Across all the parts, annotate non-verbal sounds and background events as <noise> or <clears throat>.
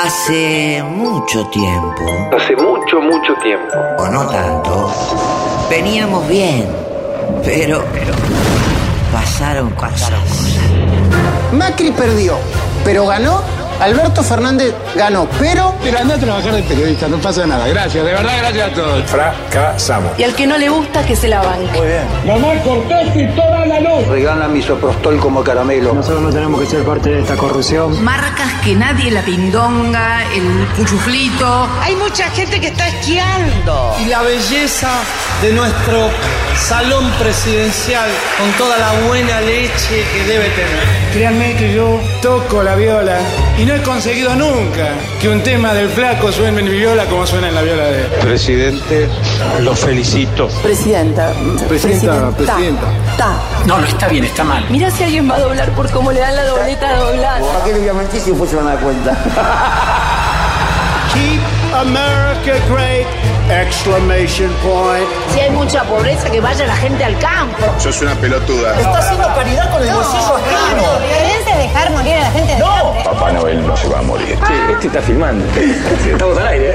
Hace mucho tiempo, Hace mucho, mucho tiempo. o no tanto, veníamos bien, pero, pero pasaron cosas. Macri perdió, pero ganó. Alberto Fernández ganó, pero Pero anda a trabajar de periodista, no pasa nada. Gracias, de verdad, gracias a todos. Fracasamos. Y al que no le gusta, que se la banque. Mamá, cortaste toda la luz. regala misoprostol como caramelo. Nosotros no tenemos que ser parte de esta corrupción. Marcas que nadie, la pindonga, el cuchuflito. Hay mucha gente que está esquiando. y la belleza de nuestro salón presidencial con toda la buena leche que debe tener. Créanme que yo toco la viola y no he conseguido nunca que un tema del flaco suene en mi viola como suena en la viola de él. Presidente, lo felicito. Presidenta. Presidenta, presidenta. Ta. No, no está bien, está mal. Mira si alguien va a doblar por cómo le dan la dobleta de doblar. ¿Para qué le voy a mentir si después se van a dar cuenta? Keep America great! Exclamation point. Si hay mucha pobreza, que vaya la gente al campo. Sos una pelotuda. Está haciendo caridad con el bolsillo ajeno. violencia es dejar morir a la gente de hambre. Papá Noel no se va a morir. Este está filmando. <laughs> Estamos al aire.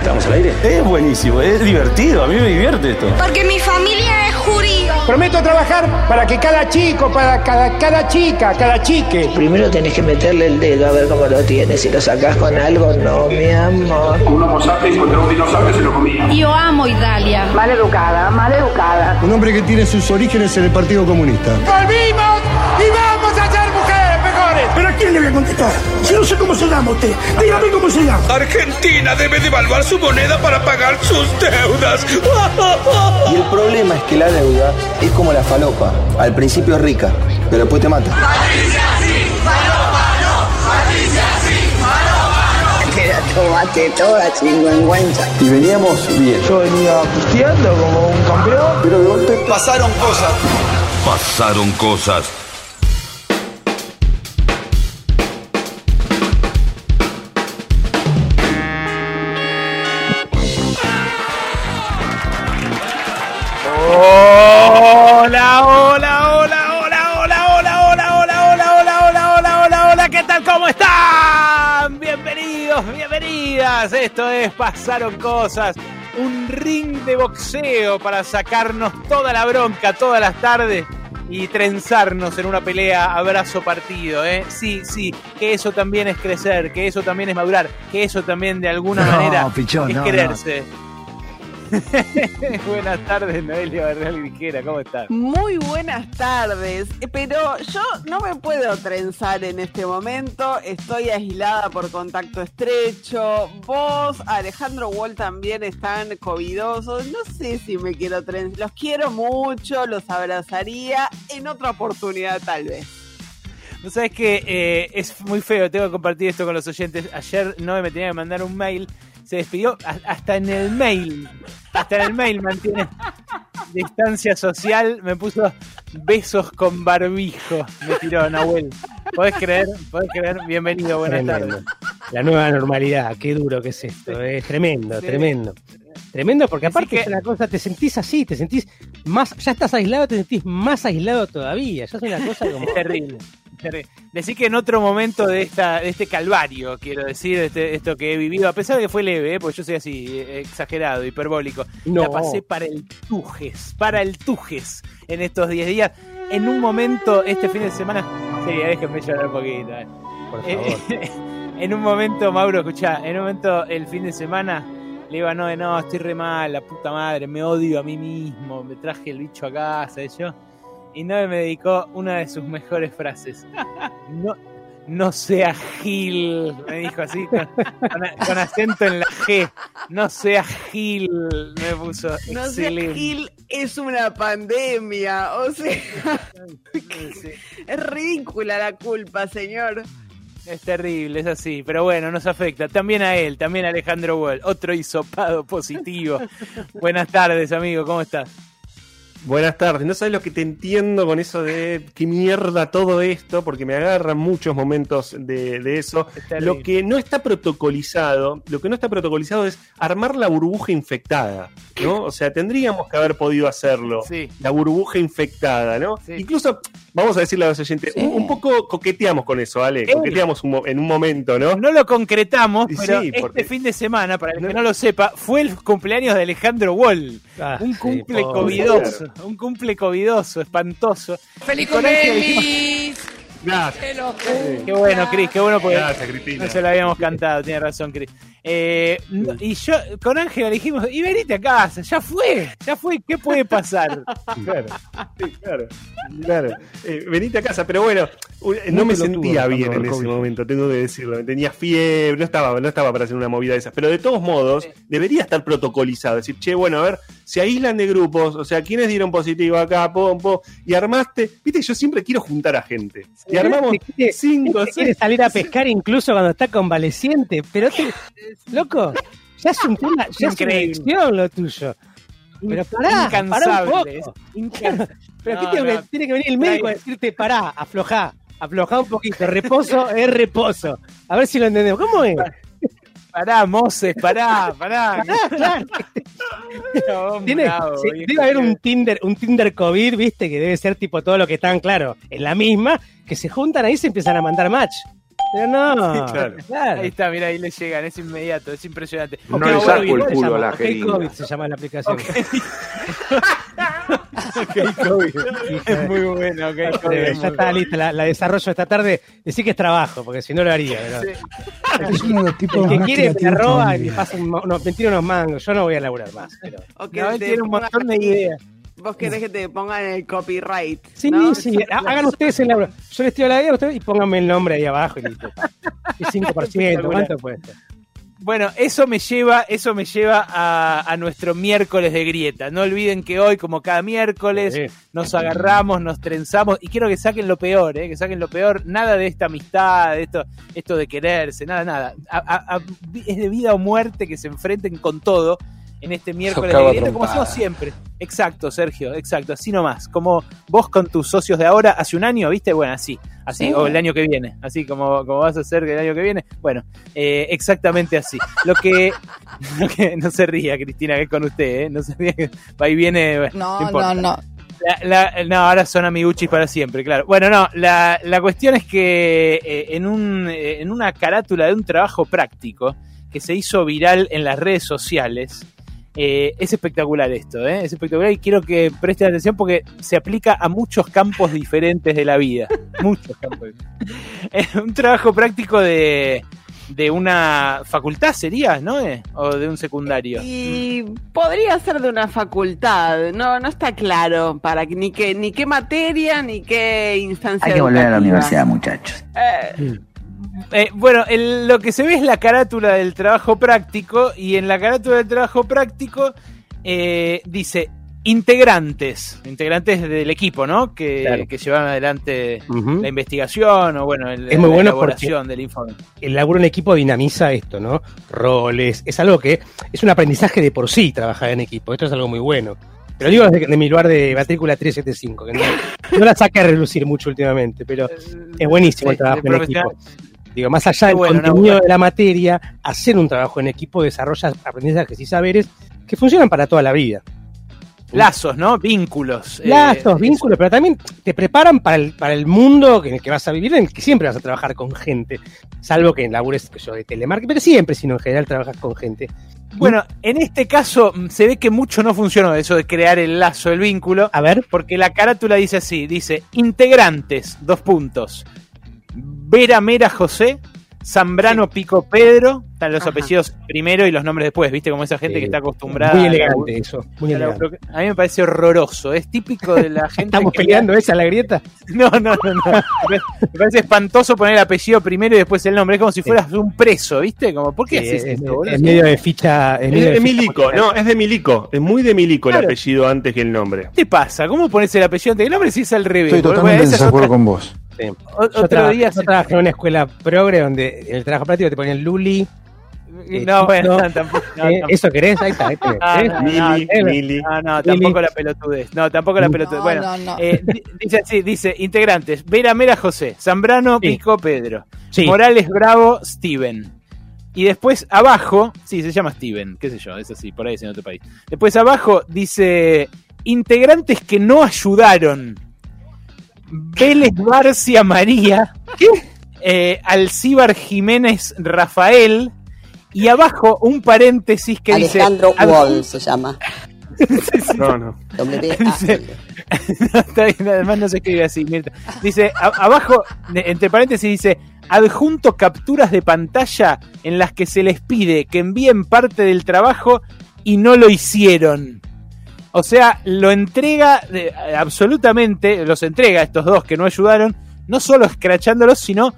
Estamos al aire. Es buenísimo, es divertido, a mí me divierte esto. Porque mi familia es judío. Prometo trabajar para que cada chico, para cada, cada chica, cada chique. Primero tenés que meterle el dedo a ver cómo lo tienes. Si lo sacás con algo, no, mi amor. Un homo sapiens encontró un dinosaurio se lo. Yo amo Italia. Mal educada, mal educada. Un hombre que tiene sus orígenes en el Partido Comunista. ¡Volvimos! ¡Y vamos a ser mujeres mejores! ¿Pero a quién le voy a contestar? Si no sé cómo se llama usted. Dígame cómo se llama. Argentina debe devaluar su moneda para pagar sus deudas. <laughs> Y el problema es que la deuda es como la falopa. Al principio es rica, pero después te mata. Te la tomaste toda, chingüengüenza. Y veníamos bien. Yo venía pisteando como un campeón, pero de golpe pasaron cosas. Pasaron cosas. Hola, hola, Esto es Pasaron Cosas, un ring de boxeo para sacarnos toda la bronca todas las tardes y trenzarnos en una pelea abrazo partido, ¿eh? Sí, sí, que eso también es crecer, que eso también es madurar, que eso también de alguna No, manera pichón, es no, quererse. <laughs> Buenas tardes, Noelia Bernal Viquera, ¿cómo estás? Muy buenas tardes, Eh, pero yo no me puedo trenzar en este momento, estoy aislada por contacto estrecho, vos, Alejandro Wall también están covidosos, no sé si me quiero trenzar, los quiero mucho, los abrazaría en otra oportunidad tal vez. No sabes que eh, es muy feo, tengo que compartir esto con los oyentes. Ayer no me tenía que mandar un mail, se despidió hasta en el mail, hasta en el mail mantiene distancia social, me puso besos con barbijo, me tiró Nahuel. ¿Podés creer? ¿Podés creer? Bienvenido, buenas tardes. La nueva normalidad, qué duro que es esto, es tremendo, Sí. tremendo. Tremendo porque aparte que- es una cosa, te sentís así, te sentís más, ya estás aislado, te sentís más aislado todavía, ya es una cosa como... Es terrible. Terrible. Decí que en otro momento de esta de este calvario, quiero decir, este- esto que he vivido, a pesar de que fue leve, ¿eh? porque yo soy así, eh, exagerado, hiperbólico, No. la pasé para el tujes, para el tujes en estos 10 días. En un momento, este fin de semana, sí, déjenme llorar un poquito. eh. Por Eh, favor. <laughs> en un momento, Mauro, escuchá, en un momento el fin de semana le iba, no, no, estoy re mal, la puta madre, me odio a mí mismo, me traje el bicho a casa, y yo. Y Noé me dedicó una de sus mejores frases. No, no sea Gil, me dijo así, con, con- con acento en la G. No sea Gil, me puso. No Excelente. Gil es una pandemia, o sea, es ridícula la culpa, señor. Es terrible, es así, pero bueno, nos afecta. También a él, también a Alejandro Wall, otro hisopado positivo. <laughs> Buenas tardes, amigo, ¿cómo estás? Buenas tardes, no sabes lo que te entiendo con eso de qué mierda todo esto, porque me agarran muchos momentos de, de eso. Lo que no está protocolizado, lo que no está protocolizado es armar la burbuja infectada, ¿no? O sea, tendríamos que haber podido hacerlo. Sí. La burbuja infectada, ¿no? Sí. Incluso Vamos a decirle a los oyentes, un, un poco coqueteamos con eso, Ale. Coqueteamos un en un momento, ¿no? No lo concretamos, pero sí, este porque- fin de semana, para el que no lo sepa, fue el cumpleaños de Alejandro Wall. Ah, un cumple covidoso, un cumple covidoso, espantoso. ¡Feliz cumpleaños! Gracias. Qué bueno, Cris, qué bueno porque Gracias, Cristina. no se lo habíamos cantado, tiene razón, Cris. Eh, no- y yo con Ángela dijimos, y venite a casa, ya fue, ya fue, ¿qué puede pasar? <laughs> Claro, sí, claro, claro. Eh, venite a casa, pero bueno, u- no me sentía bien en ese momento, tengo que decirlo. Tenía fiebre, no estaba, no estaba para hacer una movida de esas. Pero de todos modos, debería estar protocolizado. Decir, che, bueno, a ver, se aíslan de grupos, o sea, ¿quiénes dieron positivo acá? Pom, pom, y armaste. Viste, yo siempre quiero juntar a gente. Y armamos Este quiere- cinco, este quiere seis. salir a pescar incluso cuando está convaleciente, pero te, loco, ya es un tema, ya es una Increíble. adicción lo tuyo. Pero pará, pará un Incansable, poco. incansable. <laughs> Pero aquí No, que- no. tiene que venir el médico a decirte pará, aflojá, aflojá un poquito, reposo es reposo. A ver si lo entendemos. ¿Cómo es? Pará, Moses, pará, pará. Pará, claro. Tiene- bravo, sí, debe haber un Tinder, un Tinder COVID, viste, que debe ser tipo todo lo que están, claro, en la misma, que se juntan ahí y se empiezan a mandar match. Pero no, claro. claro. Ahí está, mira, ahí le llegan, es inmediato, es impresionante. No Ok, le bueno, saco el culo a la jeringa. COVID se llama la aplicación. <laughs> <laughs> Es muy bueno, ok. Kobe, es ya muy está lista, la, la desarrollo esta tarde. Decir que es trabajo, porque si no lo haría. ¿verdad? Es uno de los tipos El que quiere me roba y pasa un, no, me tira unos mangos. Yo no voy a laburar más. pero- O que No, tiene un montón de ideas. Vos querés que te pongan el copyright. Sí, ¿no? sí, ha- hagan ustedes el laburo. Yo les tiro la idea a ustedes y pónganme el nombre ahí abajo y listo. Y 5%, <laughs> ¿cuánto puede ser? Bueno, eso me lleva, eso me lleva a, a nuestro miércoles de grieta. No olviden que hoy, como cada miércoles, Sí. nos agarramos, nos trenzamos y quiero que saquen lo peor, ¿eh? que saquen lo peor. Nada de esta amistad, de esto, esto de quererse, nada, nada. A- a- a- es de vida o muerte que se enfrenten con todo en este miércoles de grieta, como hacemos siempre. Exacto, Sergio, exacto, así nomás. Como vos con tus socios de ahora hace un año, ¿viste? Bueno, así, así, Sí. o el año que viene, así como, como vas a hacer el año que viene. Bueno, eh, exactamente así. Lo que, <laughs> lo que- no se ría, Cristina, que es con usted, ¿eh? No se ría, que va y viene. bueno, No, importa. no, no. La- la- no, ahora son amiguchis para siempre, claro. Bueno, no, la, la cuestión es que eh, en, un, eh, en una carátula de un trabajo práctico que se hizo viral en las redes sociales, eh, es espectacular esto, ¿eh? es espectacular y quiero que presten atención porque se aplica a muchos campos diferentes de la vida. <laughs> Muchos campos. Es un trabajo práctico de, de una facultad, sería, ¿no? Eh, O de un secundario. Y podría ser de una facultad, no, no está claro para que- ni qué, ni qué materia, ni qué instancia. Hay que volver a la universidad, muchachos. Eh, Eh, bueno, el- lo que se ve es la carátula del trabajo práctico y en la carátula del trabajo práctico eh, dice integrantes, integrantes del equipo, ¿no? Que, Claro. que llevan adelante la investigación o bueno, el- Es muy la bueno elaboración del informe. El laburo en equipo dinamiza esto, ¿no? Roles, es algo que es un aprendizaje de por sí trabajar en equipo. Esto es algo muy bueno. Pero digo desde de mi lugar de matrícula 375, que no, no la saqué a relucir mucho últimamente, pero es buenísimo el trabajo en equipo. Digo, más allá del bueno, contenido de la materia, hacer un trabajo en equipo desarrolla aprendizajes y saberes que funcionan para toda la vida. Lazos, ¿no? Vínculos. eh, Lazos, vínculos, pero también te preparan para el, para el mundo en el que vas a vivir, en el que siempre vas a trabajar con gente. Salvo que en labures que yo, de telemarketing, pero siempre, sino en general trabajas con gente. Bueno, en este caso mm, se ve que mucho no funcionó eso de crear el lazo, el vínculo. A ver. Porque la carátula dice así, dice, integrantes, dos puntos. Vera Mera José, Zambrano Pico Pedro, están los Ajá. apellidos primero y los nombres después, ¿viste? Como esa gente que está acostumbrada. Muy a la- elegante eso, muy a la- elegante. A mí me parece horroroso, es típico de la gente ¿Estamos que- peleando esa la grieta? <laughs> No, no, no, no. Me me parece espantoso poner el apellido primero y después el nombre, es como si fueras un preso, ¿viste? Como, ¿por qué Sí, haces es, esto, boludo? es medio de ficha. Es, Es de Milico, no, es de Milico. Es muy de Milico Claro. el apellido antes que el nombre. ¿Qué te pasa? ¿Cómo pones el apellido antes del nombre si es al revés? Estoy totalmente en esa es desacuerdo otra- con vos. Sí. o- Yo, otro día yo se- trabajé en una escuela progre donde en el trabajo práctico te ponían Luli. No, bueno, no, <laughs> tampoco. no, eh, tampoco. ¿Eso querés? Ahí está. ahí. <laughs> Ah, ¿Eh? no, no, eh, tampoco la pelotudez. No, tampoco la pelotudez. No, bueno, no, no. eh, di- dice así, dice, integrantes, Vera Mera José, Zambrano Sí. Pico Pedro, Sí. Morales Bravo Steven. Y después abajo, sí, se llama Steven, qué sé yo, es así, por ahí es en otro país. Después abajo dice, integrantes que no ayudaron. Vélez Barcia María, eh, Alcíbar Jiménez Rafael, y abajo un paréntesis que Alejandro dice... Wall se llama. <laughs> No, no. Dice- <laughs> No, está bien, además no se escribe así, Mirta. Dice, a- abajo, entre paréntesis, dice, adjunto capturas de pantalla en las que se les pide que envíen parte del trabajo y no lo hicieron. O sea, lo entrega de- absolutamente, los entrega a estos dos que no ayudaron, no solo escrachándolos, sino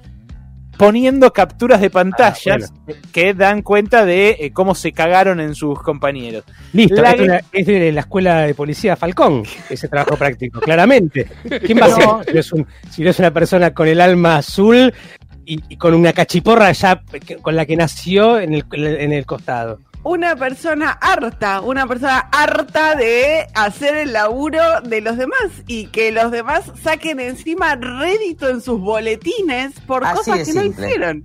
poniendo capturas de pantallas que dan cuenta de eh, cómo se cagaron en sus compañeros. Listo, La- es, una- es de la escuela de policía Falcón, ese trabajo práctico, claramente. ¿Quién va a ser? No. Si no es, un- si no es una persona con el alma azul y, y con una cachiporra ya con la que nació en el, en el costado. Una persona harta, una persona harta de hacer el laburo de los demás y que los demás saquen encima rédito en sus boletines por Así cosas que no hicieron.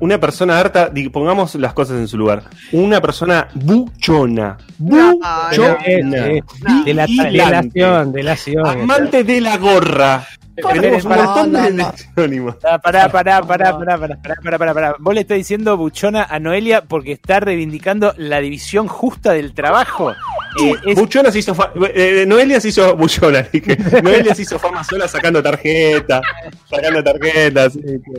Una persona harta, pongamos las cosas en su lugar. Una persona buchona. No, Buchona. Eh, eh, de la delación, delación. Amante de la gorra. Tenemos un de. Pará, pará, pará, pará, pará. Vos le estás diciendo buchona a Noelia porque está reivindicando la división justa del trabajo. Eh, es... Buchona se hizo fa... eh, Noelia se hizo buchona. <laughs> Noelia se hizo fama sola sacando tarjetas, sacando tarjetas,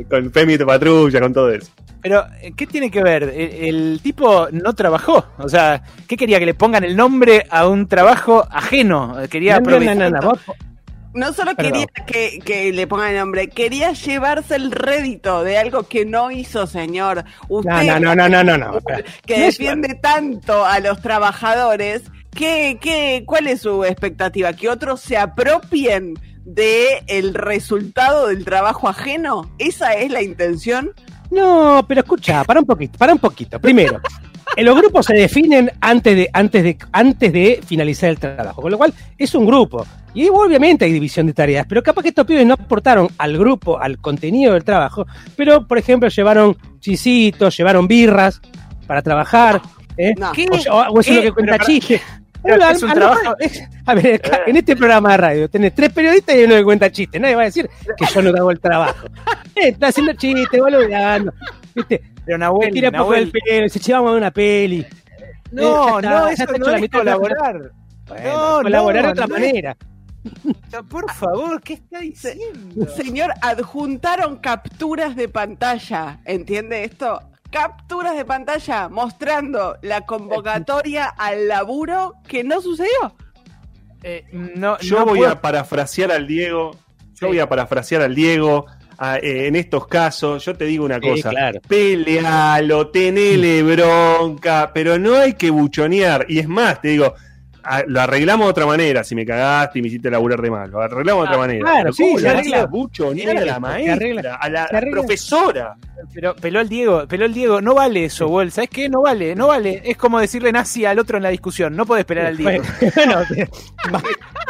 con Femi de patrulla, con todo eso. Pero, eh, ¿qué tiene que ver? El, tipo no trabajó. O sea, ¿qué quería? Que le pongan el nombre a un trabajo ajeno. Quería aprovechar. No solo Perdón. quería que, que le pongan el nombre, quería llevarse el rédito de algo que no hizo, señor. Usted no, no, no, no, no, no, que defiende tanto a los trabajadores, ¿qué, qué, ¿cuál es su expectativa? ¿Que otros se apropien de el resultado del trabajo ajeno? ¿Esa es la intención? No, pero escucha, para un poquito, para un poquito. Primero, <laughs> los grupos se definen antes de, antes de, antes de finalizar el trabajo, con lo cual es un grupo. Y obviamente hay división de tareas, pero capaz que estos pibes no aportaron al grupo, al contenido del trabajo, pero por ejemplo llevaron chisitos, llevaron birras para trabajar, ¿eh? No. ¿Qué? o, o- o eso es lo que cuenta Pero, chistes. <laughs> pero Bueno, es un trabajo- a ver, acá, en este programa de radio tenés tres periodistas y uno que cuenta chistes. Nadie va a decir que yo no hago el trabajo. <laughs> Eh, está haciendo chistes, boludeando. ¿Viste? Pero Nahuel, tira poco Nahuel, del pelo, se llevamos a ver una peli. no, Eh, no, está, ya eso hecho no la es mitad de la- colaborar. Bueno, No, colaborar no, de otra no manera. Por favor, ¿qué está diciendo? Señor, adjuntaron capturas de pantalla, ¿entiende esto? Capturas de pantalla mostrando la convocatoria al laburo que no sucedió. Eh, no, Yo no voy puedo- a parafrasear al Diego. Sí. Yo voy a parafrasear al Diego. A- eh, en estos casos, yo te digo una Sí, cosa. claro. Pelealo, tenele bronca, pero no hay que buchonear. Y es más, te digo, a- lo arreglamos de otra manera. Si me cagaste y me hiciste laburar de mal, lo arreglamos de otra Ah, manera. claro, sí, ¿cómo se arregla. vas a la maestra, arregla. a la profesora. Pero peló el Diego, peló el Diego, no vale eso, Wol. ¿Sabes qué? No vale, no vale. Es como decirle nazi al otro en la discusión. No puedes esperar al Diego. <laughs> Bueno, bueno, va-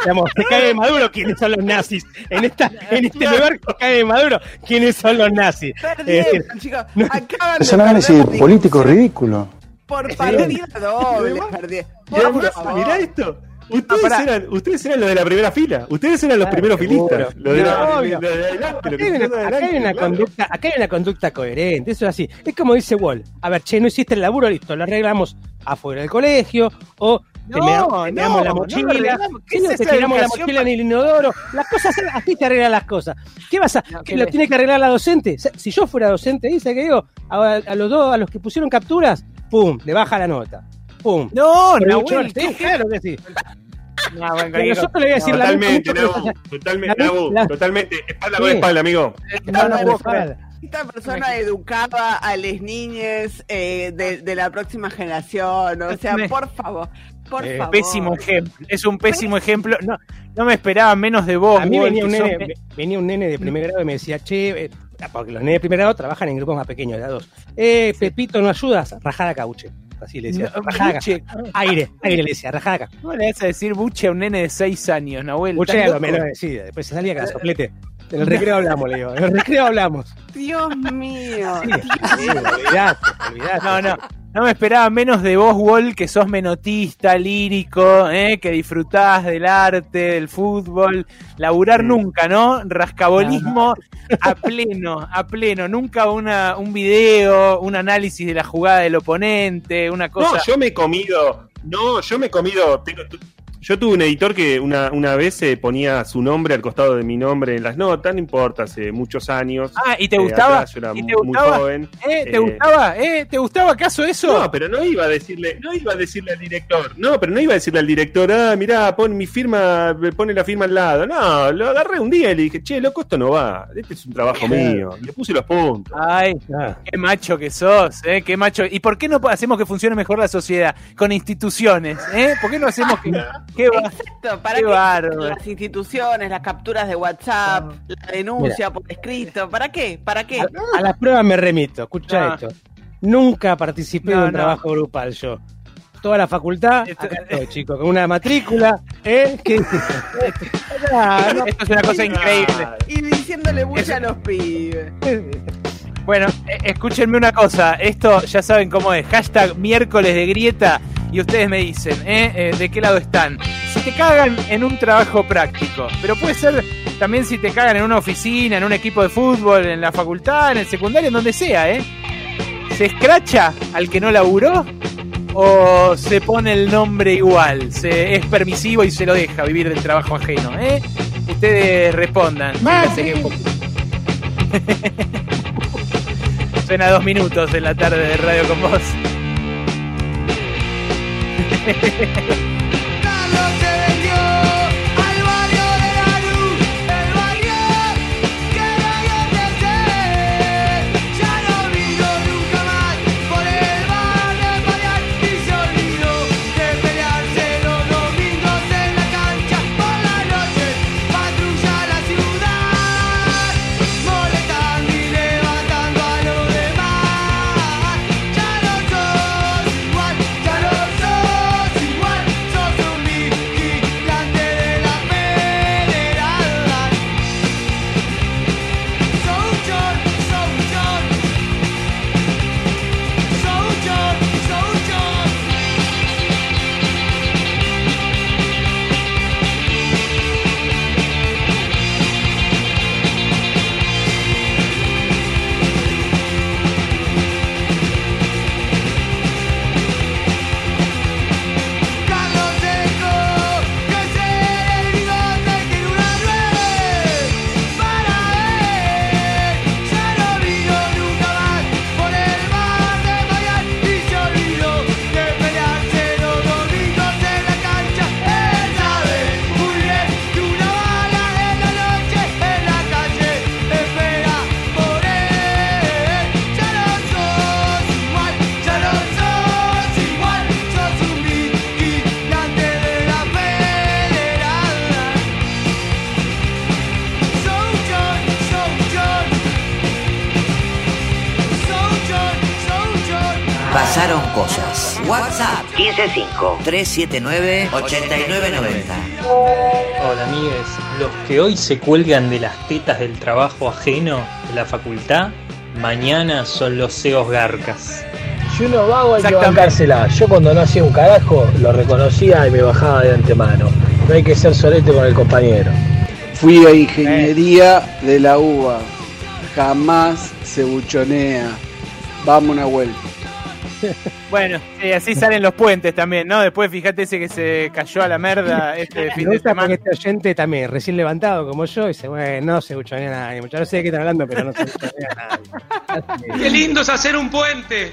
digamos, se cae de Maduro quiénes son los nazis. En esta, en este lugar se cae de Maduro quiénes son los nazis. Es Perdieron, decir, chicos. Acaban Es de un análisis perder político ridículo. Por <laughs> partida doble. perdí. Por favor. mirá esto. Ustedes, eran, ustedes eran los de la primera fila. Ustedes eran los Claro, primeros seguro. filistas. Los de, la- No, los obvio. de adelante, los Acá hay, una, acá hay adelante, una claro. conducta, acá hay una conducta coherente, eso es así. Es como dice Wall. A ver, che, no hiciste el laburo, listo, lo arreglamos afuera del colegio, o te No, meamos no, la no mochila, arreglamos. ¿Qué sí, es te tiramos la mochila en el inodoro. Las cosas, así te arreglan las cosas. ¿Qué vas a, No, que que lo tiene que arreglar la docente? Si yo fuera docente, dice que digo, a, a los dos, a los que pusieron capturas, pum, le baja la nota. Pum. No, Nahuel, sí, ¿qué- claro que sí. No, bueno, Pero cualquier nosotros le voy a decir la Totalmente, Nabu, totalmente, la- Nabu, la- totalmente. Espalda con espalda, amigo. No, no No, puedo no, creer. Esta persona educaba a las niñas eh, de, de la próxima generación. O sea, por favor. Por Eh, favor. Pésimo ejemplo. Es un pésimo ejemplo. No, no me esperaba menos de vos. A mí venía un, que nene, sos- venía un nene de primer grado y me decía, che, eh, porque los nenes de primer grado trabajan en grupos más pequeños, de dos. Eh, Pepito, ¿no ayudas? Rajada cauche. Así le decía. No, rajada buche. Aire, aire le decía, rajada acá. ¿Cómo le vas a decir buche a un nene de 6 años, Nahuel? Buche ¿Estás a lo menos, sí, después se salía cada soplete. En el recreo hablamos, le digo. En el recreo hablamos. Dios mío. Sí, sí, olvidate, olvidate. No, no. No me esperaba menos de vos, Wall, que sos menotista, lírico, ¿eh? que disfrutás del arte, del fútbol. Laburar nunca, ¿no? Rascabolismo a pleno, a pleno. Nunca una, un video, un análisis de la jugada del oponente, una cosa. No, yo me he comido. No, yo me he comido. tengo- yo tuve un editor que una, una vez se ponía su nombre al costado de mi nombre en las notas, no importa, hace muchos años. Ah, ¿y te Eh, gustaba? atrás, yo era ¿Y te muy gustaba? joven. ¿Eh? ¿Te Eh, gustaba? ¿Eh? ¿Te gustaba acaso eso? No, pero no iba a decirle, no iba a decirle al director, no, pero no iba a decirle al director, ah, mirá, pon mi firma, pone la firma al lado. No, lo agarré un día y le dije, che, loco, esto no va, este es un trabajo mío. Y le puse los puntos. Ay, qué macho que sos, ¿eh? Qué macho. ¿Y por qué no hacemos que funcione mejor la sociedad? Con instituciones, ¿eh? ¿Por qué no hacemos que... <laughs> qué Exacto, ¿para Qué qué bárbaro. las instituciones, las capturas de WhatsApp, la denuncia por escrito? ¿Para qué? ¿Para qué? A las pruebas me remito, escucha No. esto. Nunca participé No, de un no. trabajo grupal yo. Toda la facultad, acá estoy, chico, con una matrícula, ¿eh? ¿Qué? Ah, no. Esto es una cosa increíble. Y diciéndole mucho a los pibes. Bueno, eh, escúchenme una cosa. Esto ya saben cómo es. Hashtag miércoles de grieta. Y ustedes me dicen, ¿eh? Eh, ¿De qué lado están? Si te cagan en un trabajo práctico, pero puede ser también si te cagan en una oficina, en un equipo de fútbol, en la facultad, en el secundario, en donde sea, ¿eh? ¿Se escracha al que no laburó? ¿O se pone el nombre igual? ¿Se, ¿Es permisivo y se lo deja vivir del trabajo ajeno? ¿eh? Ustedes respondan. <laughs> Suena dos minutos en la tarde de Radio con Vos. WhatsApp <laughs> 155-379-8990. Hola amigues, los que hoy se cuelgan de las tetas del trabajo ajeno de la facultad, mañana son los CEOs garcas. Si uno vago hay que bancársela. Yo cuando no hacía un carajo lo reconocía y me bajaba de antemano. No hay que ser solete con el compañero. Fui a ingeniería de la UBA. Jamás se buchonea. Vamos una vuelta. <laughs> Bueno, sí, así salen los puentes también, ¿no? Después fíjate ese que se cayó a la merda este fin Me de semana. este oyente también, recién levantado como yo, dice, bueno, no se buchonea a nadie. muchacho. No sé de qué están hablando, pero no se buchonea a nadie. Qué lindo es hacer un puente.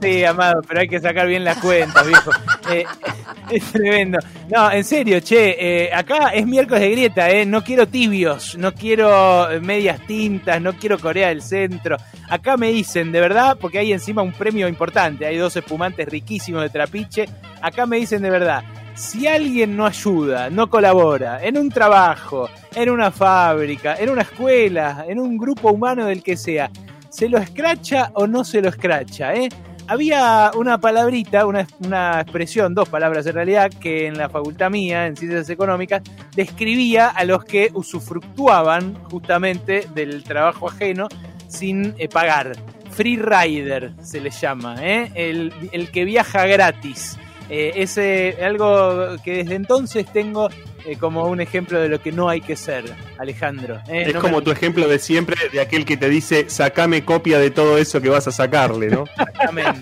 Sí, amado, pero hay que sacar bien las cuentas, viejo. <laughs> Eh, <laughs> es tremendo. No, en serio, che, eh, acá es miércoles de grieta, ¿eh? No quiero tibios, no quiero eh, medias tintas, no quiero Corea del Centro. Acá me dicen, de verdad, porque hay encima un premio importante, hay dos espumantes riquísimos de trapiche. Acá me dicen de verdad, si alguien no ayuda, no colabora en un trabajo, en una fábrica, en una escuela, en un grupo humano del que sea, ¿se lo escracha o no se lo escracha? Eh? Había una palabrita, una, una expresión, dos palabras en realidad, que en la facultad mía, en Ciencias Económicas, describía a los que usufructuaban justamente del trabajo ajeno sin eh, pagar. Free Rider se le llama, ¿eh? el, el que viaja gratis. Eh, es algo que desde entonces tengo eh, como un ejemplo de lo que no hay que ser, Alejandro. ¿eh? Es No como me- tu ejemplo de siempre, de aquel que te dice, sacame copia de todo eso que vas a sacarle, ¿no? Exactamente.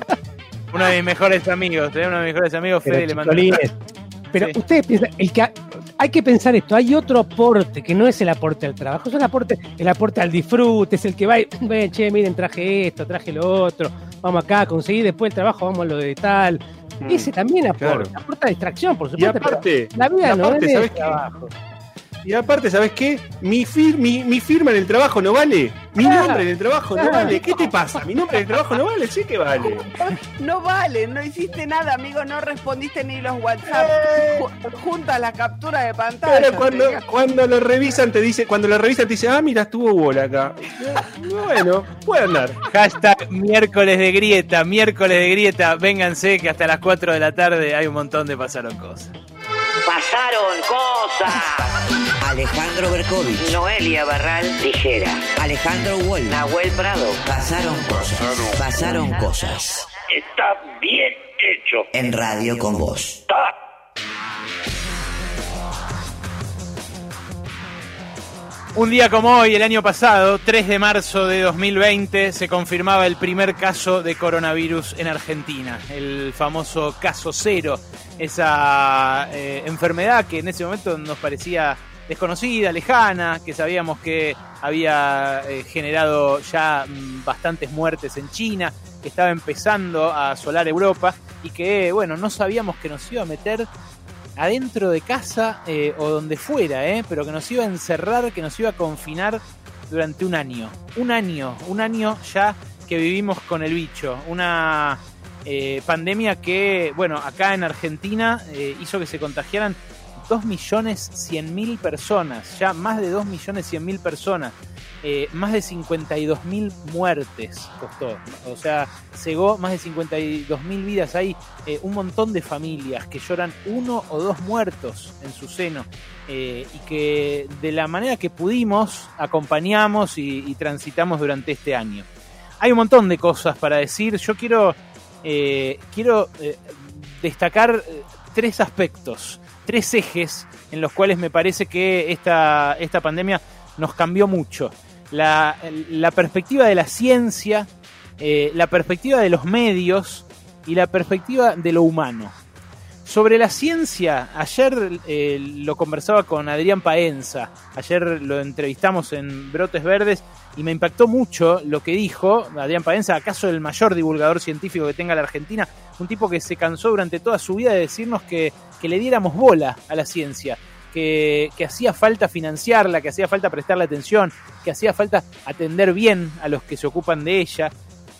Uno de mis mejores amigos, ¿eh? uno de mis mejores amigos, Pero, Fede, le chicolines, pero ustedes piensan, el que ha- hay que pensar esto, hay otro aporte que no es el aporte al trabajo, es el aporte, el aporte al disfrute, es el que va y, "Ven, che, miren, traje esto, traje lo otro, vamos acá, conseguí después el trabajo, vamos a lo de tal. Mm, Ese también aporta, claro. aporta distracción, por Y supuesto. pero aparte, la vida y no aparte, es ¿sabes qué? Y aparte, ¿sabes qué? Mi, fir- mi, mi firma en el trabajo no vale. Mi Claro, nombre en el trabajo no vale. ¿Qué te pasa? Mi nombre en el trabajo no vale. Sí que vale. No vale, no hiciste nada, amigo, no respondiste ni los WhatsApp. Ju- Junta la captura de pantalla. Pero cuando, cuando lo revisan te dice, cuando lo revisan te dice, ah, mira, estuvo bola acá. Bueno, puede andar. Hashtag miércoles de grieta, miércoles de grieta. Vénganse que hasta las 4 de la tarde hay un montón de pasaron cosas. Pasaron cosas. Alejandro Berkovich. Noelia Barral. Tijera. Alejandro Wall. Nahuel Prado. Pasaron cosas. Pasaron cosas. Está bien hecho. En radio con vos. Un día como hoy, el año pasado, 3 de marzo de 2020, se confirmaba el primer caso de coronavirus en Argentina, el famoso caso cero, esa eh, enfermedad que en ese momento nos parecía desconocida, lejana, que sabíamos que había eh, generado ya mm, bastantes muertes en China, que estaba empezando a asolar Europa y que, bueno, no sabíamos que nos iba a meter adentro de casa eh, o donde fuera, eh, pero que nos iba a encerrar, que nos iba a confinar durante un año. Un año, un año ya que vivimos con el bicho. Una eh, pandemia que, bueno, acá en Argentina eh, hizo que se contagiaran 2.100.000 personas, ya más de 2.100.000 personas. Eh, más de 52.000 muertes costó. O sea, cegó más de 52.000 vidas. Hay eh, un montón de familias que lloran uno o dos muertos en su seno eh, y que de la manera que pudimos acompañamos y, y transitamos durante este año. Hay un montón de cosas para decir. Yo quiero, quiero destacar tres aspectos, tres ejes en los cuales me parece que esta, esta pandemia nos cambió mucho. La, perspectiva de la ciencia, eh, la perspectiva de los medios y la perspectiva de lo humano. Sobre la ciencia, ayer eh, lo conversaba con Adrián Paenza, ayer lo entrevistamos en Brotes Verdes y me impactó mucho lo que dijo Adrián Paenza, acaso el mayor divulgador científico que tenga la Argentina, un tipo que se cansó durante toda su vida de decirnos que, que le diéramos bola a la ciencia, que, hacía falta financiarla, que hacía falta prestarle atención, que hacía falta atender bien a los que se ocupan de ella.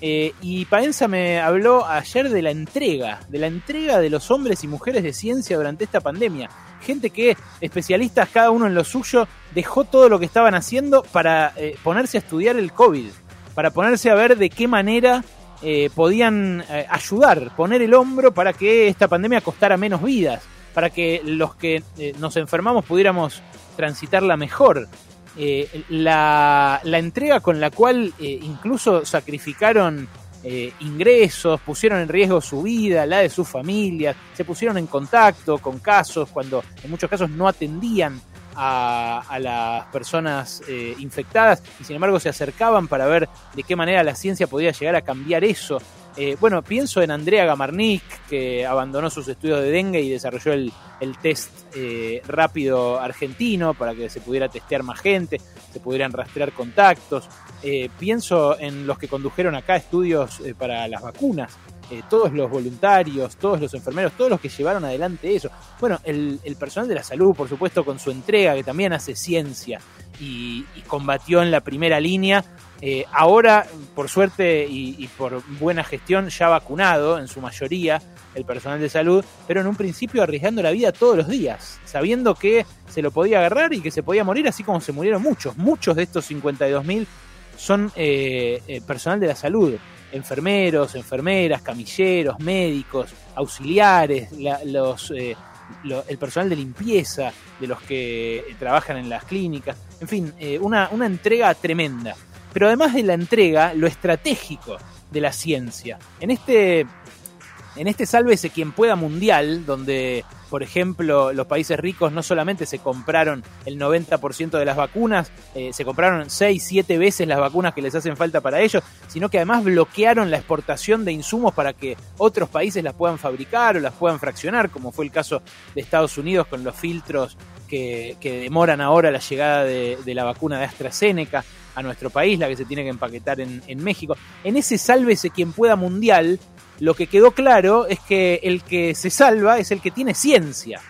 Eh, y Paenza me habló ayer de la entrega, de la entrega de los hombres y mujeres de ciencia durante esta pandemia. Gente que, especialistas cada uno en lo suyo, dejó todo lo que estaban haciendo para eh, ponerse a estudiar el COVID, para ponerse a ver de qué manera eh, podían eh, ayudar, poner el hombro para que esta pandemia costara menos vidas, para que los que eh, nos enfermamos pudiéramos transitarla mejor. Eh, la, la entrega con la cual eh, incluso sacrificaron ingresos, pusieron en riesgo su vida, la de sus familias, se pusieron en contacto con casos cuando en muchos casos no atendían a, las personas infectadas y sin embargo se acercaban para ver de qué manera la ciencia podía llegar a cambiar eso. Eh, bueno, pienso en Andrea Gamarnik, que abandonó sus estudios de dengue y desarrolló el, test eh, rápido argentino para que se pudiera testear más gente, se pudieran rastrear contactos. Eh, pienso en los que condujeron acá estudios eh, para las vacunas, eh, todos los voluntarios, todos los enfermeros, todos los que llevaron adelante eso. Bueno, el, el personal de la salud, por supuesto, con su entrega, que también hace ciencia y, combatió en la primera línea. Eh, ahora, por suerte y, y por buena gestión, ya vacunado en su mayoría el personal de salud, pero en un principio arriesgando la vida todos los días, sabiendo que se lo podía agarrar y que se podía morir, así como se murieron muchos. Muchos de estos 52.000 son eh, eh, personal de la salud, enfermeros, enfermeras, camilleros, médicos, auxiliares, la- los, eh, lo- el personal de limpieza, de los que trabajan en las clínicas, en fin, eh, una, una entrega tremenda. pero además de la entrega, lo estratégico de la ciencia. En este, en este Sálvese quien pueda mundial, donde por ejemplo, los países ricos no solamente se compraron el 90% de las vacunas, eh, se compraron 6, 7 veces las vacunas que les hacen falta para ellos, sino que además bloquearon la exportación de insumos para que otros países las puedan fabricar o las puedan fraccionar, como fue el caso de Estados Unidos con los filtros que, demoran ahora la llegada de, la vacuna de AstraZeneca a nuestro país, la que se tiene que empaquetar en, en México. En ese sálvese quien pueda mundial, lo que quedó claro es que el que se salva es el que tiene ciencia.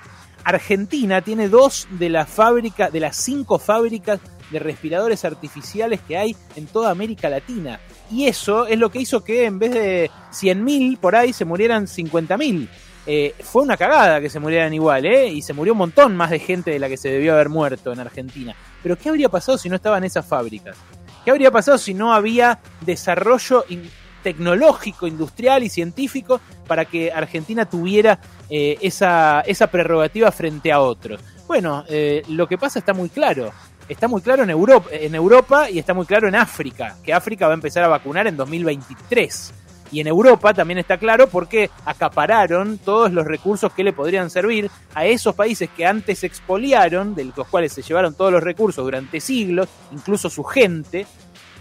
Argentina tiene dos de las fábricas, de las cinco fábricas de respiradores artificiales que hay en toda América Latina. Y eso es lo que hizo que en vez de 100.000 por ahí se murieran 50.000. Eh, fue una cagada que se murieran igual, ¿eh? Y se murió un montón más de gente de la que se debió haber muerto en Argentina. Pero ¿qué habría pasado si no estaban esas fábricas? ¿Qué habría pasado si no había desarrollo tecnológico, industrial y científico para que Argentina tuviera eh, esa, esa, prerrogativa frente a otros. Bueno, eh, lo que pasa está muy claro. Está muy claro en Europa, en Europa y está muy claro en África, que África va a empezar a vacunar en 2023. Y en Europa también está claro porque acapararon todos los recursos que le podrían servir a esos países que antes expoliaron, de los cuales se llevaron todos los recursos durante siglos, incluso su gente,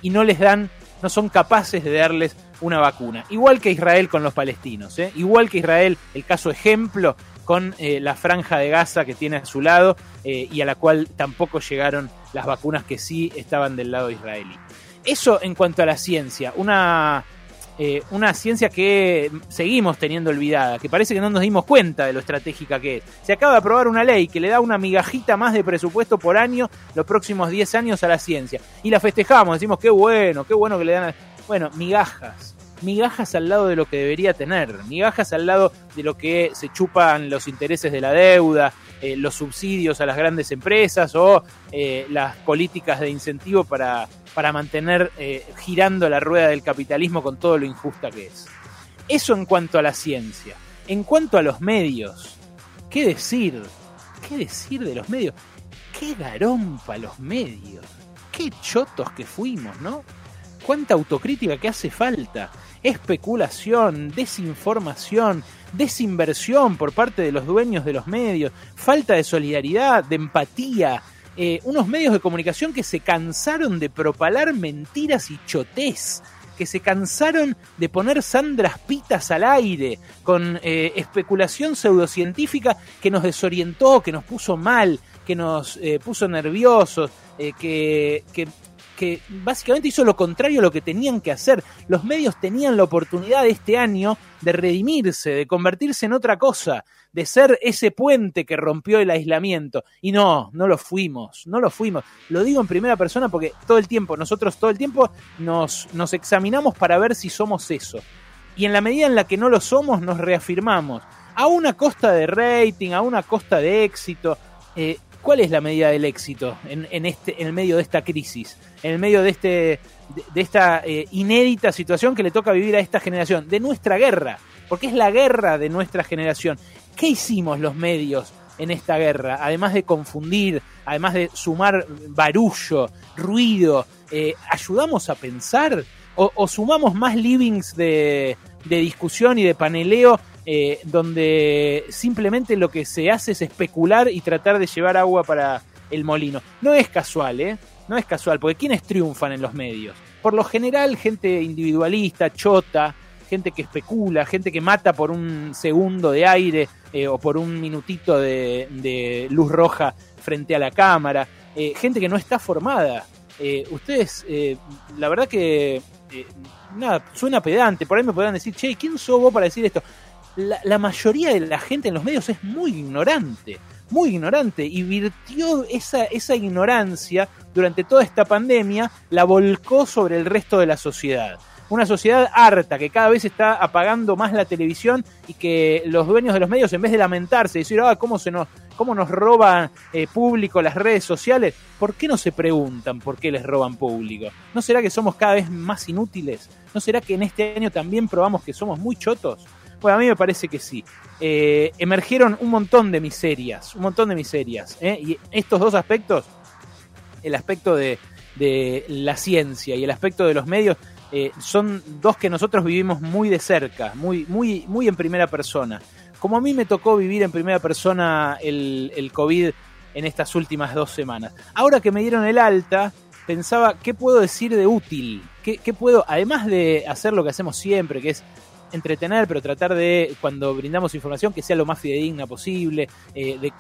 y no les dan, no son capaces de darles una vacuna. Igual que Israel con los palestinos, ¿eh? igual que Israel, el caso ejemplo con eh, la franja de Gaza que tiene a su lado eh, y a la cual tampoco llegaron las vacunas que sí estaban del lado israelí. Eso en cuanto a la ciencia, una una ciencia que seguimos teniendo olvidada, que parece que no nos dimos cuenta de lo estratégica que es. Se acaba de aprobar una ley que le da una migajita más de presupuesto por año los próximos 10 años a la ciencia. Y la festejamos, decimos, qué bueno, qué bueno que le dan... Bueno, migajas. Migajas al lado de lo que debería tener, migajas al lado de lo que se chupan los intereses de la deuda, eh, los subsidios a las grandes empresas o eh, las políticas de incentivo para para mantener eh, girando la rueda del capitalismo con todo lo injusta que es. Eso en cuanto a la ciencia. En cuanto a los medios, ¿qué decir? ¿Qué decir de los medios? ¿Qué garompa los medios? ¿Qué chotos que fuimos, no? ¿Cuánta autocrítica que hace falta? Especulación, desinformación, desinversión por parte de los dueños de los medios, falta de solidaridad, de empatía, eh, unos medios de comunicación que se cansaron de propalar mentiras y chotés, que se cansaron de poner sandras pitas al aire con eh, especulación pseudocientífica que nos desorientó, que nos puso mal, que nos eh, puso nerviosos, que, que que básicamente hizo lo contrario a lo que tenían que hacer. Los medios tenían la oportunidad este año de redimirse, de convertirse en otra cosa, de ser ese puente que rompió el aislamiento. Y no, no lo fuimos, no lo fuimos. Lo digo en primera persona porque todo el tiempo, nosotros todo el tiempo nos, nos examinamos para ver si somos eso. Y en la medida en la que no lo somos, nos reafirmamos. A una costa de rating, a una costa de éxito. Eh, ¿Cuál es la medida del éxito en, este, en el medio de esta crisis? En el medio de, este, de, esta eh, inédita situación que le toca vivir a esta generación, de nuestra guerra, porque es la guerra de nuestra generación. ¿Qué hicimos los medios en esta guerra? Además de confundir, además de sumar barullo, ruido, eh, ¿ayudamos a pensar? ¿O, sumamos más livings de, de discusión y de paneleo eh, donde simplemente lo que se hace es especular y tratar de llevar agua para el molino. No es casual, ¿eh? No es casual, porque ¿quiénes triunfan en los medios? Por lo general, gente individualista, chota, gente que especula, gente que mata por un segundo de aire eh, o por un minutito de, luz roja frente a la cámara, eh, gente que no está formada. ustedes, la verdad que, nada, suena pedante, por ahí me podrán decir, che, ¿quién sos vos para decir esto? La, mayoría de la gente en los medios es muy ignorante, muy ignorante, y virtió esa, esa ignorancia durante toda esta pandemia, la volcó sobre el resto de la sociedad una sociedad harta que cada vez está apagando más la televisión y que los dueños de los medios en vez de lamentarse y decir ah cómo se nos cómo nos roban eh, público las redes sociales ¿por qué no se preguntan por qué les roban público? ¿no será que somos cada vez más inútiles? ¿no será que en este año también probamos que somos muy chotos? Bueno, a mí me parece que sí. Eh, emergieron un montón de miserias, un montón de miserias. ¿eh? Y estos dos aspectos, el aspecto de, la ciencia y el aspecto de los medios eh, son dos que nosotros vivimos muy de cerca, muy, muy, muy en primera persona. Como a mí me tocó vivir en primera persona el, COVID en estas últimas dos semanas. Ahora que me dieron el alta, pensaba, ¿qué puedo decir de útil? ¿Qué, qué puedo, además de hacer lo que hacemos siempre, que es entretener, pero tratar de, cuando brindamos información, que sea lo más fidedigna posible, eh,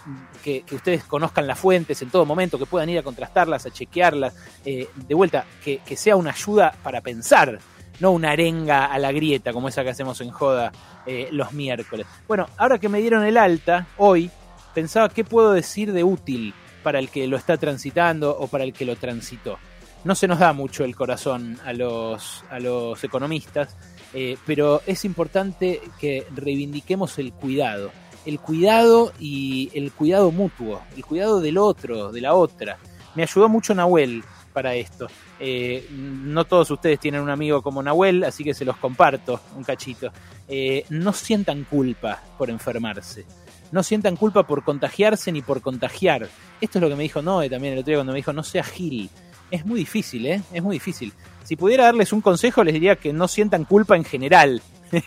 que, ustedes conozcan las fuentes en todo momento, que puedan ir a contrastarlas, a chequearlas, eh, de vuelta, que, que, sea una ayuda para pensar, no una arenga a la grieta como esa que hacemos en Joda eh, los miércoles. Bueno, ahora que me dieron el alta, hoy, pensaba qué puedo decir de útil para el que lo está transitando o para el que lo transitó. No se nos da mucho el corazón a los, a los economistas, eh, pero es importante que reivindiquemos el cuidado. El cuidado y el cuidado mutuo, el cuidado del otro, de la otra. Me ayudó mucho Nahuel para esto. Eh, no todos ustedes tienen un amigo como Nahuel, así que se los comparto un cachito. Eh, no sientan culpa por enfermarse. No sientan culpa por contagiarse ni por contagiar. Esto es lo que me dijo Noé también el otro día cuando me dijo no sea gil es muy difícil, ¿eh? Es muy difícil. Si pudiera darles un consejo, les diría que no sientan culpa en general. <laughs>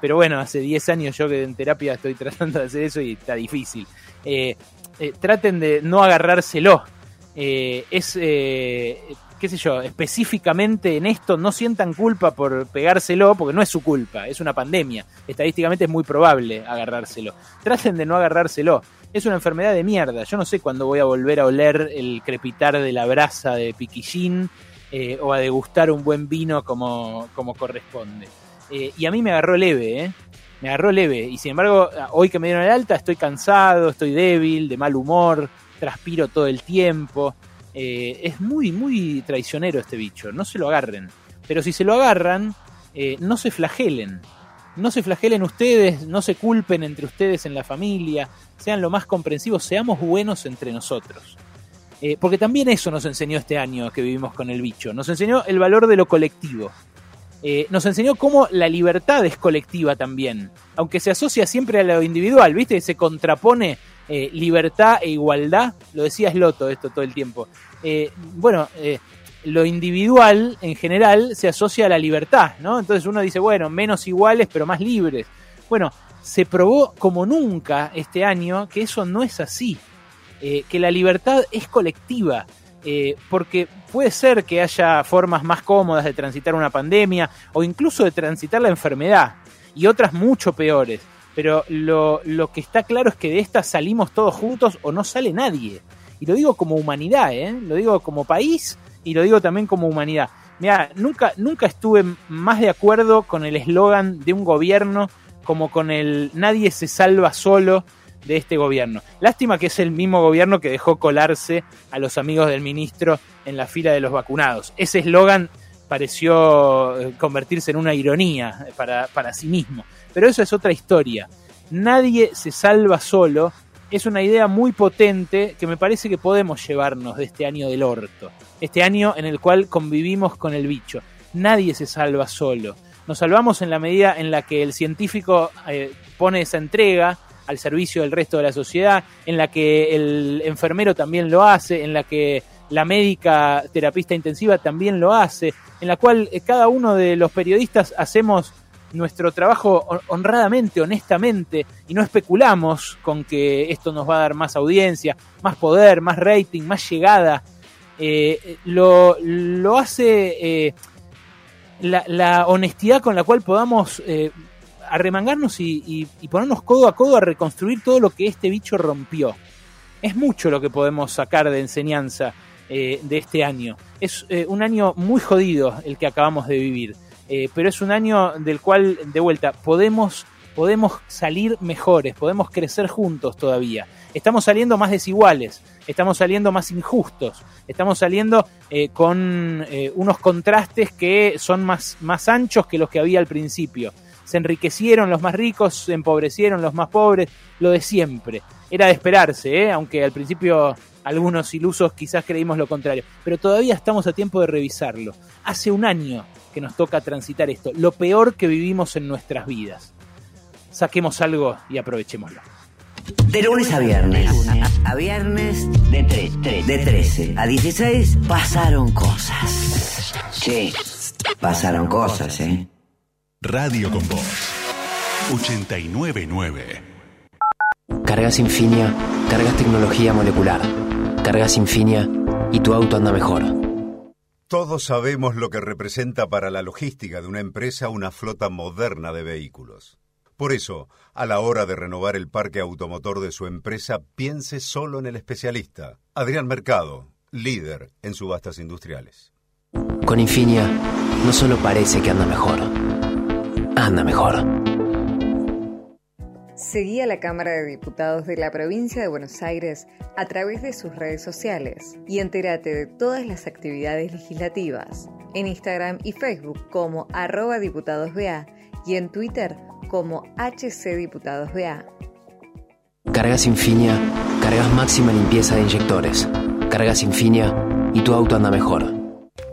Pero bueno, hace 10 años yo que en terapia estoy <laughs> tratando de hacer eso y está difícil. Eh, eh, traten de no agarrárselo. Eh, es, eh, qué sé yo, específicamente en esto no sientan culpa por pegárselo, porque no es su culpa, es una pandemia. Estadísticamente es muy probable agarrárselo. Traten de no agarrárselo es una enfermedad de mierda. Yo no sé cuándo voy a volver a oler el crepitar de la brasa de piquillín eh, o a degustar un buen vino como, como corresponde. Eh, y a mí me agarró leve, ¿eh? Me agarró leve. Y sin embargo, hoy que me dieron el alta, estoy cansado, estoy débil, de mal humor, transpiro todo el tiempo. Eh, es muy, muy traicionero este bicho. No se lo agarren. Pero si se lo agarran, no se flagelen no se flagelen ustedes, no se culpen entre ustedes en la familia, sean lo más comprensivos, seamos buenos entre nosotros. Eh, porque también eso nos enseñó este año que vivimos con el bicho, nos enseñó el valor de lo colectivo. Eh, nos enseñó cómo la libertad es colectiva también, aunque se asocia siempre a lo individual, ¿viste? Se contrapone eh, libertad e igualdad, lo decía Sloto esto todo el tiempo. Bueno, lo individual en general se asocia a la libertad, ¿no? Entonces uno dice, bueno, menos iguales pero más libres. Bueno, se probó como nunca este año que eso no es así, eh, que la libertad es colectiva, eh, porque puede ser que haya formas más cómodas de transitar una pandemia o incluso de transitar la enfermedad y otras mucho peores, pero lo, lo que está claro es que de estas salimos todos juntos o no sale nadie. Y lo digo como humanidad, ¿eh? lo digo como país y lo digo también como humanidad. Mira, nunca, nunca estuve más de acuerdo con el eslogan de un gobierno como con el nadie se salva solo de este gobierno. Lástima que es el mismo gobierno que dejó colarse a los amigos del ministro en la fila de los vacunados. Ese eslogan pareció eh, convertirse en una ironía para, para sí mismo. Pero eso es otra historia. Nadie se salva solo es una idea muy potente que me parece que podemos llevarnos de este año del orto. Este año en el cual convivimos con el bicho. Nadie se salva solo. Nos salvamos en la medida en la que el científico eh, pone esa entrega al servicio del resto de la sociedad, en la que el enfermero también lo hace, en la que la médica terapista intensiva también lo hace, en la cual eh, cada uno de los periodistas hacemos nuestro trabajo honradamente, honestamente, y no especulamos con que esto nos va a dar más audiencia, más poder, más rating, más llegada. Eh, lo, hace eh, la, honestidad con la cual podamos eh, arremangarnos y, y, ponernos codo a codo a reconstruir todo lo que este bicho rompió. Es mucho lo que podemos sacar de enseñanza de este año. Es un año muy jodido el que acabamos de vivir. Pero es un año del cual, de vuelta, podemos, podemos salir mejores, podemos crecer juntos todavía. Estamos saliendo más desiguales, estamos saliendo más injustos, estamos saliendo eh, con eh, unos contrastes que son más, más anchos que los que había al principio. Se enriquecieron los más ricos, se empobrecieron los más pobres, lo de siempre. Era de esperarse, aunque al principio algunos ilusos quizás creímos lo contrario, pero todavía estamos a tiempo de revisarlo. Hace un año que nos toca transitar esto, lo peor que vivimos en nuestras vidas. Saquemos algo y aprovechémoslo. De lunes a viernes. A, a viernes de, tre- de 13 a 16 pasaron cosas. Sí, pasaron cosas, ¿eh? Radio con Voz. 899. Cargas Infinia, cargas tecnología molecular. Cargas Infinia y tu auto anda mejor. Todos sabemos lo que representa para la logística de una empresa una flota moderna de vehículos. Por eso, a la hora de renovar el parque automotor de su empresa, piense solo en el especialista, Adrián Mercado, líder en subastas industriales. Con Infinia, no solo parece que anda mejor, anda mejor. Seguí a la Cámara de Diputados de la Provincia de Buenos Aires a través de sus redes sociales y entérate de todas las actividades legislativas en Instagram y Facebook como arroba diputadosBA y en Twitter como HCDiputadosBA. Cargas Infinia, cargas máxima limpieza de inyectores. Cargas Infinia y tu auto anda mejor.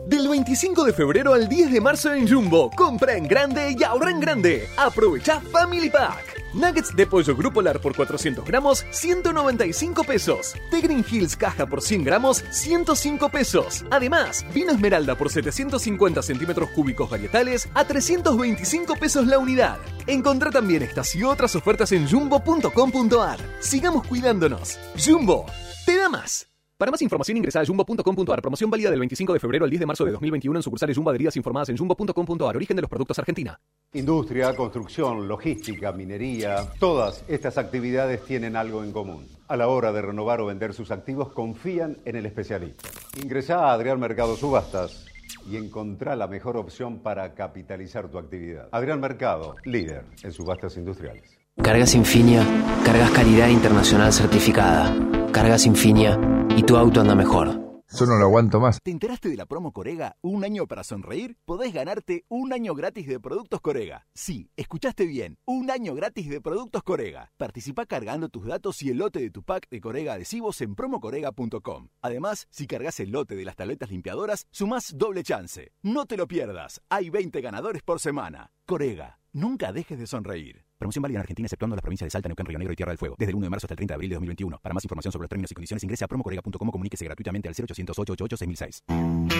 Del 25 de febrero al 10 de marzo en Jumbo, compra en grande y ahorra en grande. Aprovecha Family Pack. Nuggets de pollo grupo lar por 400 gramos, 195 pesos. Green Hills caja por 100 gramos, 105 pesos. Además, vino esmeralda por 750 centímetros cúbicos varietales a 325 pesos la unidad. Encontrá también estas y otras ofertas en jumbo.com.ar. Sigamos cuidándonos. Jumbo, te da más. Para más información ingresa a jumbo.com.ar. Promoción válida del 25 de febrero al 10 de marzo de 2021 en sucursales Jumbo adheridas informadas en jumbo.com.ar. Origen de los productos Argentina. Industria, construcción, logística, minería, todas estas actividades tienen algo en común. A la hora de renovar o vender sus activos, confían en el especialista. Ingresá a Adrián Mercado Subastas y encontrá la mejor opción para capitalizar tu actividad. Adrián Mercado, líder en subastas industriales. Cargas Infinia, cargas calidad internacional certificada. Cargas Infinia y tu auto anda mejor. Yo no lo aguanto más. ¿Te enteraste de la promo Corega? ¿Un año para sonreír? Podés ganarte un año gratis de productos Corega. Sí, escuchaste bien. Un año gratis de productos Corega. Participa cargando tus datos y el lote de tu pack de Corega adhesivos en promocorega.com. Además, si cargas el lote de las tabletas limpiadoras, sumás doble chance. No te lo pierdas. Hay 20 ganadores por semana. Corega. Nunca dejes de sonreír. Promoción válida en Argentina exceptuando las provincias de Salta, Neuquén, Río Negro y Tierra del Fuego. Desde el 1 de marzo hasta el 30 de abril de 2021. Para más información sobre los términos y condiciones ingrese a promocorega.com comuníquese gratuitamente al 0800 888 6006.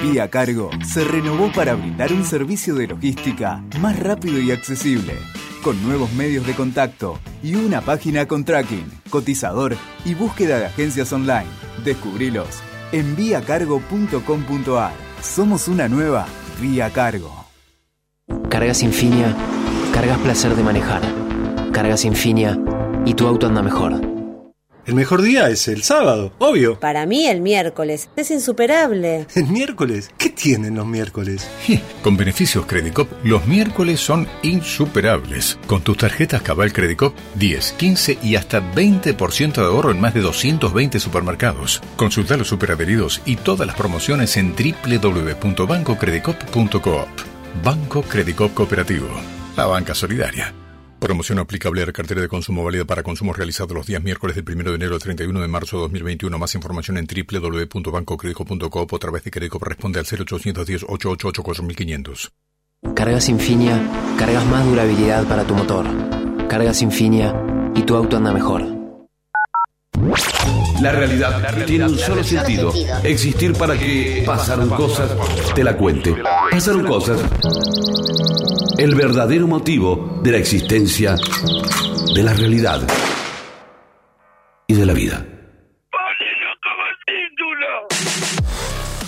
Vía Cargo se renovó para brindar un servicio de logística más rápido y accesible, con nuevos medios de contacto y una página con tracking, cotizador y búsqueda de agencias online. Descubrilos en viacargo.com.ar. Somos una nueva Vía Cargo. Cargas Infinia, cargas placer de manejar. Cargas Infinia y tu auto anda mejor. El mejor día es el sábado, obvio. Para mí el miércoles es insuperable. ¿El miércoles? ¿Qué tienen los miércoles? Con beneficios Credicop, los miércoles son insuperables. Con tus tarjetas Cabal Credicop, 10, 15 y hasta 20% de ahorro en más de 220 supermercados. Consulta los superadheridos y todas las promociones en www.bancocredicop.coop. Banco Credicop Cooperativo. La banca solidaria. Promoción aplicable a la cartera de consumo válida para consumos realizados los días miércoles del 1 de enero al 31 de marzo de 2021. Más información en www.bancocredico.coop a través de Credicop responde al 0810 888 4500. Cargas Infinia, cargas más durabilidad para tu motor. Cargas Infinia y tu auto anda mejor. La realidad, tiene un solo sentido. Existir para que pasaron cosas, te la cuente. Pasaron cosas. El verdadero motivo de la existencia, de la realidad y de la vida.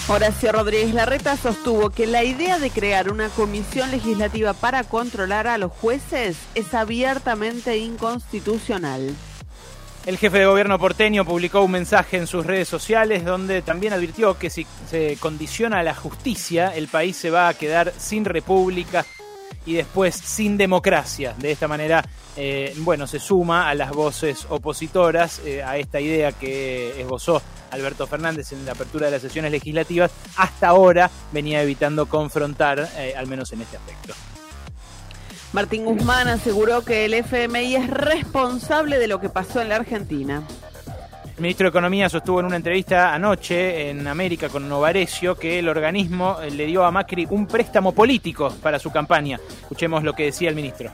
Horacio Rodríguez Larreta sostuvo que la idea de crear una comisión legislativa para controlar a los jueces es abiertamente inconstitucional. El jefe de gobierno porteño publicó un mensaje en sus redes sociales donde también advirtió que si se condiciona la justicia, el país se va a quedar sin república y después sin democracia. De esta manera, eh, bueno, se suma a las voces opositoras eh, a esta idea que esbozó Alberto Fernández en la apertura de las sesiones legislativas. Hasta ahora venía evitando confrontar, eh, al menos en este aspecto. Martín Guzmán aseguró que el FMI es responsable de lo que pasó en la Argentina. El ministro de Economía sostuvo en una entrevista anoche en América con Novarecio que el organismo le dio a Macri un préstamo político para su campaña. Escuchemos lo que decía el ministro.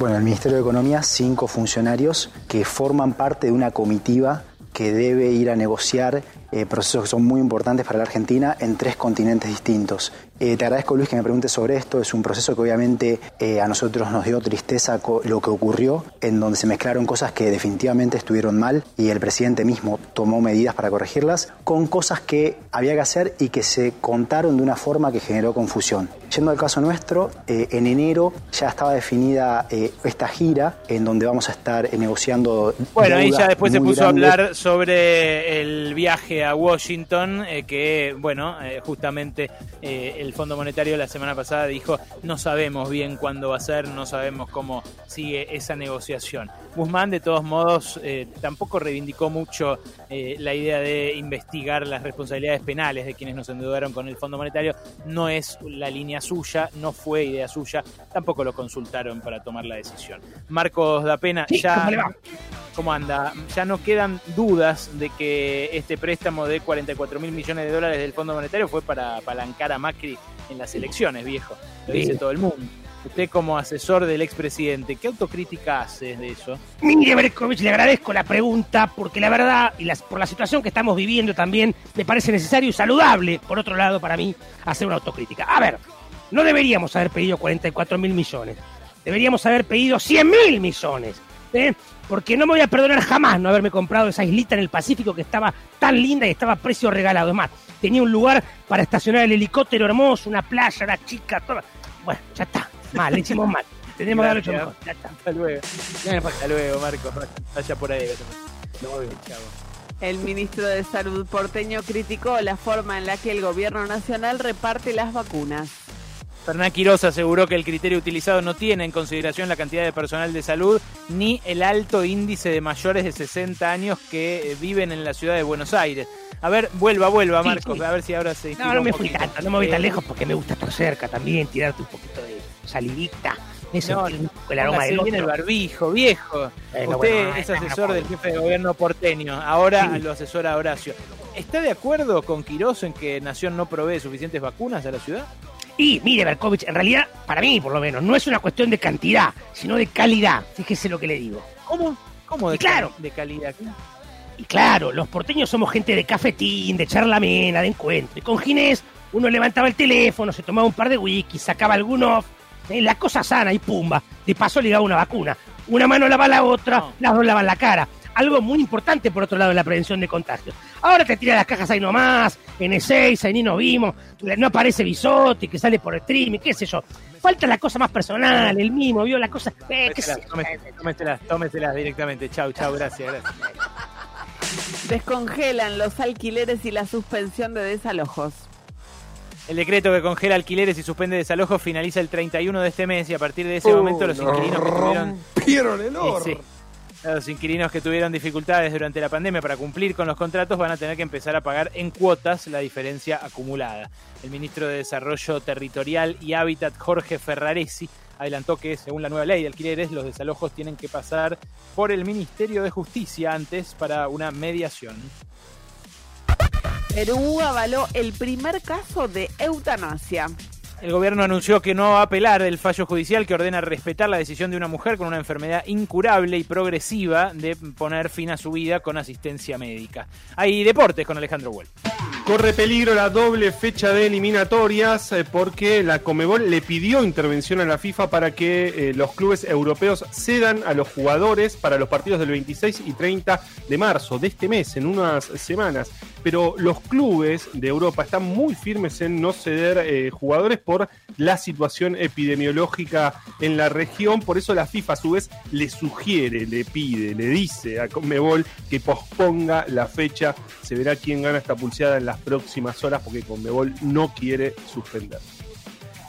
Bueno, el Ministerio de Economía, cinco funcionarios que forman parte de una comitiva que debe ir a negociar eh, procesos que son muy importantes para la Argentina en tres continentes distintos. Eh, te agradezco, Luis, que me preguntes sobre esto. Es un proceso que obviamente eh, a nosotros nos dio tristeza lo que ocurrió, en donde se mezclaron cosas que definitivamente estuvieron mal y el presidente mismo tomó medidas para corregirlas, con cosas que había que hacer y que se contaron de una forma que generó confusión. Yendo al caso nuestro, en enero ya estaba definida esta gira en donde vamos a estar negociando. Bueno, ahí ya después se puso a hablar sobre el viaje a Washington, que, bueno, justamente el Fondo Monetario la semana pasada dijo no sabemos bien cuándo va a ser, no sabemos cómo sigue esa negociación. Guzmán, de todos modos, eh, tampoco reivindicó mucho eh, la idea de investigar las responsabilidades penales de quienes nos endeudaron con el Fondo Monetario. No es la línea suya, no fue idea suya, tampoco lo consultaron para tomar la decisión. Marcos da pena, ya... ¿Cómo anda? Ya no quedan dudas de que este préstamo de 44 mil millones de dólares del Fondo Monetario fue para apalancar a Macri en las elecciones, viejo. Lo dice todo el mundo. Usted como asesor del expresidente, ¿qué autocrítica hace de eso? Mire, Berkovich, le agradezco la pregunta porque la verdad y por la situación que estamos viviendo también me parece necesario y saludable, por otro lado, para mí, hacer una autocrítica. A ver, no deberíamos haber pedido 44 mil millones, deberíamos haber pedido 100 mil millones. ¿eh? porque no me voy a perdonar jamás no haberme comprado esa islita en el Pacífico que estaba tan linda y estaba a precio regalado. Es más, tenía un lugar para estacionar el helicóptero hermoso, una playa, una chica, toda. Bueno, ya está. Mal, le hicimos mal. Tenemos que haberlo hecho mejor. Ya está. Hasta luego. Hasta luego, Marco. Vaya por ahí. El ministro de Salud porteño criticó la forma en la que el gobierno nacional reparte las vacunas. Fernán Quiroz aseguró que el criterio utilizado no tiene en consideración la cantidad de personal de salud ni el alto índice de mayores de 60 años que eh, viven en la ciudad de Buenos Aires. A ver, vuelva, vuelva, Marcos, a ver si ahora se. No, no me fui tanto, no me voy tan lejos porque me gusta estar cerca también, tirarte un poquito de salivita. Eso, el aroma del el barbijo, viejo. Usted es asesor del jefe de gobierno porteño, ahora lo asesora Horacio. ¿Está de acuerdo con Quiroz en que Nación no provee suficientes vacunas a la ciudad? Y mire, Berkovich, en realidad, para mí por lo menos, no es una cuestión de cantidad, sino de calidad. Fíjese lo que le digo. ¿Cómo? ¿Cómo de, claro, de calidad? Y claro, los porteños somos gente de cafetín, de charlamena, de encuentro. Y con Ginés uno levantaba el teléfono, se tomaba un par de wikis, sacaba algunos, eh, la cosa sana y pumba. De paso le daba una vacuna. Una mano lava la otra, las dos lavan la cara algo muy importante por otro lado en la prevención de contagios. Ahora te tira las cajas ahí nomás, en E6, ahí ni nos vimos, no aparece Bisotti que sale por streaming, qué sé yo. Falta la cosa más personal, el mismo, vio la cosa. Eh, tómeselas, tómeselas, directamente. Chau, chau, gracias, gracias. Descongelan los alquileres y la suspensión de desalojos. El decreto que congela alquileres y suspende desalojos finaliza el 31 de este mes y a partir de ese momento los inquilinos que tuvieron... ¡Rompieron el oro! Los inquilinos que tuvieron dificultades durante la pandemia para cumplir con los contratos van a tener que empezar a pagar en cuotas la diferencia acumulada. El ministro de Desarrollo Territorial y Hábitat, Jorge Ferraresi, adelantó que, según la nueva ley de alquileres, los desalojos tienen que pasar por el Ministerio de Justicia antes para una mediación. Perú avaló el primer caso de eutanasia. El gobierno anunció que no va a apelar el fallo judicial que ordena respetar la decisión de una mujer con una enfermedad incurable y progresiva de poner fin a su vida con asistencia médica. Hay deportes con Alejandro Huel. Corre peligro la doble fecha de eliminatorias eh, porque la Comebol le pidió intervención a la FIFA para que eh, los clubes europeos cedan a los jugadores para los partidos del 26 y 30 de marzo de este mes, en unas semanas. Pero los clubes de Europa están muy firmes en no ceder eh, jugadores por la situación epidemiológica en la región. Por eso la FIFA a su vez le sugiere, le pide, le dice a Conmebol que posponga la fecha. Se verá quién gana esta pulseada en las próximas horas porque Conmebol no quiere suspender.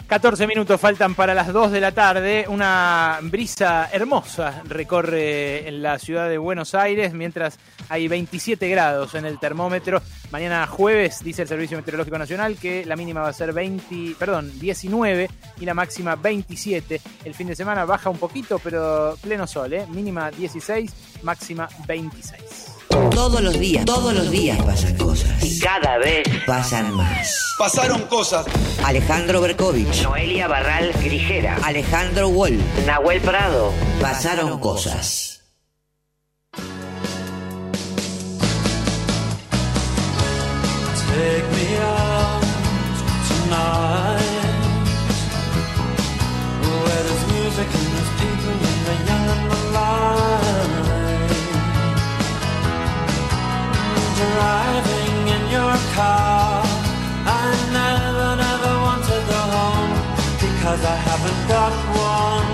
14 minutos faltan para las 2 de la tarde. Una brisa hermosa recorre en la ciudad de Buenos Aires mientras hay 27 grados en el termómetro. Mañana jueves dice el Servicio Meteorológico Nacional que la mínima va a ser 20, perdón, 19 y la máxima 27. El fin de semana baja un poquito, pero pleno sol, ¿eh? mínima 16, máxima 26. Todos los días, todos los días pasan cosas. Y cada vez pasan más. Pasaron cosas. Alejandro Berkovich. Noelia Barral Grijera. Alejandro Wall. Nahuel Prado. Pasaron cosas. Car I never, never want to go home Because I haven't got one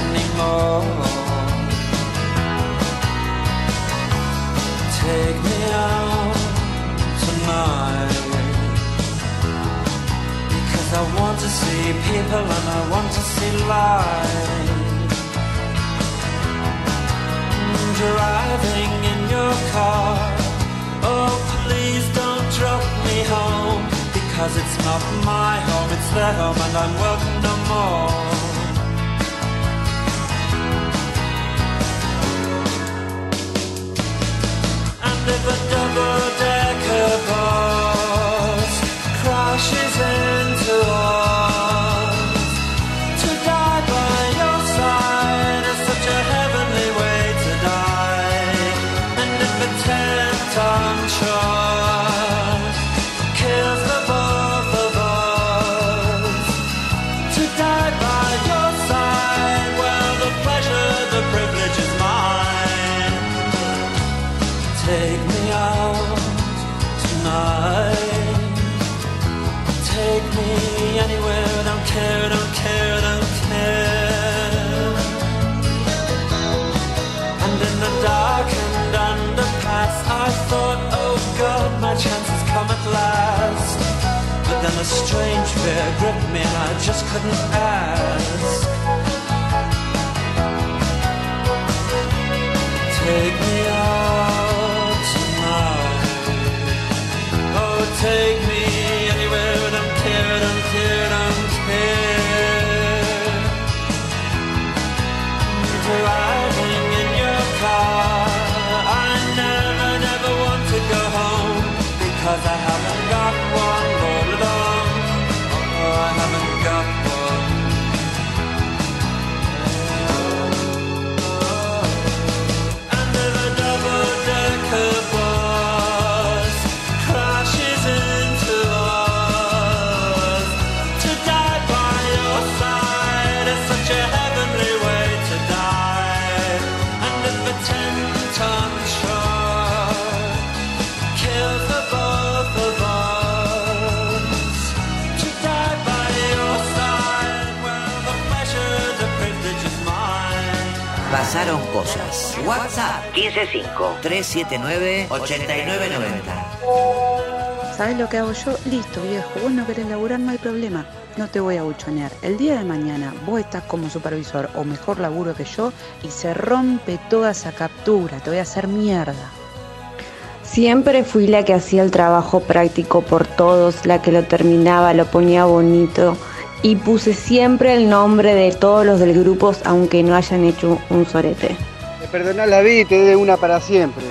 anymore. Take me out tonight Because I want to see people and I want to see light Driving in your car Oh please don't drop me home Because it's not my home, it's their home and I'm welcome no more. And if a double-decker Then a strange fear gripped me, and I just couldn't ask. Take me out tonight. Oh, take me anywhere. Don't care, don't care, don't care. Driving in your car. I never, never want to go home because I haven't Pasaron cosas. WhatsApp 155 379 8990. ¿Sabes lo que hago yo? Listo, viejo. Vos no querés laburar, no hay problema. No te voy a buchonear. El día de mañana vos estás como supervisor o mejor laburo que yo y se rompe toda esa captura. Te voy a hacer mierda. Siempre fui la que hacía el trabajo práctico por todos, la que lo terminaba, lo ponía bonito y puse siempre el nombre de todos los del grupo aunque no hayan hecho un sorete. Me perdonás la vida y te dé una para siempre.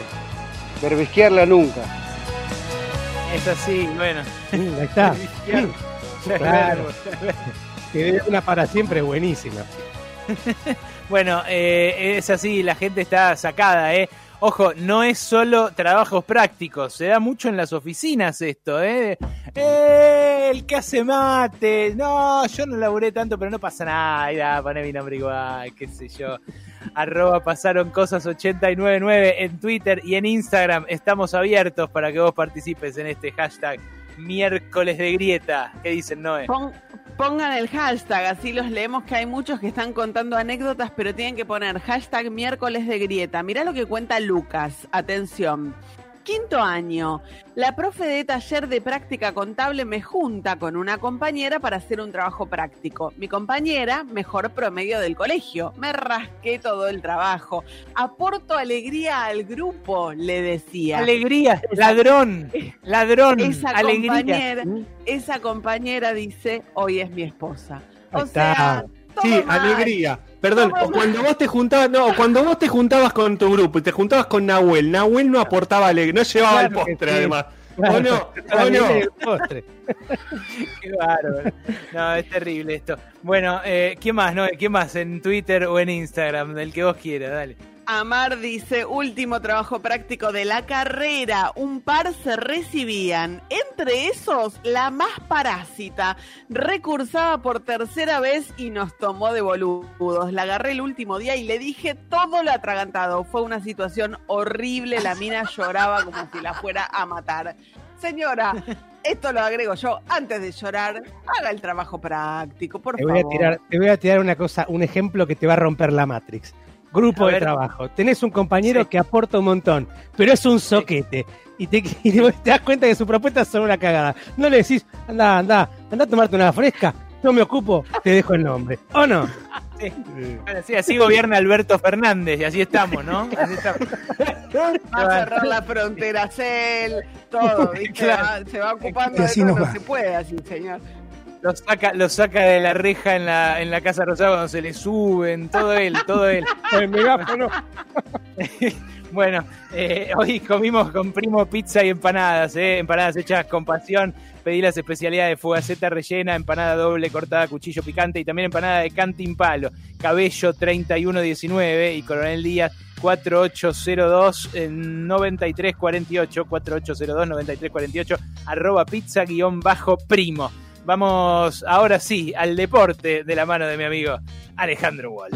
Berbisquearla nunca. Es así, bueno. Ahí está. Claro. Que dé una para siempre buenísima. <laughs> Bueno, eh, es así, la gente está sacada, ¿eh? Ojo, no es solo trabajos prácticos, se da mucho en las oficinas esto, ¿eh? ¡Eh! El que hace mate. No, yo no laburé tanto, pero no pasa nada. Da, poné mi nombre igual, qué sé yo. Arroba pasaron cosas 899 en Twitter y en Instagram. Estamos abiertos para que vos participes en este hashtag miércoles de grieta. ¿Qué dicen, Noé? Pon- pongan el hashtag, así los leemos que hay muchos que están contando anécdotas, pero tienen que poner hashtag miércoles de grieta. Mirá lo que cuenta Lucas. Atención. Quinto año. La profe de taller de práctica contable me junta con una compañera para hacer un trabajo práctico. Mi compañera, mejor promedio del colegio. Me rasqué todo el trabajo. Aporto alegría al grupo, le decía. Alegría, ladrón, ladrón, Esa alegría. compañera, esa compañera dice, hoy es mi esposa. O sea, Sí, mal. alegría. Perdón, o cuando vos te juntabas, no, cuando vos te juntabas con tu grupo y te juntabas con Nahuel, Nahuel no aportaba alegre, no llevaba el Claro postre sí. además. Claro, <laughs> ¿O no? ¿O no? el postre. <laughs> Qué bárbaro. No, es terrible esto. Bueno, eh, ¿quién más? No? ¿Quién más? En Twitter o en Instagram, del que vos quieras, dale. Amar dice, último trabajo práctico de la carrera, un par se recibían, entre esos la más parásita, recursaba por tercera vez y nos tomó de boludos. La agarré el último día y le dije todo lo atragantado, fue una situación horrible, la mina <laughs> lloraba como si la fuera a matar. Señora, esto lo agrego yo, antes de llorar, haga el trabajo práctico, por Te voy, a favor. tirar, te voy a tirar una cosa, un ejemplo que te va a romper la Matrix. Grupo A de ver. trabajo. Tenés un compañero que aporta un montón, pero es un soquete. Y te, <laughs> y vos te das cuenta que su propuesta es solo una cagada. No le decís, anda, anda, anda a tomarte una fresca. No me ocupo, te dejo el nombre. ¿O no? Bueno, sí, así gobierna Alberto Fernández y así estamos, ¿no? <laughs> Así estamos. Va a cerrar la frontera Cel, todo, <laughs> ¿viste? Claro. Va- se va ocupando de así todo, nos no va. se puede así, señor. Lo saca, lo saca de la reja en la, en la Casa Rosada cuando se le suben, todo él, todo él. <laughs> El megáfono. <laughs> bueno, eh, hoy comimos con primo pizza y empanadas, eh, empanadas hechas con pasión. Pedí las especialidades de fugaceta rellena, empanada doble cortada, cuchillo picante y también empanada de cantin palo. Cabello 3119 y Coronel Díaz 4802 eh, 9348 4802 9348 arroba pizza guion bajo primo. Vamos ahora sí al deporte de la mano de mi amigo Alejandro Wall.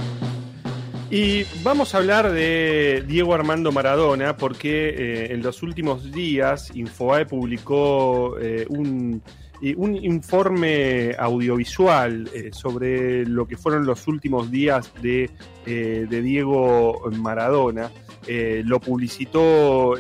Y vamos a hablar de Diego Armando Maradona porque eh, en los últimos días Infobae publicó eh, un, eh, un informe audiovisual sobre lo que fueron los últimos días de, de Diego Maradona. Lo publicitó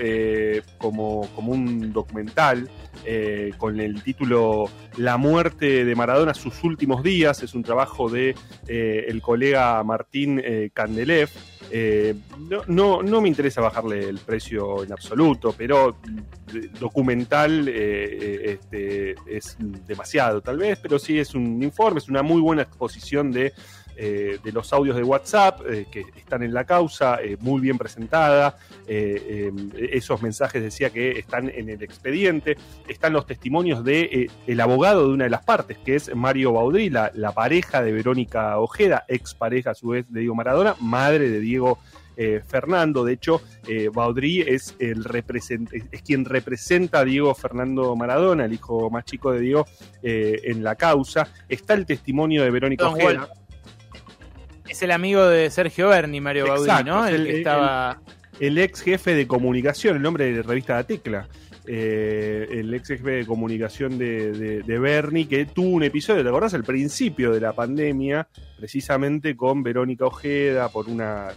como, como un documental eh, con el título La muerte de Maradona, sus últimos días. Es un trabajo de eh, el colega Martín eh, Candelev. Eh, no, no, me interesa bajarle el precio en absoluto, pero documental este, es demasiado tal vez, pero sí es un informe, es una muy buena exposición de eh, de los audios de WhatsApp eh, que están en la causa, eh, muy bien presentada. Esos mensajes decía que están en el expediente. Están los testimonios de el abogado de una de las partes, que es Mario Baudry, la, la pareja de Verónica Ojeda, ex pareja a su vez de Diego Maradona, madre de Diego eh, Fernando. De hecho, eh, Baudry es, el es- quien representa a Diego Fernando Maradona, el hijo más chico de Diego, eh, en la causa. Está el testimonio de Verónica Ojeda. Es el amigo de Sergio Berni, Mario Baudí, ¿no? El, que estaba. el ex jefe de comunicación, el nombre de la revista La Tecla. Eh, el ex jefe de comunicación de, de, de Bernie, que tuvo un episodio, ¿te acordás? Al principio de la pandemia, precisamente con Verónica Ojeda, por una,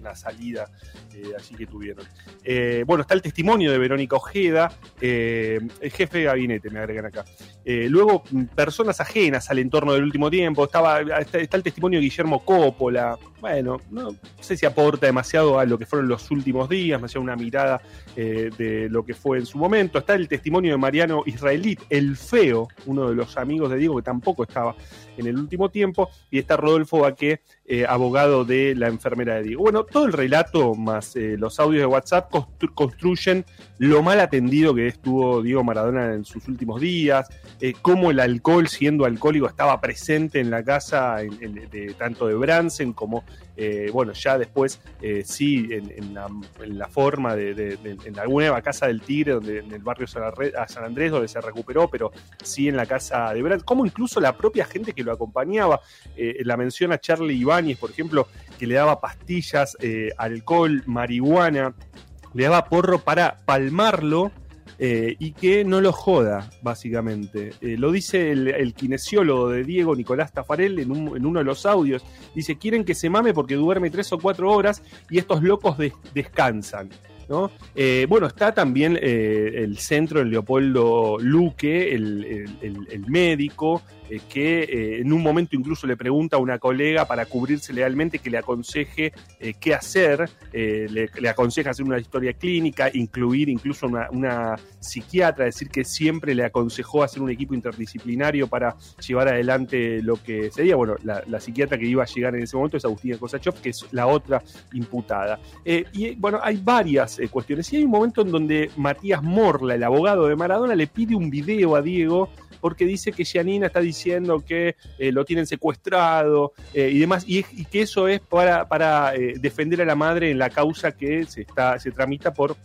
una salida eh, allí que tuvieron. Eh, bueno, está el testimonio de Verónica Ojeda, eh, el jefe de gabinete, me agregan acá. Luego, mm, personas ajenas al entorno del último tiempo, estaba, está, el testimonio de Guillermo Coppola. Bueno, no sé si aporta demasiado a lo que fueron los últimos días, más allá una mirada de lo que fue en su momento. Está el testimonio de Mariano Israelit, el feo, uno de los amigos de Diego que tampoco estaba en el último tiempo, y está Rodolfo Baqué, eh, abogado de la enfermera de Diego. Bueno, todo el relato más eh, los audios de WhatsApp constru- construyen lo mal atendido que estuvo Diego Maradona en sus últimos días, eh, cómo el alcohol, siendo alcohólico, estaba presente en la casa de, tanto de Bransen como, eh, bueno, ya después sí, en, la, forma de, en la nueva casa del Tigre, donde, en el barrio San, San Andrés, donde se recuperó, pero sí en la casa de Bransen, como incluso la propia gente que lo acompañaba, la menciona Charlie Por ejemplo, que le daba pastillas, eh, alcohol, marihuana, le daba porro para palmarlo eh, y que no lo joda, básicamente. Eh, lo dice el, kinesiólogo de Diego, Nicolás Tafarel, en, un- en uno de los audios. Dice, quieren que se mame porque duerme tres o cuatro horas y estos locos des- descansan. ¿no? Bueno, está también el centro de Leopoldo Luque, el médico, eh, que eh, en un momento incluso le pregunta a una colega para cubrirse legalmente que le aconseje eh, qué hacer, le, aconseja hacer una historia clínica, incluir incluso una, una psiquiatra, decir que siempre le aconsejó hacer un equipo interdisciplinario para llevar adelante lo que sería, bueno, la, la psiquiatra que iba a llegar en ese momento es Agustina Kosachov, que es la otra imputada. Y bueno, hay varias cuestiones. Y hay un momento en donde Matías Morla, el abogado de Maradona, le pide un video a Diego porque dice que Gianina está diciendo que eh, lo tienen secuestrado eh, y demás, y, que eso es para, para eh, defender a la madre en la causa que se, está, se tramita por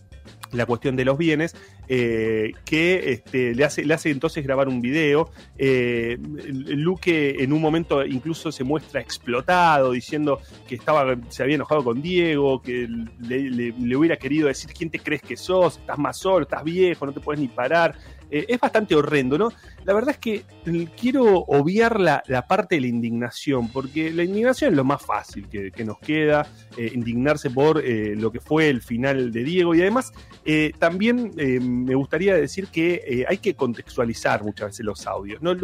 la cuestión de los bienes, que este, le, hace, le hace entonces grabar un video. Eh, Luque en un momento incluso se muestra explotado, diciendo que estaba, se había enojado con Diego, que le, hubiera querido decir quién te crees que sos, estás más solo, estás viejo, no te puedes ni parar. Es bastante horrendo, ¿no? La verdad es que quiero obviar la, la parte de la indignación, porque la indignación es lo más fácil que, nos queda, eh, indignarse por eh, lo que fue el final de Diego y además eh, también me gustaría decir que hay que contextualizar muchas veces los audios. ¿no?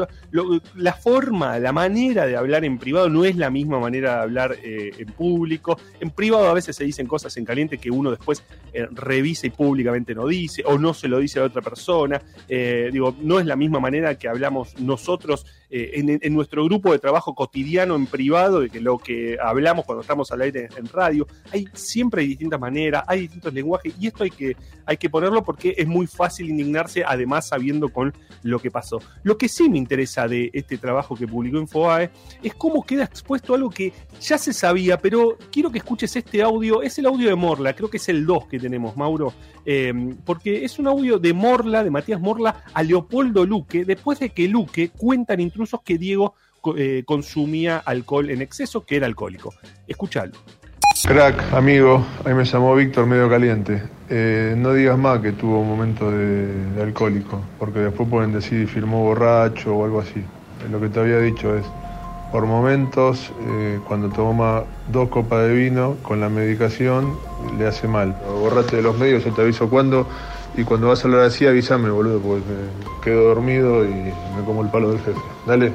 La forma, la manera de hablar en privado no es la misma manera de hablar en público. En privado a veces se dicen cosas en caliente que uno después revisa y públicamente no dice, o no se lo dice a otra persona. Digo, no es la misma manera que hablamos nosotros eh, en, nuestro grupo de trabajo cotidiano en privado de que lo que hablamos cuando estamos al aire en radio. Hay siempre hay distintas maneras, hay distintos lenguajes y esto hay que, hay que ponerlo porque es muy fácil indignarse, además sabiendo con lo que pasó. Lo que sí me interesa de este trabajo que publicó Infobae es cómo queda expuesto algo que ya se sabía, pero quiero que escuches este audio. Es el audio de Morla, creo que es el 2 que tenemos, Mauro, eh, porque es un audio de Morla, de Matías Morla, a Leopoldo Luque, después de que Luque cuentan intrusos que Diego eh, consumía alcohol en exceso, que era alcohólico. Escúchalo. Crack, amigo, ahí me llamó Víctor medio caliente. Eh, no digas más que tuvo un momento de, alcohólico, porque después pueden decir firmó borracho o algo así. Lo que te había dicho es, por momentos, eh, cuando toma dos copas de vino con la medicación, le hace mal. Borrate de los medios, yo te aviso cuándo, y cuando vas a hablar así, avísame, boludo, porque me quedo dormido y me como el palo del jefe. Dale.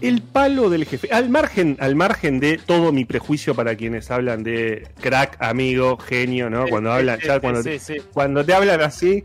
El palo del jefe. Al margen, al margen de todo mi prejuicio para quienes hablan de crack, amigo, genio, ¿no? Cuando Sí, hablan, sí, ya cuando, sí, te, sí. cuando te hablan así,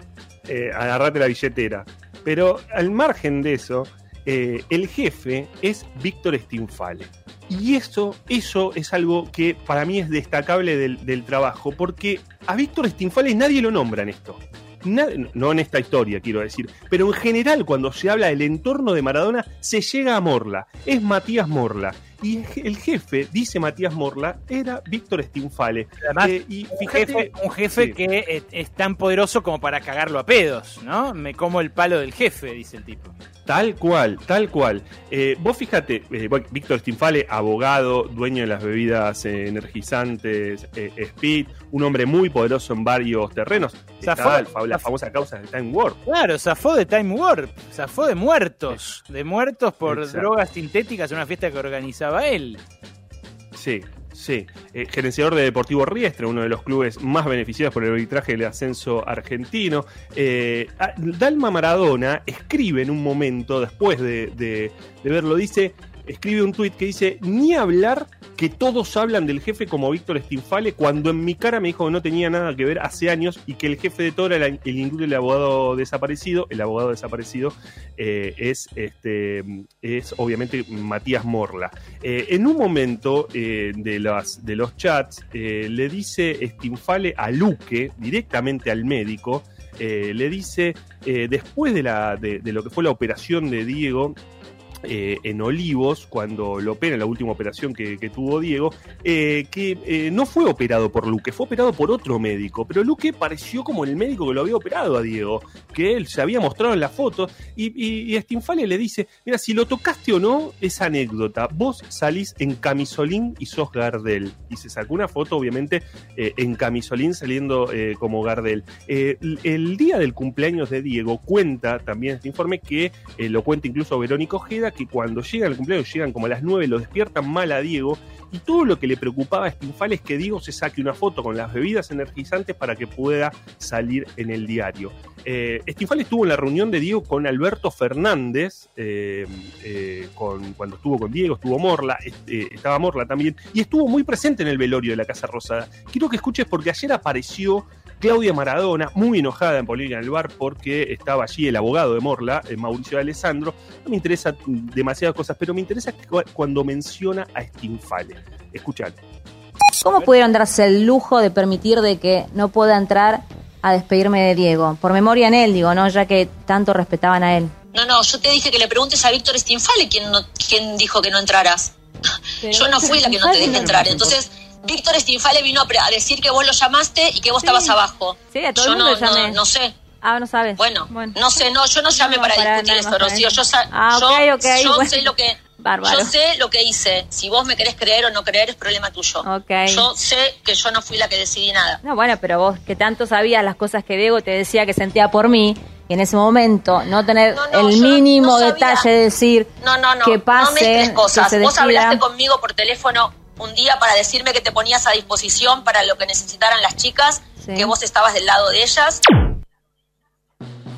eh, agarrate la billetera. Pero al margen de eso, eh, el jefe es Víctor Stinfale. Y eso, eso es algo que para mí es destacable del, trabajo, porque a Víctor Stinfale nadie lo nombra en esto. No en esta historia, quiero decir, pero en general cuando se habla del entorno de Maradona, se llega a Morla. Es Matías Morla. Y el jefe, dice Matías Morla, era Víctor Stinfale. Además, Eh, y un jefe, un jefe Sí. que es, es tan poderoso como para cagarlo a pedos, ¿no? Me como el palo del jefe, dice el tipo. Tal cual, tal cual. Eh, vos fíjate, eh, Víctor Stinfale, abogado, dueño de las bebidas energizantes, Speed, un hombre muy poderoso en varios terrenos. Zafó- la famosa causa del Time Warp. Claro, zafó de Time Warp, zafó de muertos, de muertos por Exacto. drogas sintéticas en una fiesta que organizaba él. Sí, sí. Eh, gerenciador de Deportivo Riestre, uno de los clubes más beneficiados por el arbitraje del ascenso argentino. Eh, Dalma Maradona escribe en un momento, después de, de- de verlo, dice, escribe un tuit que dice, ni hablar que todos hablan del jefe como Víctor Stinfale, cuando en mi cara me dijo que no tenía nada que ver hace años y que el jefe de todo era el, el abogado desaparecido. El abogado desaparecido eh, es, este, es obviamente Matías Morla. Eh, en un momento eh, de, las, de los chats, le dice Stinfale a Luque, directamente al médico, le dice, después de, la, de lo que fue la operación de Diego, eh, en Olivos, cuando lo opera, la última operación que, tuvo Diego, eh, que eh, no fue operado por Luque, fue operado por otro médico, pero Luque pareció como el médico que lo había operado a Diego, que él se había mostrado en la foto, y, y, y Stinfale le dice, mira, si lo tocaste o no, es anécdota, vos salís en camisolín y sos Gardel, y se sacó una foto, obviamente, en camisolín saliendo como Gardel. El- el día del cumpleaños de Diego cuenta también este informe que lo cuenta incluso Verónica Ojeda, que cuando llega el cumpleaños, llegan como a las 9, lo despiertan mal a Diego y todo lo que le preocupaba a Stinfal es que Diego se saque una foto con las bebidas energizantes para que pueda salir en el diario. Eh, estuvo en la reunión de Diego con Alberto Fernández, eh, eh, con, cuando estuvo con Diego, estuvo Morla, este, estaba Morla también, y estuvo muy presente en el velorio de la Casa Rosada. Quiero que escuches porque ayer apareció Claudia Maradona, muy enojada en Política en el bar porque estaba allí el abogado de Morla, eh, Mauricio Alessandro. No me interesa demasiadas cosas, pero me interesa cu- cuando menciona a Stinfale. Escuchad. ¿Cómo pudieron darse el lujo de permitir de que no pueda entrar a despedirme de Diego? Por memoria en él, digo, ¿no? Ya que tanto respetaban a él. No, no, yo te dije que le preguntes a Víctor Stinfale quién, no, quién dijo que no entraras. yo no fui la que no te dejé entrar. Entonces, Víctor Stinfale vino a, decir que vos lo llamaste y que vos Sí. estabas abajo. Sí, a todo yo el mundo no, llamé. no, no sé. Ah, no sabes. Bueno, no sé, no, yo no llamé para para discutir para Rocío. eso. Yo, Ah, yo, ok, ok, yo bueno. sé lo que Bárbaro. yo sé lo que hice. Si vos me querés creer o no creer es problema tuyo. Ok. Yo sé que yo no fui la que decidí nada. No, bueno, pero vos que tanto sabías las cosas que Diego te decía que sentía por mí, y en ese momento no tener no, el no- mínimo no detalle de decir No, no, no. que no pase, mezcles cosas. que se Vos hablaste conmigo por teléfono un día para decirme que te ponías a disposición para lo que necesitaran las chicas, Sí. que vos estabas del lado de ellas.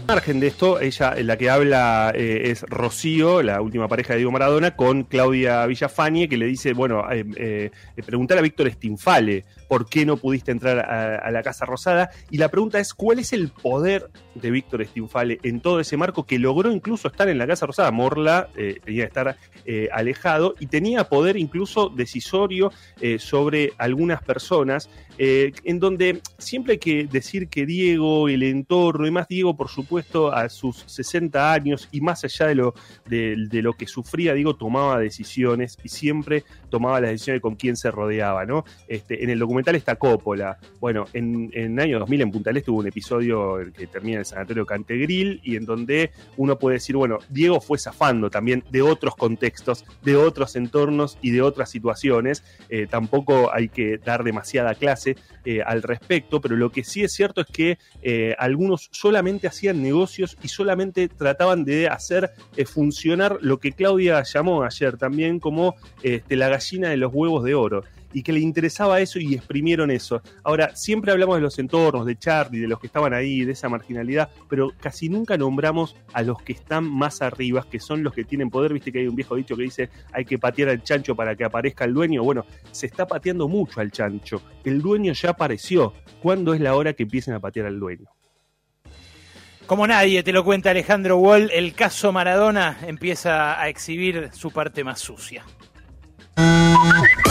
margen de esto, ella, la que habla eh, es Rocío, la última pareja de Diego Maradona, con Claudia Villafañe, que le dice, bueno, eh, eh, preguntar a Víctor Stinfale por qué no pudiste entrar a, la Casa Rosada. Y la pregunta es, ¿cuál es el poder de Víctor Stinfale en todo ese marco que logró incluso estar en la Casa Rosada? Morla eh, tenía que estar eh, alejado y tenía poder incluso decisorio eh, sobre algunas personas, en donde siempre hay que decir que Diego, el entorno, y más Diego, por supuesto, a sus 60 años y más allá de lo, de, lo que sufría, Diego tomaba decisiones y siempre tomaba las decisiones con quién se rodeaba, ¿no? Este, en el documental está Coppola. Bueno, en, el año 2000 en Punta del Este hubo un episodio que termina en el Sanatorio Cantegril y en donde uno puede decir, bueno, Diego fue zafando también de otros contextos, de otros entornos y de otras situaciones. Eh, tampoco hay que dar demasiada clase eh, al respecto, pero lo que sí es cierto es que eh, algunos solamente hacían negocios y solamente trataban de hacer funcionar lo que Claudia llamó ayer también como este, la gallina de los huevos de oro y que le interesaba eso y exprimieron eso. Ahora, siempre hablamos de los entornos, de Charlie, de los que estaban ahí, de esa marginalidad, pero casi nunca nombramos a los que están más arriba, que son los que tienen poder. Viste que hay un viejo dicho que dice hay que patear al chancho para que aparezca el dueño. Bueno, se está pateando mucho al chancho. El dueño ya apareció. ¿Cuándo es la hora que empiecen a patear al dueño? Como nadie te lo cuenta Alejandro Wall, el caso Maradona empieza a exhibir su parte más sucia.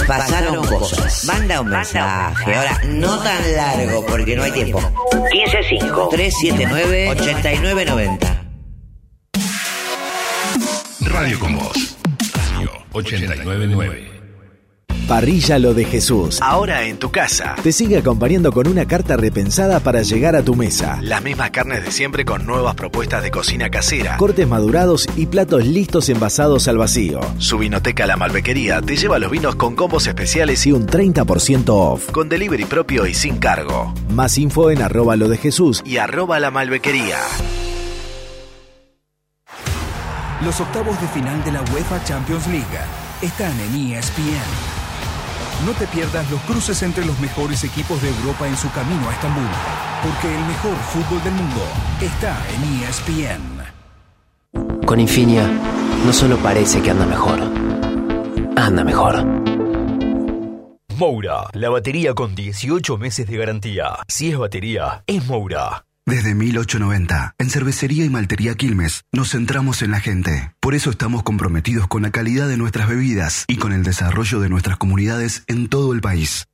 Pasaron cosas. Manda un mensaje. Ahora, no tan largo porque no hay tiempo. 155 379 8990. Radio con Voz. Radio 899. Parrilla Lo de Jesús. Ahora en tu casa. Te sigue acompañando con una carta repensada para llegar a tu mesa. Las mismas carnes de siempre con nuevas propuestas de cocina casera. Cortes madurados y platos listos envasados al vacío. Su vinoteca La Malbequería te lleva los vinos con combos especiales y un 30% off. Con delivery propio y sin cargo. Más info en arroba lo de Jesús y arroba la malbequería. Los octavos de final de la UEFA Champions League están en ESPN. No te pierdas los cruces entre los mejores equipos de Europa en su camino a Estambul, porque el mejor fútbol del mundo está en ESPN. Con Infinia, no solo parece que anda mejor, anda mejor. Moura, la batería con 18 meses de garantía. Si es batería, es Moura. Desde 1890, en Cervecería y Maltería Quilmes, nos centramos en la gente. Por eso estamos comprometidos con la calidad de nuestras bebidas y con el desarrollo de nuestras comunidades en todo el país.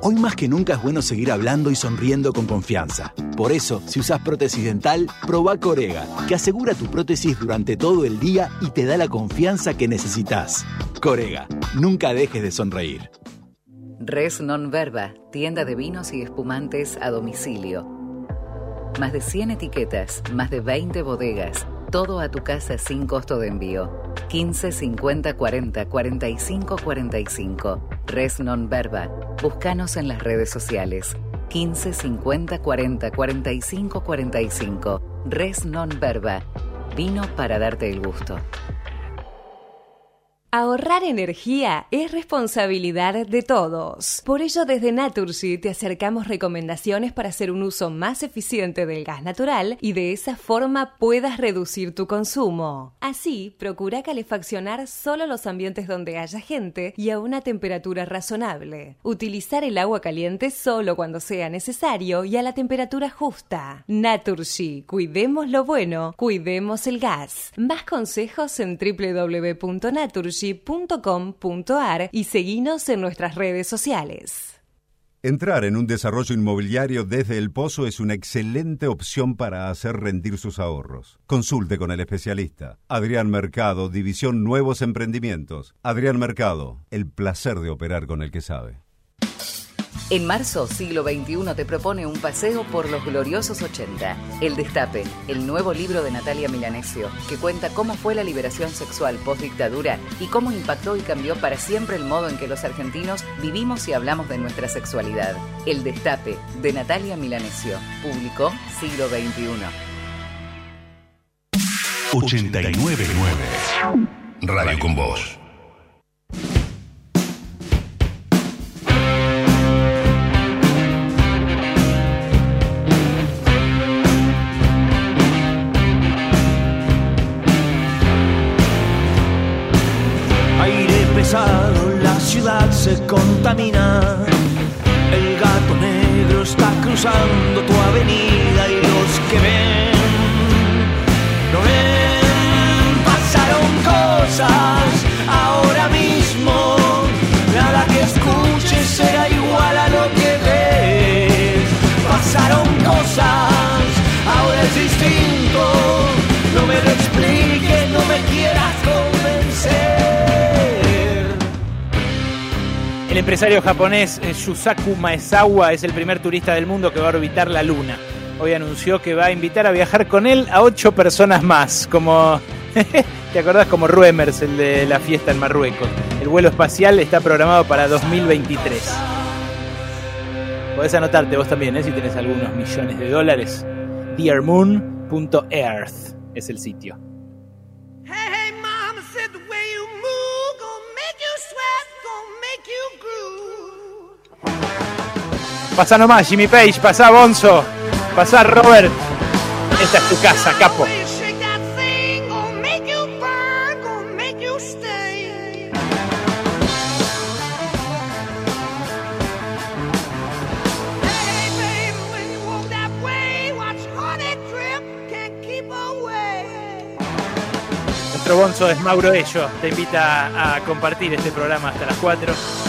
Hoy más que nunca es bueno seguir hablando y sonriendo con confianza. Por eso, si usas prótesis dental, probá Corega, que asegura tu prótesis durante todo el día y te da la confianza que necesitas. Corega, nunca dejes de sonreír. Res Non Verba, tienda de vinos y espumantes a domicilio. Más de 100 etiquetas, más de 20 bodegas, todo a tu casa sin costo de envío. 15 50 40 45 45. Res Non Verba. Búscanos en las redes sociales. 15 50 40 45 45. Res Non Verba. Vino para darte el gusto. Ahorrar energía es responsabilidad de todos. Por ello, desde Naturgy te acercamos recomendaciones para hacer un uso más eficiente del gas natural y de esa forma puedas reducir tu consumo. Así, procura calefaccionar solo los ambientes donde haya gente y a una temperatura razonable. Utilizar el agua caliente solo cuando sea necesario y a la temperatura justa. Naturgy, cuidemos lo bueno, cuidemos el gas. Más consejos en www.naturgy .com.ar y seguinos en nuestras redes sociales. Entrar en un desarrollo inmobiliario desde el pozo es una excelente opción para hacer rendir sus ahorros. Consulte con el especialista. Adrián Mercado, División Nuevos Emprendimientos. Adrián Mercado, el placer de operar con el que sabe. En marzo, siglo XXI te propone un paseo por los gloriosos 80. El Destape, el nuevo libro de Natalia Milanesio, que cuenta cómo fue la liberación sexual post-dictadura y cómo impactó y cambió para siempre el modo en que los argentinos vivimos y hablamos de nuestra sexualidad. El Destape, de Natalia Milanesio, publicó siglo XXI. 899 Radio con Voz. La ciudad se contamina. El gato negro está cruzando tu avenida y los que ven, no ven. Pasaron cosas El empresario japonés eh, Yusaku Maezawa es el primer turista del mundo que va a orbitar la Luna. Hoy anunció que va a invitar a viajar con él a ocho personas más, como... <laughs> ¿Te acordás? Como Ruemers, el de la fiesta en Marruecos. El vuelo espacial está programado para 2023. Podés anotarte vos también, ¿eh? si tenés algunos millones de dólares. dearmoon.earth es el sitio. Pasa nomás, Jimmy Page, pasa Bonzo, pasa Robert. Esta es tu casa, capo. Nuestro Bonzo es Mauro Ello. Te invita a compartir este programa hasta las 4.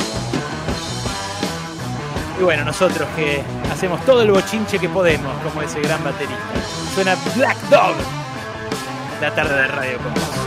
Y bueno, nosotros que hacemos todo el bochinche que podemos, como ese gran baterista. Suena Black Dog. La tarde de radio con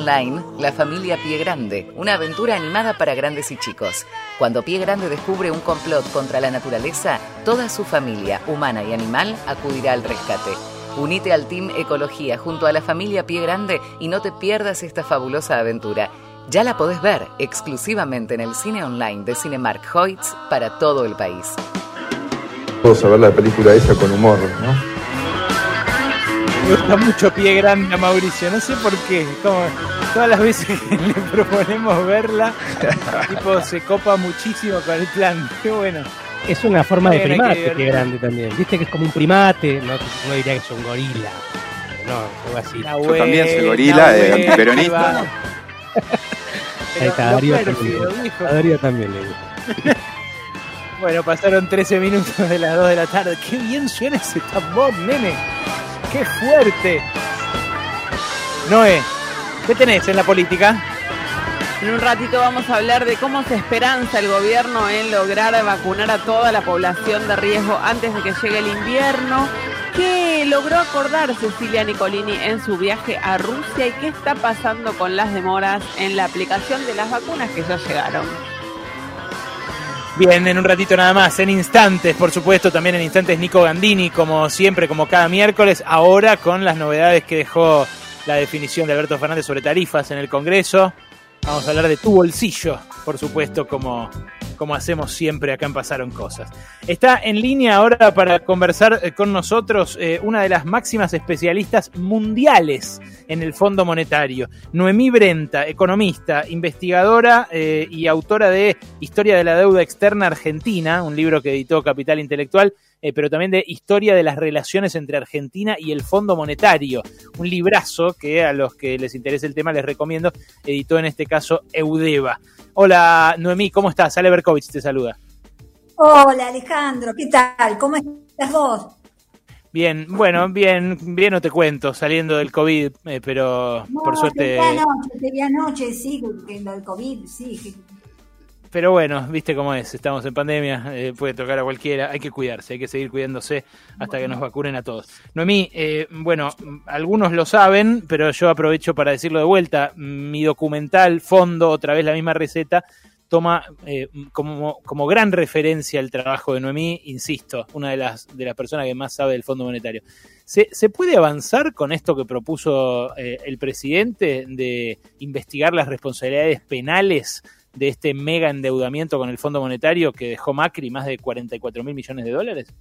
online, La familia Pie Grande, una aventura animada para grandes y chicos. Cuando Pie Grande descubre un complot contra la naturaleza, toda su familia, humana y animal, acudirá al rescate. Unite al Team Ecología junto a la familia Pie Grande y no te pierdas esta fabulosa aventura. Ya la podés ver exclusivamente en el cine online de Cinemark Hoyts para todo el país. Vamos a ver la película esa con humor, ¿no? Me gusta mucho pie grande a Mauricio, no sé por qué. Como todas las veces <laughs> que le proponemos verla, el tipo se copa muchísimo con el plan. Qué bueno. Es una forma de Bueno, primate, pie grande también. Viste que es como un primate, no, no diría que es un gorila. No, algo así. Yo también soy gorila, eh, antiperonista. <laughs> Ahí está, Darío también. A Darío también le gusta. <laughs> Bueno, pasaron 13 minutos de las 2 de la tarde. Qué bien suena ese tambor, nene. Qué fuerte. Noé, ¿qué tenés en la política? En un ratito vamos a hablar de cómo se esperanza el gobierno en lograr vacunar a toda la población de riesgo antes de que llegue el invierno. ¿Qué logró acordar Cecilia Nicolini en su viaje a Rusia y qué está pasando con las demoras en la aplicación de las vacunas que ya llegaron? Bien, en un ratito nada más, en instantes, por supuesto, también en instantes Nico Gandini, como siempre, como cada miércoles, ahora con las novedades que dejó la definición de Alberto Fernández sobre tarifas en el Congreso. Vamos a hablar de tu bolsillo, por supuesto, como, como hacemos siempre acá en Pasaron Cosas. Está en línea ahora para conversar eh, con nosotros eh, una de las máximas especialistas mundiales en el Fondo Monetario, Noemí Brenta, economista, investigadora eh, y autora de Historia de la Deuda Externa Argentina, un libro que editó Capital Intelectual, eh, pero también de Historia de las Relaciones entre Argentina y el Fondo Monetario, un librazo que a los que les interese el tema les recomiendo, editó en este caso Eudeva. Hola Noemí, ¿cómo estás? Ale Berkovich te saluda. Hola Alejandro, ¿qué tal? ¿Cómo estás vos? Bien, bueno, bien, bien no te cuento, saliendo del COVID, eh, pero por suerte... Te anoche, te anoche, sí, que lo del COVID, sí. que- Pero bueno, viste cómo es, estamos en pandemia, eh, puede tocar a cualquiera, hay que cuidarse, hay que seguir cuidándose hasta que nos vacunen a todos. Noemí, eh, bueno, algunos lo saben, pero yo aprovecho para decirlo de vuelta, mi documental, fondo, otra vez la misma receta, toma eh, como, como gran referencia el trabajo de Noemí, insisto, una de las, de las personas que más sabe del Fondo Monetario. ¿Se, se puede avanzar con esto que propuso eh, el presidente de investigar las responsabilidades penales de este mega endeudamiento con el Fondo Monetario que dejó Macri más de 44 mil millones de dólares?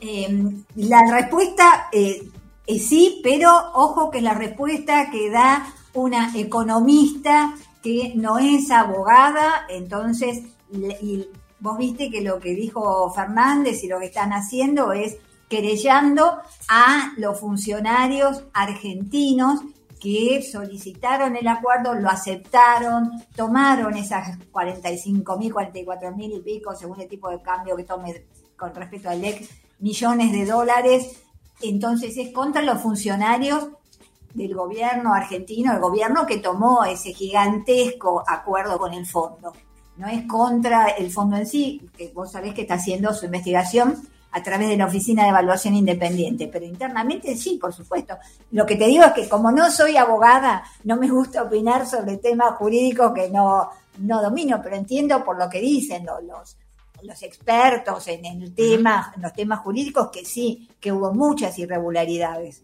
Eh, la respuesta eh, es sí, pero ojo que la respuesta que da una economista que no es abogada, entonces, y vos viste que lo que dijo Fernández y lo que están haciendo es querellando a los funcionarios argentinos que solicitaron el acuerdo, lo aceptaron, tomaron esas 45 mil, 44 mil y pico, según el tipo de cambio que tome con respecto al LEC, millones de dólares. Entonces es contra los funcionarios del gobierno argentino, el gobierno que tomó ese gigantesco acuerdo con el fondo. No es contra el fondo en sí, que vos sabés que está haciendo su investigación a través de la Oficina de Evaluación Independiente, pero internamente sí, por supuesto. Lo que te digo es que como no soy abogada, no me gusta opinar sobre temas jurídicos que no, no domino, pero entiendo por lo que dicen los, los, los expertos en el tema, en los temas jurídicos, que sí, que hubo muchas irregularidades.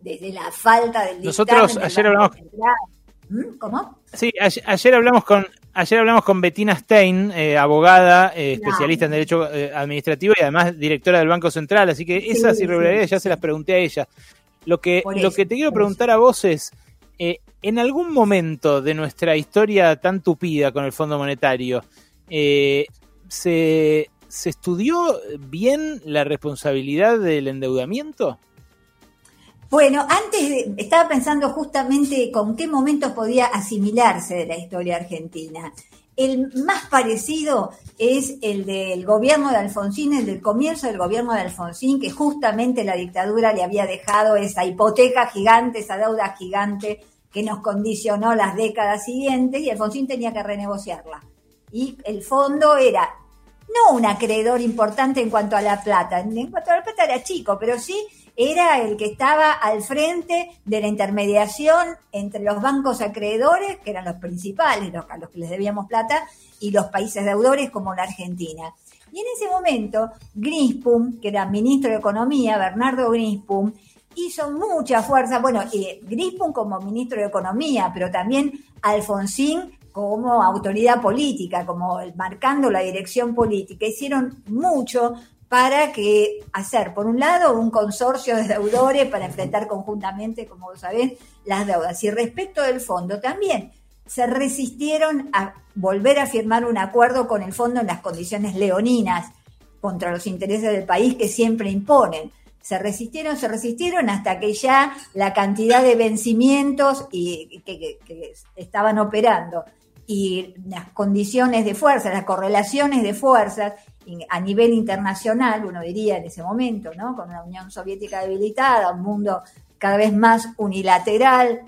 Desde la falta del Nosotros ayer hablamos-. ¿Mm? ¿Cómo? Sí, ayer, ayer hablamos con ayer hablamos con Bettina Stein, eh, abogada, eh, especialista en derecho eh, administrativo y además directora del Banco Central, así que esas Sí, irregularidades sí, ya se las pregunté a ella. Lo que lo que te quiero preguntar a vos es en algún momento de nuestra historia tan tupida con el Fondo Monetario se se estudió bien la responsabilidad del endeudamiento. Bueno, antes de- estaba pensando justamente con qué momentos podía asimilarse de la historia argentina. El más parecido es el del gobierno de Alfonsín, el del comienzo del gobierno de Alfonsín, que justamente la dictadura le había dejado esa hipoteca gigante, esa deuda gigante que nos condicionó las décadas siguientes y Alfonsín tenía que renegociarla. Y el fondo era no un acreedor importante en cuanto a la plata, en cuanto a la plata era chico, pero sí era el que estaba al frente de la intermediación entre los bancos acreedores, que eran los principales, los a los que les debíamos plata, y los países deudores como la Argentina. Y en ese momento, Grispum, que era ministro de Economía, Bernardo Grispum, hizo mucha fuerza, bueno, eh, Grispum como ministro de Economía, pero también Alfonsín como autoridad política, como marcando la dirección política, hicieron mucho para que hacer, por un lado, un consorcio de deudores para enfrentar conjuntamente, como vos sabés, las deudas. Y respecto del fondo, también se resistieron a volver a firmar un acuerdo con el fondo en las condiciones leoninas contra los intereses del país que siempre imponen. Se resistieron, se resistieron hasta que ya la cantidad de vencimientos y, que, que- estaban operando y las condiciones de fuerza, las correlaciones de fuerzas a nivel internacional, uno diría en ese momento, ¿no? Con una Unión Soviética debilitada, un mundo cada vez más unilateral,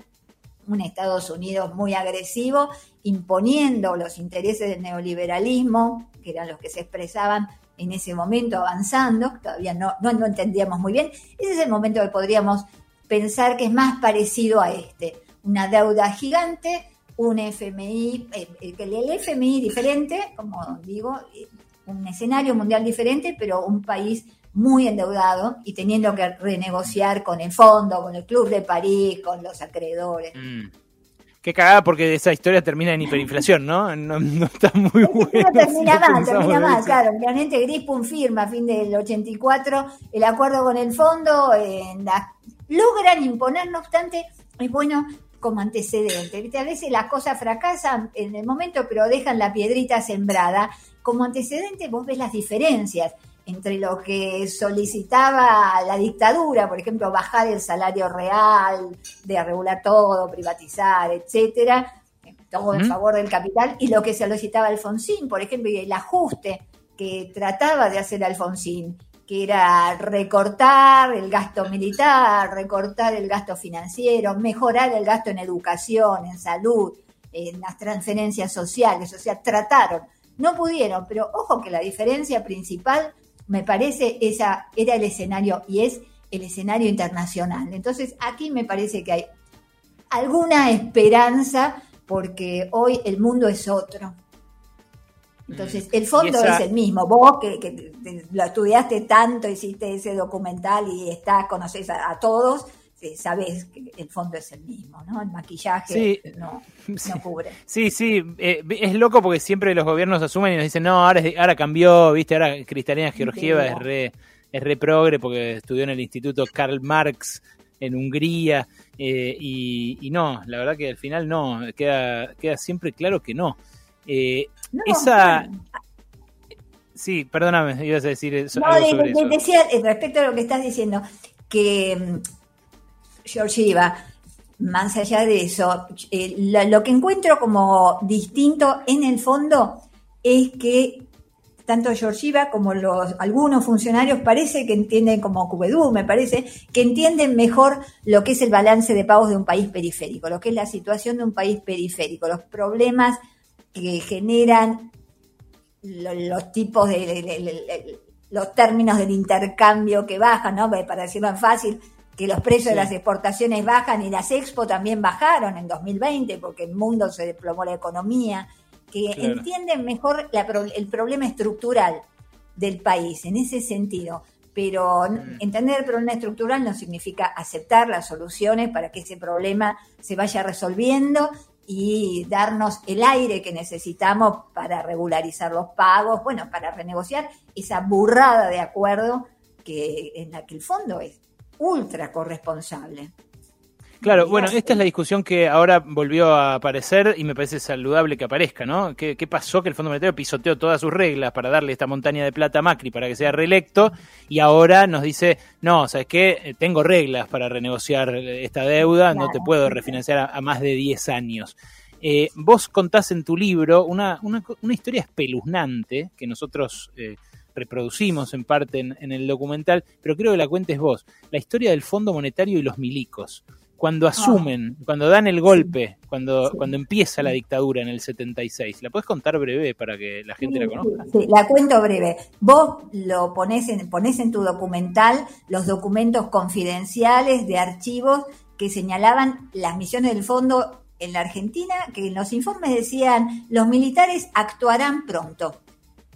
un Estados Unidos muy agresivo, imponiendo los intereses del neoliberalismo, que eran los que se expresaban en ese momento avanzando, todavía no, no entendíamos muy bien. Ese es el momento que podríamos pensar que es más parecido a este. Una deuda gigante, un FMI, eh, el FMI diferente, como digo, un escenario mundial diferente, pero un país muy endeudado y teniendo que renegociar con el fondo, con el Club de París, con los acreedores. Mm. Qué cagada porque esa historia termina en hiperinflación, ¿no? No, no está muy bueno. No termina si pensamos termina esa- claro. Realmente Grispum firma a fin del 84 el acuerdo con el fondo. la- logran imponer, no obstante, es bueno como antecedente. ¿viste? A veces las cosas fracasan en el momento, pero dejan la piedrita sembrada. Como antecedente vos ves las diferencias entre lo que solicitaba la dictadura, por ejemplo, bajar el salario real, de regular todo, privatizar, etcétera, todo en favor del capital, y lo que solicitaba Alfonsín, por ejemplo, y el ajuste que trataba de hacer Alfonsín, que era recortar el gasto militar, recortar el gasto financiero, mejorar el gasto en educación, en salud, en las transferencias sociales, o sea, trataron, no pudieron, pero ojo que la diferencia principal, me parece, esa era el escenario y es el escenario internacional. Entonces, aquí me parece que hay alguna esperanza porque hoy el mundo es otro. Entonces, el fondo esa- es el mismo. Vos que, lo estudiaste tanto, hiciste ese documental y estás, conoces a, a todos, eh, sabés que el fondo es el mismo, ¿no? El maquillaje Sí. no, <laughs> Sí. no cubre. Sí, sí, eh, es loco porque siempre los gobiernos asumen y nos dicen, no, ahora, ahora cambió, viste, ahora Cristalina Georgieva Sí. es re, es re progre porque estudió en el Instituto Karl Marx en Hungría eh, y, y no, la verdad que al final no, queda, queda siempre claro que no. Eh, No, esa... Sí, perdóname, ibas a decir eso, No, algo sobre de- eso. decía eh, respecto a lo que estás diciendo, que mm, Georgieva, más allá de eso, eh, lo que encuentro como distinto en el fondo es que tanto Georgieva como los algunos funcionarios parece que entienden, como Cubedú, me parece, que entienden mejor lo que es el balance de pagos de un país periférico, lo que es la situación de un país periférico, los problemas que generan lo- los tipos de, de- de- de- los términos del intercambio que bajan, ¿no? Para decirlo en fácil, que los precios de las exportaciones bajan y las expo también bajaron en 2020 porque el mundo se desplomó la economía, que Claro. entienden mejor la el problema estructural del país en ese sentido. Pero entender el problema estructural no significa aceptar las soluciones para que ese problema se vaya resolviendo y darnos el aire que necesitamos para regularizar los pagos, bueno, para renegociar esa burrada de acuerdo que en la que el fondo es ultra corresponsable. Claro, bueno, esta es la discusión que ahora volvió a aparecer y me parece saludable que aparezca, ¿no? ¿Qué, qué pasó? Que el Fondo Monetario pisoteó todas sus reglas para darle esta montaña de plata a Macri para que sea reelecto y ahora nos dice, no, ¿sabes qué? Eh, Tengo reglas para renegociar esta deuda, no te puedo refinanciar a, a más de 10 años. Eh, vos contás en tu libro una, una, historia espeluznante que nosotros eh, reproducimos en parte en, en el documental, pero creo que la cuentes vos. La historia del Fondo Monetario y los milicos. Cuando asumen, cuando dan el golpe, cuando, cuando empieza la dictadura en el 76. ¿La puedes contar breve para que la gente la conozca? Sí, la cuento breve. Vos lo ponés en, ponés en tu documental los documentos confidenciales de archivos que señalaban las misiones del fondo en la Argentina, que en los informes decían los militares actuarán pronto.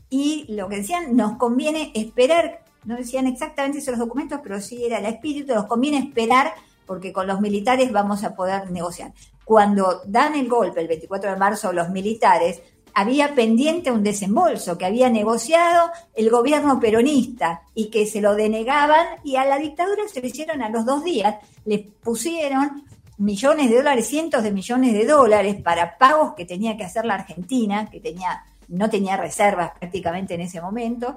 Y lo que decían, nos conviene esperar, no decían exactamente esos documentos, pero sí era el espíritu, nos conviene esperar porque con los militares vamos a poder negociar. Cuando dan el golpe el 24 de marzo los militares, había pendiente un desembolso que había negociado el gobierno peronista y que se lo denegaban y a la dictadura se lo hicieron a los dos días, les pusieron millones de dólares, cientos de millones de dólares para pagos que tenía que hacer la Argentina, que tenía, no tenía reservas prácticamente en ese momento,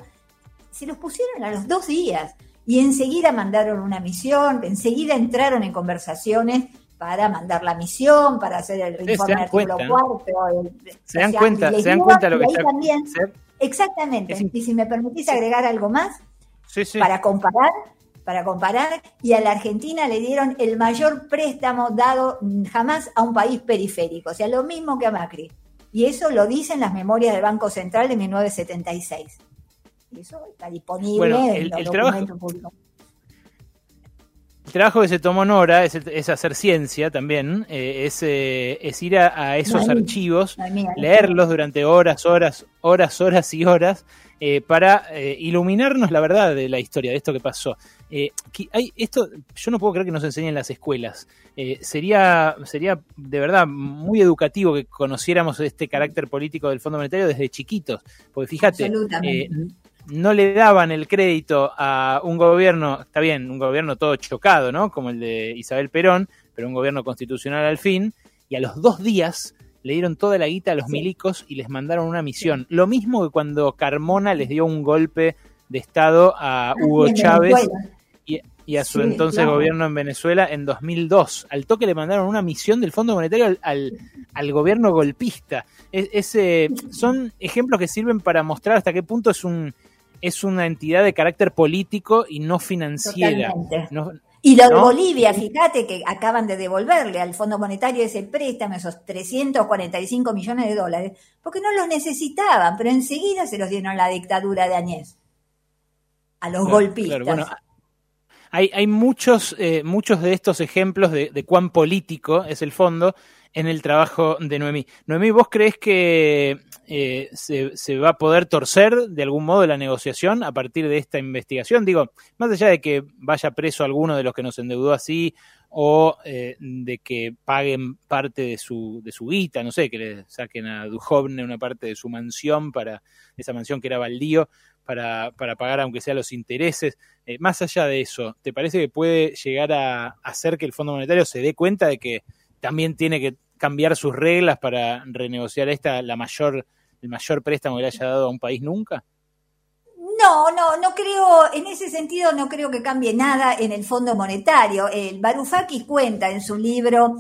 se los pusieron a los dos días y enseguida mandaron una misión, enseguida entraron en conversaciones para mandar la misión, para hacer el informe artículo cuarto. el- Se dan cuenta, se dan cuenta lo que está- también- se- Exactamente. Es Y si me permitís agregar algo más, Sí, sí. para comparar, para comparar, y a la Argentina le dieron el mayor préstamo dado jamás a un país periférico, o sea, lo mismo que a Macri. Y eso lo dicen las memorias del Banco Central de 1976. Eso está disponible Bueno, en el- los el trabajo- documentos públicos. El trabajo que se tomó Nora es, es hacer ciencia también, eh, es, eh, es ir a, a esos No hay- archivos, no hay miedo. leerlos durante horas, horas, horas, horas y horas, eh, para iluminarnos la verdad de la historia, de esto que pasó. Que hay, esto, yo no puedo creer que nos enseñen en las escuelas. Sería, sería de verdad muy educativo que conociéramos este carácter político del Fondo Monetario desde chiquitos, porque fíjate, no le daban el crédito a un gobierno, está bien, un gobierno todo chocado, ¿no? Como el de Isabel Perón, pero un gobierno constitucional al fin, y a los dos días le dieron toda la guita a los milicos y les mandaron una misión. Lo mismo que cuando Carmona les dio un golpe de Estado a Hugo en Chávez y, y a su Sí, entonces claro. gobierno en Venezuela en 2002. Al toque le mandaron una misión del Fondo Monetario al, al, al gobierno golpista. Es, es, eh, son ejemplos que sirven para mostrar hasta qué punto es un es una entidad de carácter político y no financiera. No- Y de ¿no? Bolivia, fíjate que acaban de devolverle al Fondo Monetario ese préstamo, esos 345 millones de dólares, porque no los necesitaban, pero enseguida se los dieron a la dictadura de Añez, a los Claro, golpistas. claro, bueno, hay, hay muchos, eh, muchos de estos ejemplos de, de cuán político es el fondo en el trabajo de Noemí. Noemí, ¿vos crees que eh, se, va a poder torcer de algún modo la negociación a partir de esta investigación? Digo, más allá de que vaya preso alguno de los que nos endeudó así o eh, de que paguen parte de su, de su guita, no sé, que le saquen a Duhovne una parte de su mansión para esa mansión que era baldío para, para pagar aunque sea los intereses. Eh, más allá de eso, ¿te parece que puede llegar a hacer que el Fondo Monetario se dé cuenta de que también tiene que cambiar sus reglas para renegociar esta la mayor el mayor préstamo que le haya dado a un país nunca? No, no, no creo, en ese sentido no creo que cambie nada en el Fondo Monetario. El Varoufakis cuenta en su libro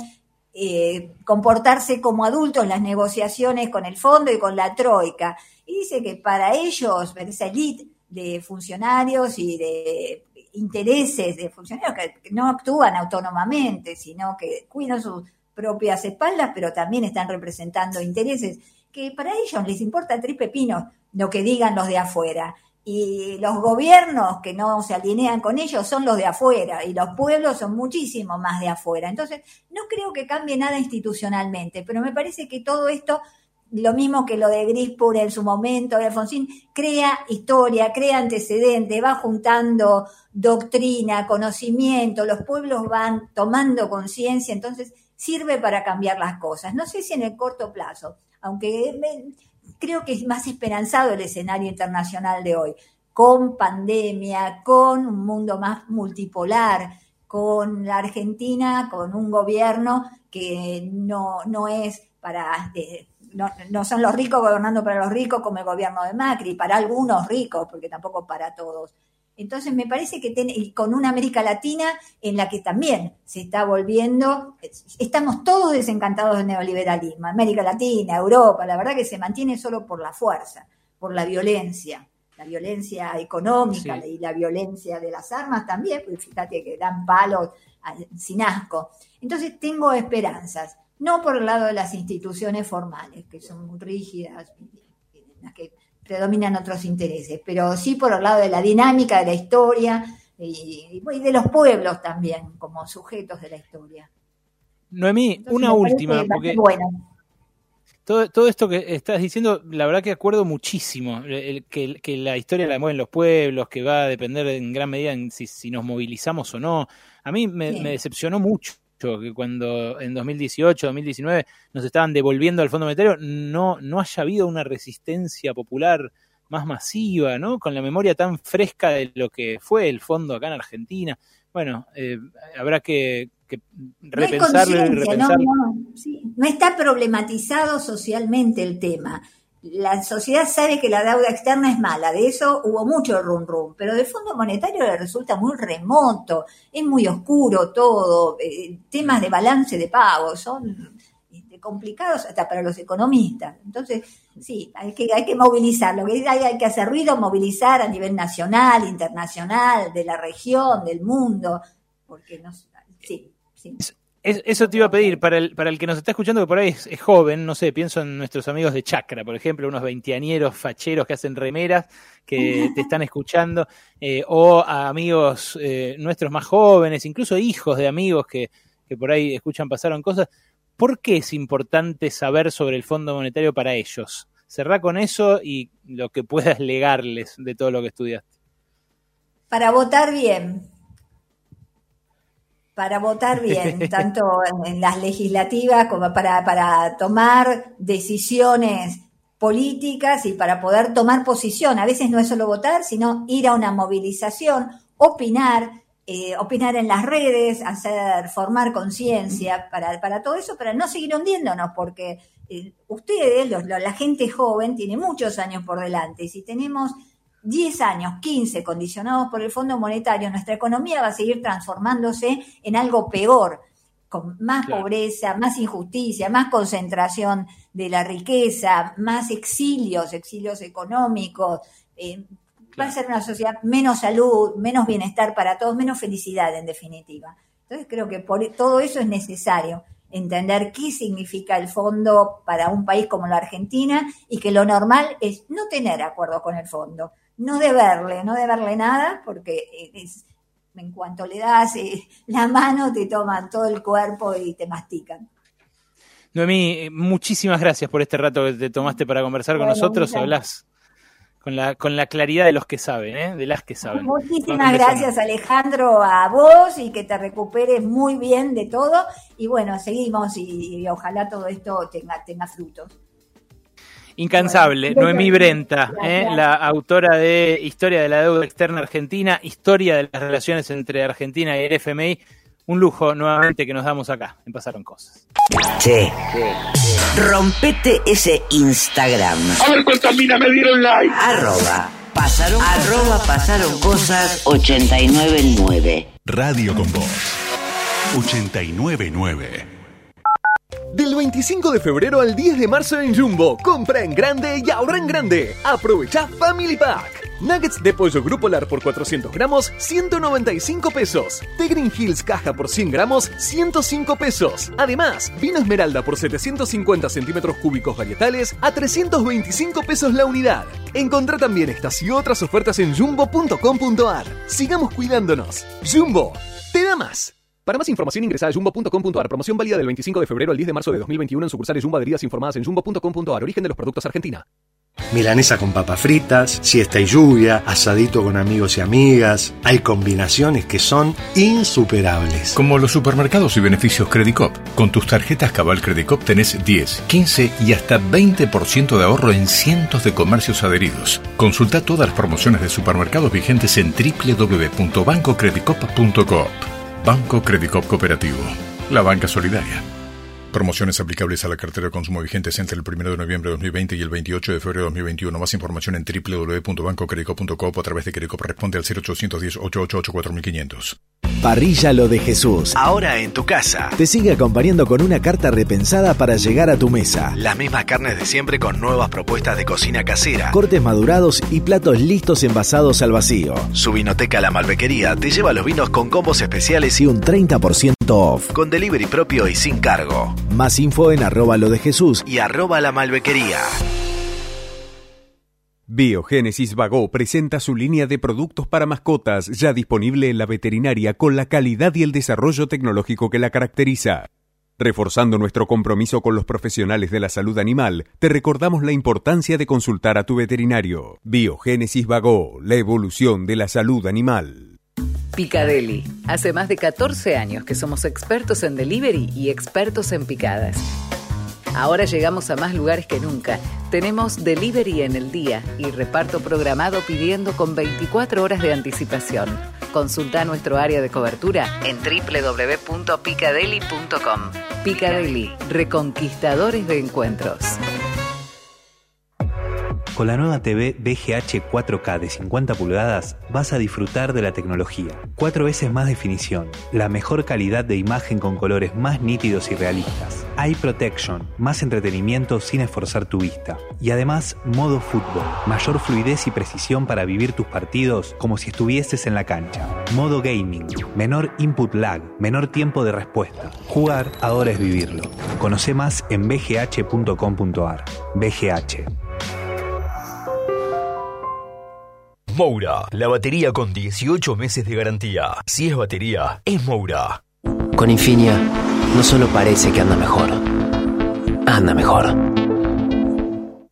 eh, comportarse como adultos en las negociaciones con el fondo y con la troika. Y dice que para ellos, para esa elite de funcionarios y de intereses de funcionarios que no actúan autónomamente, sino que cuidan sus propias espaldas, pero también están representando intereses que para ellos les importa tres pepinos lo que digan los de afuera. Y los gobiernos que no se alinean con ellos son los de afuera y los pueblos son muchísimo más de afuera. Entonces, no creo que cambie nada institucionalmente, pero me parece que todo esto, lo mismo que lo de Grispur en su momento, de Alfonsín, crea historia, crea antecedentes, va juntando doctrina, conocimiento, los pueblos van tomando conciencia, entonces sirve para cambiar las cosas. No sé si en el corto plazo, aunque me- creo que es más esperanzado el escenario internacional de hoy, con pandemia, con un mundo más multipolar, con la Argentina, con un gobierno que no, no es para... eh, no, no son los ricos gobernando para los ricos como el gobierno de Macri, para algunos ricos, porque tampoco para todos. Entonces me parece que ten- con una América Latina en la que también se está volviendo, estamos todos desencantados del neoliberalismo, América Latina, Europa, la verdad que se mantiene solo por la fuerza, por la violencia, la violencia económica Sí. y la violencia de las armas también, porque fíjate que dan palos sin asco. Entonces tengo esperanzas, no por el lado de las instituciones formales, que son muy rígidas, en las que predominan otros intereses, pero sí por el lado de la dinámica de la historia y, y de los pueblos también, como sujetos de la historia. Noemí, Entonces, una última, porque bueno. todo, todo esto que estás diciendo, la verdad que acuerdo muchísimo, el- el- que, que la historia la mueven los pueblos, que va a depender en gran medida en si, si nos movilizamos o no. A mí me, Sí. me decepcionó mucho que cuando en 2018, 2019 nos estaban devolviendo al Fondo Monetario, no, no haya habido una resistencia popular más masiva, ¿no? Con la memoria tan fresca de lo que fue el fondo acá en Argentina. Bueno, eh, habrá que, que No repensarlo y no, repensarlo. no, sí, no está problematizado socialmente el tema. La sociedad sabe que la deuda externa es mala, de eso hubo mucho rum rum, pero del Fondo Monetario le resulta muy remoto, es muy oscuro todo, eh, temas de balance de pagos son este, complicados hasta para los economistas. Entonces, sí, hay que, hay que movilizar, lo que hay, hay que hacer ruido, movilizar a nivel nacional, internacional, de la región, del mundo, porque nos, sí, sí. Es- eso te iba a pedir, para el, para el que nos está escuchando, que por ahí es, joven, no sé, pienso en nuestros amigos de Chacra, por ejemplo, unos veinteañeros facheros que hacen remeras, que te están escuchando, eh, o a amigos eh, nuestros más jóvenes, incluso hijos de amigos que, que por ahí escuchan pasaron cosas. ¿Por qué es importante saber sobre el Fondo Monetario para ellos? Cerrá con eso y lo que puedas legarles de todo lo que estudiaste. Para votar bien. Para votar <laughs> bien, tanto en, las legislativas como para, para tomar decisiones políticas y para poder tomar posición. A veces no es solo votar, sino ir a una movilización, opinar, eh, opinar en las redes, hacer, formar conciencia para, para todo eso, para no seguir hundiéndonos, porque eh, ustedes, los- los- la gente joven, tiene muchos años por delante. Y si tenemos 10 años, 15 condicionados por el Fondo Monetario, nuestra economía va a seguir transformándose en algo peor, con más Claro. pobreza, más injusticia, más concentración de la riqueza, más exilios, exilios económicos. eh, Va a ser una sociedad menos salud, menos bienestar para todos, menos felicidad en definitiva. Entonces creo que por todo eso es necesario entender qué significa el fondo para un país como la Argentina y que lo normal es no tener acuerdo con el fondo, no deberle, no deberle nada, porque es- en cuanto le das eh, la mano te toman todo el cuerpo y te mastican. Noemí, eh, muchísimas gracias por este rato que te tomaste para conversar con nosotros. Hablas con la, con la claridad de los que saben, ¿eh? de las que saben. <laughs> Muchísimas gracias Alejandro a vos y que te recuperes muy bien de todo y bueno, seguimos y, y ojalá todo esto tenga, tenga frutos. Incansable, Bueno, Noemí Brenta, ¿eh? la autora de Historia de la Deuda Externa Argentina, Historia de las Relaciones entre Argentina y el FMI. Un lujo nuevamente que nos damos acá, en Pasaron Cosas. Che, rompete ese Instagram. A ver cuántas minas me dieron like. Arroba pasaron, arroba pasaron cosas 899. Radio con Voz. 899. Del 25 de febrero al 10 de marzo en Jumbo. Compra en grande y ahorra en grande. Aprovecha Family Pack. Nuggets de pollo grupo lar por 400 gramos, 195 pesos. Green Hills caja por 100 gramos, 105 pesos. Además, vino esmeralda por 750 centímetros cúbicos varietales a 325 pesos la unidad. Encontrá también estas y otras ofertas en jumbo.com.ar. Sigamos cuidándonos. Jumbo, te da más. Para más información ingresa a jumbo.com.ar. Promoción válida del 25 de febrero al 10 de marzo de 2021 en sucursales Jumbo adheridas informadas en jumbo.com.ar. Origen de los productos Argentina. Milanesa con papas fritas, siesta y lluvia, asadito con amigos y amigas. Hay combinaciones que son insuperables. Como los supermercados y beneficios Credicop. Con tus tarjetas Cabal Credicop tenés 10, 15 y hasta 20% de ahorro en cientos de comercios adheridos. Consulta todas las promociones de supermercados vigentes en www.bancocredicop.coop. Banco Credicop Cooperativo. La banca solidaria. Promociones aplicables a la cartera de consumo vigentes entre el 1 de noviembre de 2020 y el 28 de febrero de 2021. Más información en www.bancocredicop.coop o a través de Credicop. Responde al 0810 888 4500. Parrilla Lo de Jesús. Ahora en tu casa. Te sigue acompañando con una carta repensada para llegar a tu mesa. Las mismas carnes de siempre con nuevas propuestas de cocina casera. Cortes madurados y platos listos envasados al vacío. Su vinoteca La Malbequería te lleva los vinos con combos especiales y un 30% off. Con delivery propio y sin cargo. Más info en arroba lo de Jesús y arroba la malbequería. Biogénesis Vago presenta su línea de productos para mascotas ya disponible en la veterinaria con la calidad y el desarrollo tecnológico que la caracteriza. Reforzando nuestro compromiso con los profesionales de la salud animal, te recordamos la importancia de consultar a tu veterinario. Biogénesis Vago, la evolución de la salud animal. Picadeli. Hace más de 14 años que somos expertos en delivery y expertos en picadas. Ahora llegamos a más lugares que nunca. Tenemos delivery en el día y reparto programado pidiendo con 24 horas de anticipación. Consulta nuestro área de cobertura en www.picadeli.com. Picadeli, reconquistadores de encuentros. Con la nueva TV BGH 4K de 50 pulgadas vas a disfrutar de la tecnología. Cuatro veces más definición, la mejor calidad de imagen con colores más nítidos y realistas. Eye Protection, más entretenimiento sin esforzar tu vista. Y además, modo fútbol, mayor fluidez y precisión para vivir tus partidos como si estuvieses en la cancha. Modo gaming, menor input lag, menor tiempo de respuesta. Jugar ahora es vivirlo. Conoce más en bgh.com.ar. BGH. Moura, la batería con 18 meses de garantía. Si es batería, es Moura. Con Infinia, no solo parece que anda mejor, anda mejor.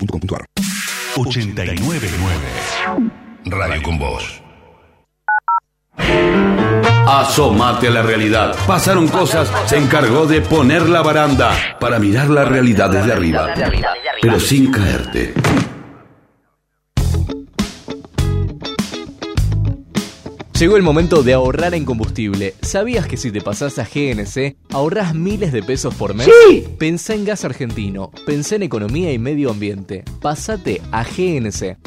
osde.com.ar 899 Radio con Voz. Asómate a la realidad. Pasaron cosas, se encargó de poner la baranda para mirar la realidad desde arriba, pero sin caerte. Llegó el momento de ahorrar en combustible. ¿Sabías que si te pasás a GNC, ahorrás miles de pesos por mes? ¡Sí! Pensá en gas argentino, pensá en economía y medio ambiente. Pásate a GNC.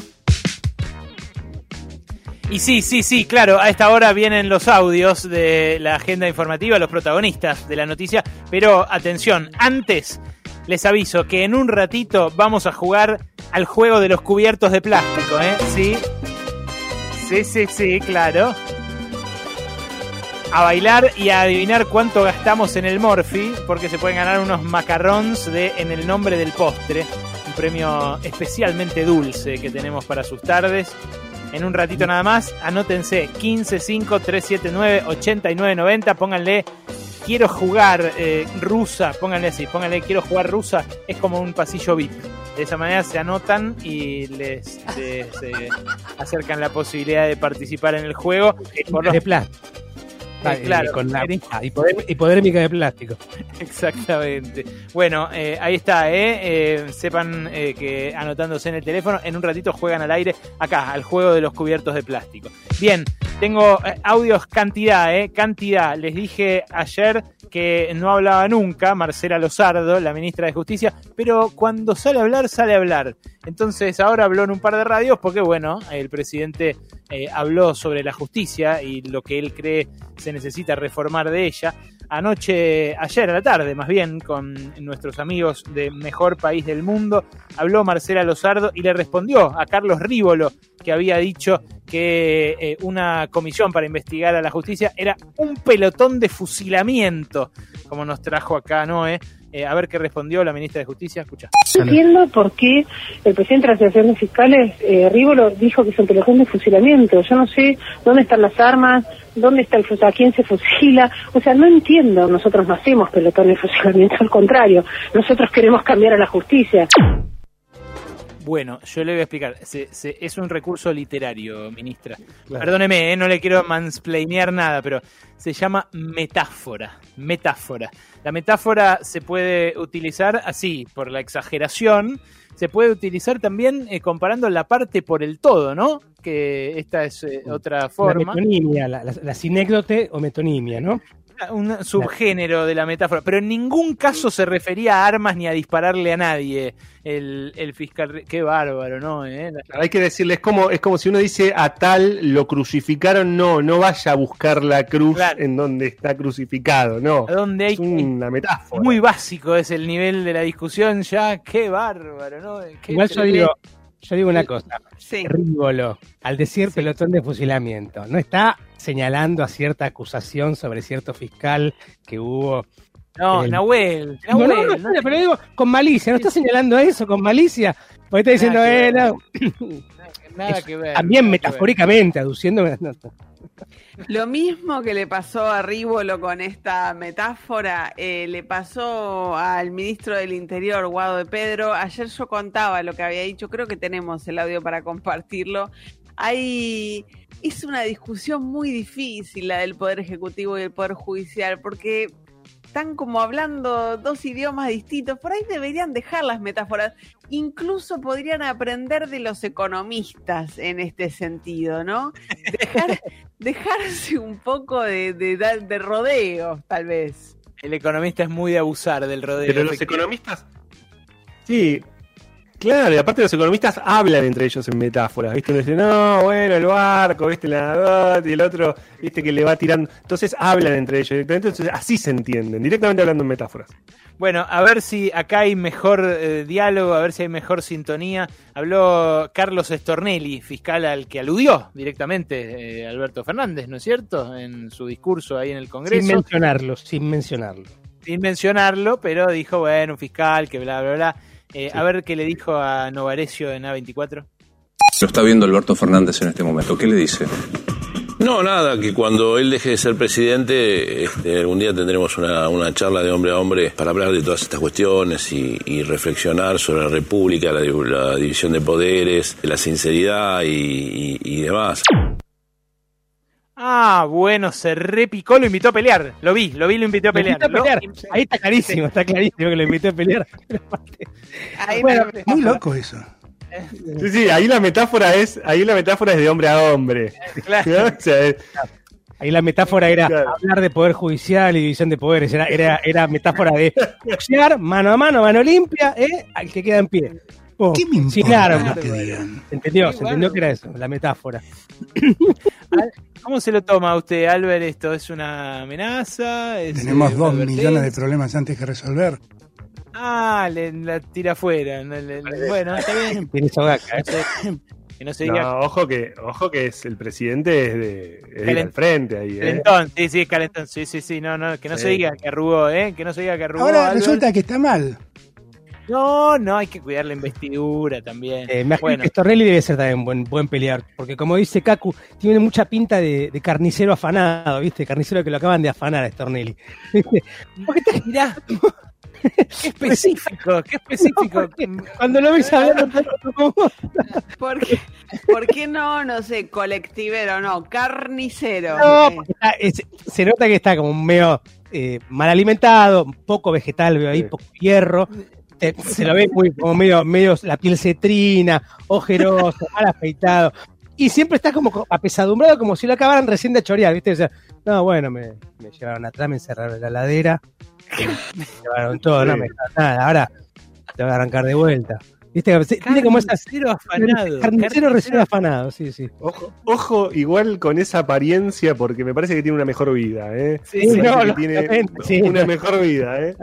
Y sí, sí, sí, claro, a esta hora vienen los audios de la agenda informativa, los protagonistas de la noticia, pero atención, antes les aviso que en un ratito vamos a jugar al juego de los cubiertos de plástico, ¿eh? Sí, sí, sí, sí, claro. A bailar y a adivinar cuánto gastamos en el Morphy, porque se pueden ganar unos macarrons de En el nombre del postre, un premio especialmente dulce que tenemos para sus tardes en un ratito nada más. Anótense 1553798990. Pónganle quiero jugar eh, rusa. Pónganle así, pónganle quiero jugar rusa. Es como un pasillo VIP. De esa manera se anotan y les, les, eh, acercan la posibilidad de participar en el juego. Por los- de plástico. Eh, claro, con la hipodérmica de plástico. <laughs> Exactamente. Bueno, eh, ahí está, ¿eh? Eh, sepan eh, que anotándose en el teléfono, en un ratito juegan al aire acá, al juego de los cubiertos de plástico. Bien, tengo eh, audios cantidad, ¿eh? Cantidad. Les dije ayer que no hablaba nunca Marcela Lozardo, la ministra de Justicia, pero cuando sale a hablar, sale a hablar. Entonces ahora habló en un par de radios porque, bueno, el presidente eh, habló sobre la justicia y lo que él cree se necesita reformar de ella. Anoche, ayer a la tarde más bien, con nuestros amigos de Mejor País del Mundo, habló Marcela Lozardo y le respondió a Carlos Rívolo, que había dicho que eh, una comisión para investigar a la justicia era un pelotón de fusilamiento, como nos trajo acá Noé. Eh, a ver qué respondió la ministra de Justicia. Escucha. No entiendo por qué el presidente de las asociaciones fiscales, eh, Rívolo, dijo que es un pelotón de fusilamiento. Yo no sé dónde están las armas, dónde está el a quién se fusila. O sea, no entiendo. Nosotros no hacemos pelotón de fusilamiento, al contrario. Nosotros queremos cambiar a la justicia. Bueno, yo le voy a explicar. Se- se- es un recurso literario, ministra. Claro. Perdóneme, eh, no le quiero mansplainear nada, pero se llama metáfora. Metáfora. La metáfora se puede utilizar así, por la exageración. Se puede utilizar también eh, comparando la parte por el todo, ¿no? Que esta es eh, otra La forma. metonimia, la, la, la sinécdote o metonimia, ¿no? Un subgénero de la metáfora, pero en ningún caso se refería a armas ni a dispararle a nadie el, el fiscal. Qué bárbaro, ¿no? ¿Eh? Hay que decirle, es como, es como si uno dice a tal lo crucificaron, no, no vaya a buscar la cruz en donde está crucificado, no. A donde hay es una metáfora. Muy básico es el nivel de la discusión ya. Qué bárbaro, ¿no? Qué Igual yo digo, yo digo una cosa. Sí. Rívolo, al decir pelotón de fusilamiento, no está señalando a cierta acusación sobre cierto fiscal que hubo. No, el- Nahuel, No, no, Nahuel, no, pero digo con malicia, no está señalando eso con malicia. Porque está diciendo, eh, no. <clears throat> <clears throat> Nada Es- que ver. También ver. metafóricamente, aduciendo. no, no. Lo mismo que le pasó a Rívolo con esta metáfora, eh, le pasó al ministro del Interior, Guado de Pedro. Ayer yo contaba lo que había dicho, creo que tenemos el audio para compartirlo. Hay, es una discusión muy difícil la del Poder Ejecutivo y el Poder Judicial, porque están como hablando dos idiomas distintos. Por ahí deberían dejar las metáforas. Incluso podrían aprender de los economistas en este sentido, ¿no? Dejar, <laughs> dejarse un poco de, de, de rodeos, tal vez. El economista es muy de abusar del rodeo. Pero los economistas. Sí, claro, y aparte los economistas hablan entre ellos en metáforas, ¿viste? Uno dice, no, bueno, el barco, ¿viste? La y el otro, ¿viste? Que le va tirando. Entonces hablan entre ellos directamente, entonces así se entienden, directamente hablando en metáforas. Bueno, a ver si acá hay mejor eh, diálogo, a ver si hay mejor sintonía. Habló Carlos Estornelli, fiscal al que aludió directamente eh, Alberto Fernández, ¿no es cierto? En su discurso ahí en el Congreso. Sin mencionarlo, sin mencionarlo. sin mencionarlo, pero dijo, bueno, un fiscal, que bla, bla, bla. Eh, A ver qué le dijo a Novarecio en A24. Lo está viendo Alberto Fernández en este momento. ¿Qué le dice? No, nada, que cuando él deje de ser presidente, este, algún día tendremos una, una charla de hombre a hombre para hablar de todas estas cuestiones y, y reflexionar sobre la República, la, di- la división de poderes, la sinceridad y, y- y demás. Ah, bueno, se repicó, lo invitó a pelear. Lo vi, lo vi, lo invitó a pelear. invitó a Lo- pelear. Ahí está clarísimo, está clarísimo que lo invité a pelear. <laughs> bueno, muy loco eso. Sí, sí, ahí la metáfora es, ahí la metáfora es de hombre a hombre. ¿No? <laughs> O sea, es- Ahí la metáfora era hablar de poder judicial y división de poderes. Era, era, era metáfora de <laughs> boxear mano a mano, mano limpia, ¿eh? al que queda en pie. Pum, sin importa armas. lo que digan? ¿Se entendió? Sí, ¿Se entendió que era eso? La metáfora. <laughs> ¿Cómo se lo toma usted, Albert? ¿Esto es una amenaza? ¿Es, Tenemos dos millones de problemas antes que resolver. Ah, le, la tira afuera. bueno, está bien. <laughs> Tiene esa vaca, ¿eh? Que no se diga no, ojo que, ojo que es el presidente es de, es Calent- al frente ahí, ¿eh? calentón. Sí, sí, calentón. Sí, sí, sí. No, no, que no Sí. se diga que arrugó, ¿eh? Que no se diga que arrugó. Ahora Albert. resulta que está mal. No, no, hay que cuidar la investidura también. Eh, me bueno, que Stornelli debe ser también buen, buen peleador, porque como dice Kaku, tiene mucha pinta de, de carnicero afanado, ¿viste? Carnicero que lo acaban de afanar a Stornelli. <laughs> mirá. Qué específico, qué <laughs> específico. Cuando lo ves hablando <laughs> tanto. ¿Por qué, por qué no, no sé, colectivero, no, carnicero? No, Eh, porque está- es- se nota que está como medio eh, mal alimentado, poco vegetal, veo ahí, poco hierro. Eh, se lo ve muy, como medio, medio la piel cetrina, ojeroso, mal afeitado. Y siempre está como co- apesadumbrado, como si lo acabaran recién de chorear, ¿viste? O sea, no, bueno, me, me llevaron atrás, me encerraron en la ladera, <laughs> me llevaron todo, no me dejaron nada, ahora te voy a arrancar de vuelta. ¿Viste? Tiene como esa. Carnicero afanado. Carnicero recién afanado, sí, sí. Ojo, ojo, igual con esa apariencia, porque me parece que tiene una mejor vida, ¿eh? Sí, sí, no, que tiene sí. una mejor vida, ¿eh?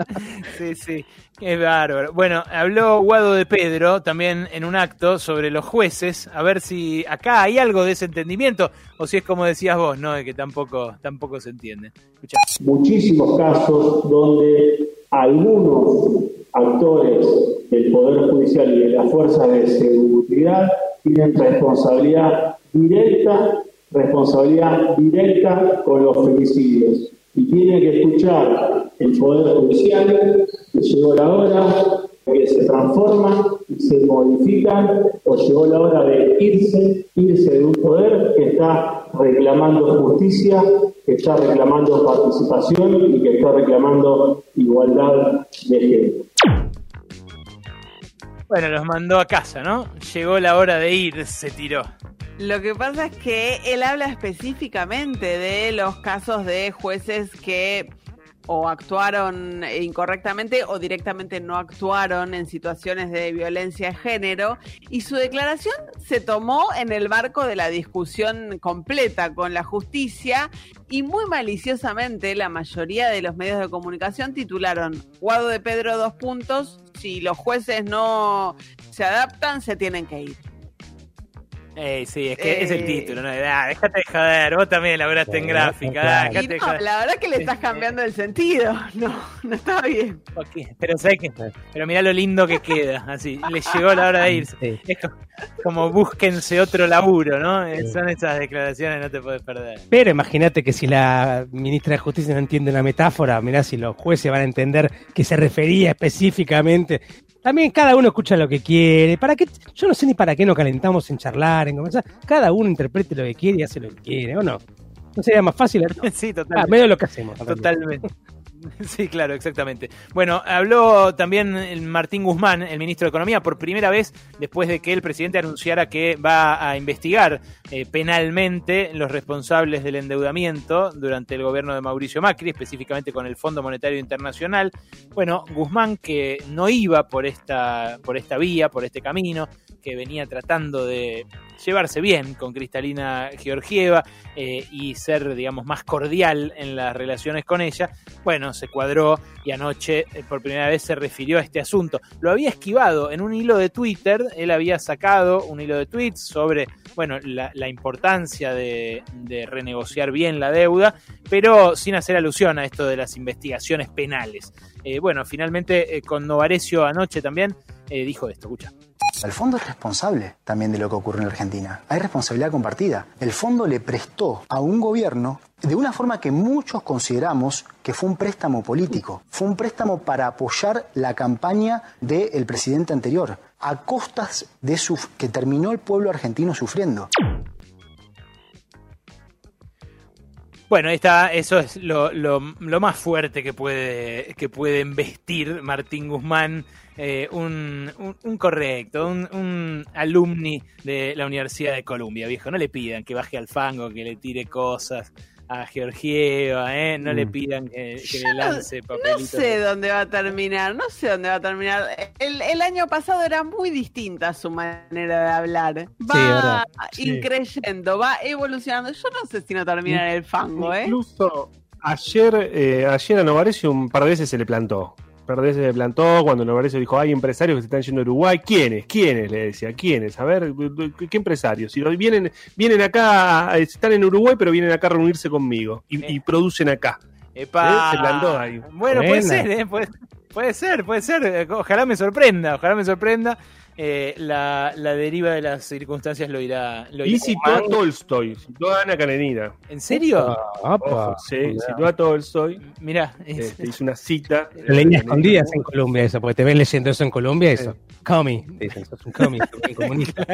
Sí, sí, qué bárbaro. Bueno, habló Guado de Pedro también en un acto sobre los jueces, a ver si acá hay algo de ese entendimiento, o si es como decías vos, ¿no? De que tampoco, tampoco se entiende. Escuchá. muchísimos casos donde algunos actores del Poder Judicial y de las fuerzas de seguridad tienen responsabilidad directa, responsabilidad directa con los femicidios. Y tiene que escuchar el Poder Judicial que llegó la hora que se transforman y se modifican o llegó la hora de irse, irse de un poder que está reclamando justicia, que está reclamando participación y que está reclamando igualdad de género. Bueno, los mandó a casa, ¿no? Llegó la hora de ir, se tiró. Lo que pasa es que él habla específicamente de los casos de jueces que o actuaron incorrectamente o directamente no actuaron en situaciones de violencia de género y su declaración se tomó en el marco de la discusión completa con la justicia y muy maliciosamente la mayoría de los medios de comunicación titularon Guado de Pedro dos puntos, si los jueces no se adaptan se tienen que ir. Ey, sí, es que es el Eh. título, ¿no? Ah, déjate de joder, vos también laburaste en gráfica, ah, Y no, joder. la verdad que le estás cambiando el sentido. <laughs> No, no está bien. Ok, Pero sabes que, pero mirá lo lindo que queda, así, le llegó la hora de irse. Es co- como búsquense otro laburo, ¿no? Eh, Son esas declaraciones, no te puedes perder. Pero imagínate que si la ministra de Justicia no entiende una metáfora, mirá si los jueces van a entender que se refería específicamente. También cada uno escucha lo que quiere. ¿Para qué? Yo no sé ni para qué nos calentamos en charlar, en conversar. Cada uno interprete lo que quiere y hace lo que quiere, ¿o no? ¿No sería más fácil? <laughs> Sí, Ah, totalmente. medio lo que hacemos. Totalmente. <laughs> Sí, claro, exactamente. Bueno, habló también Martín Guzmán, el ministro de Economía, por primera vez después de que el presidente anunciara que va a investigar eh, penalmente los responsables del endeudamiento durante el gobierno de Mauricio Macri, específicamente con el Fondo Monetario Internacional. Bueno, Guzmán, que no iba por esta, por esta vía, por este camino, que venía tratando de llevarse bien con Cristalina Georgieva eh, y ser, digamos, más cordial en las relaciones con ella, bueno, se cuadró y anoche eh, por primera vez se refirió a este asunto. Lo había esquivado en un hilo de Twitter, él había sacado un hilo de tweets sobre, bueno, la, importancia de, de renegociar bien la deuda, pero sin hacer alusión a esto de las investigaciones penales. Eh, bueno, finalmente con Novarecio anoche también dijo esto. El fondo es responsable también de lo que ocurre en Argentina. Hay responsabilidad compartida. El fondo le prestó a un gobierno de una forma que muchos consideramos que fue un préstamo político. Fue un préstamo para apoyar la campaña del presidente anterior, a costas de su, que terminó el pueblo argentino sufriendo. Bueno, está, eso es lo, lo- más fuerte que puede, que embestir Martín Guzmán, eh, un, un- un correcto, un, un alumni de la Universidad de Columbia, viejo. No le pidan que baje al fango, que le tire cosas a Georgieva, ¿eh? no le Mm. pidan que, le no- lance No papelitos. sé dónde va a terminar, no sé dónde va a terminar. El, el año pasado era muy distinta su manera de hablar. Va. Sí. increyendo, va evolucionando. Yo no sé si no termina en el fango, ¿eh? Incluso ayer, eh, ayer a Novarecio un par de veces se le plantó. Veces se plantó cuando Novarecio dijo, hay empresarios que se están yendo a Uruguay. ¿Quiénes? ¿Quiénes? Le decía, ¿quiénes? A ver, ¿qué empresarios? Si vienen, vienen acá, eh, están en Uruguay, pero vienen acá a reunirse conmigo y, y producen acá. Epa. ¿Eh? Se plantó ahí. Bueno, puede ser, ¿eh? Puede, puede ser, puede ser. Eh, Ojalá me sorprenda, ojalá me sorprenda. Eh, la, la deriva de las circunstancias lo irá. Lo Y irá citó a Tolstoy, citó a Ana Karenina. ¿En serio? Ojo, sí, citó a Tolstoy. Mirá, este, hizo una cita. <laughs> Leña escondidas en Colombia eso, porque te ven leyendo eso en Colombia, eso. Comi, dicen, sos un comi, <laughs> comunista.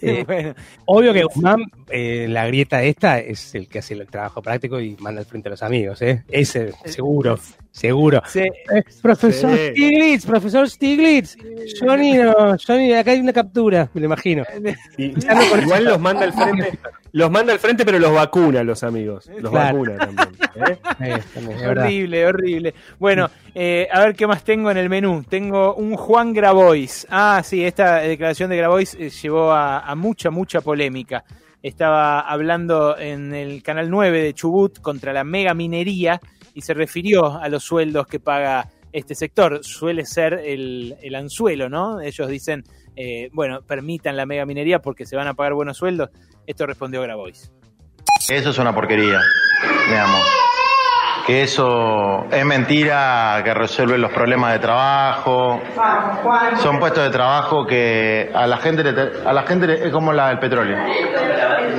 Eh, Bueno. Obvio que Guzmán, eh, la grieta esta, es el que hace el trabajo práctico y manda al frente a los amigos, ¿eh? Ese, seguro, seguro. Sí. Eh, profesor Sí. Stiglitz, profesor Stiglitz. Johnny, no, Acá hay una captura, me lo imagino. Y- <laughs> igual los manda al <laughs> frente, los manda al frente, pero los vacuna los amigos. Los Claro. vacuna también. ¿eh? <laughs> horrible, horrible. Bueno, eh, a ver qué más tengo en el menú. Tengo un Juan Grabois. Ah, sí, esta declaración de Grabois eh, llevó a, a mucha, mucha polémica. Estaba hablando en el canal 9 de Chubut contra la mega minería y se refirió a los sueldos que paga este sector. Suele ser el, el anzuelo, ¿no? Ellos dicen, eh, bueno, permitan la mega minería porque se van a pagar buenos sueldos. Esto respondió Grabois. Eso es una porquería, digamos. Que eso es mentira, que resuelve los problemas de trabajo. Son puestos de trabajo que a la gente, a la gente le- es como la del petróleo.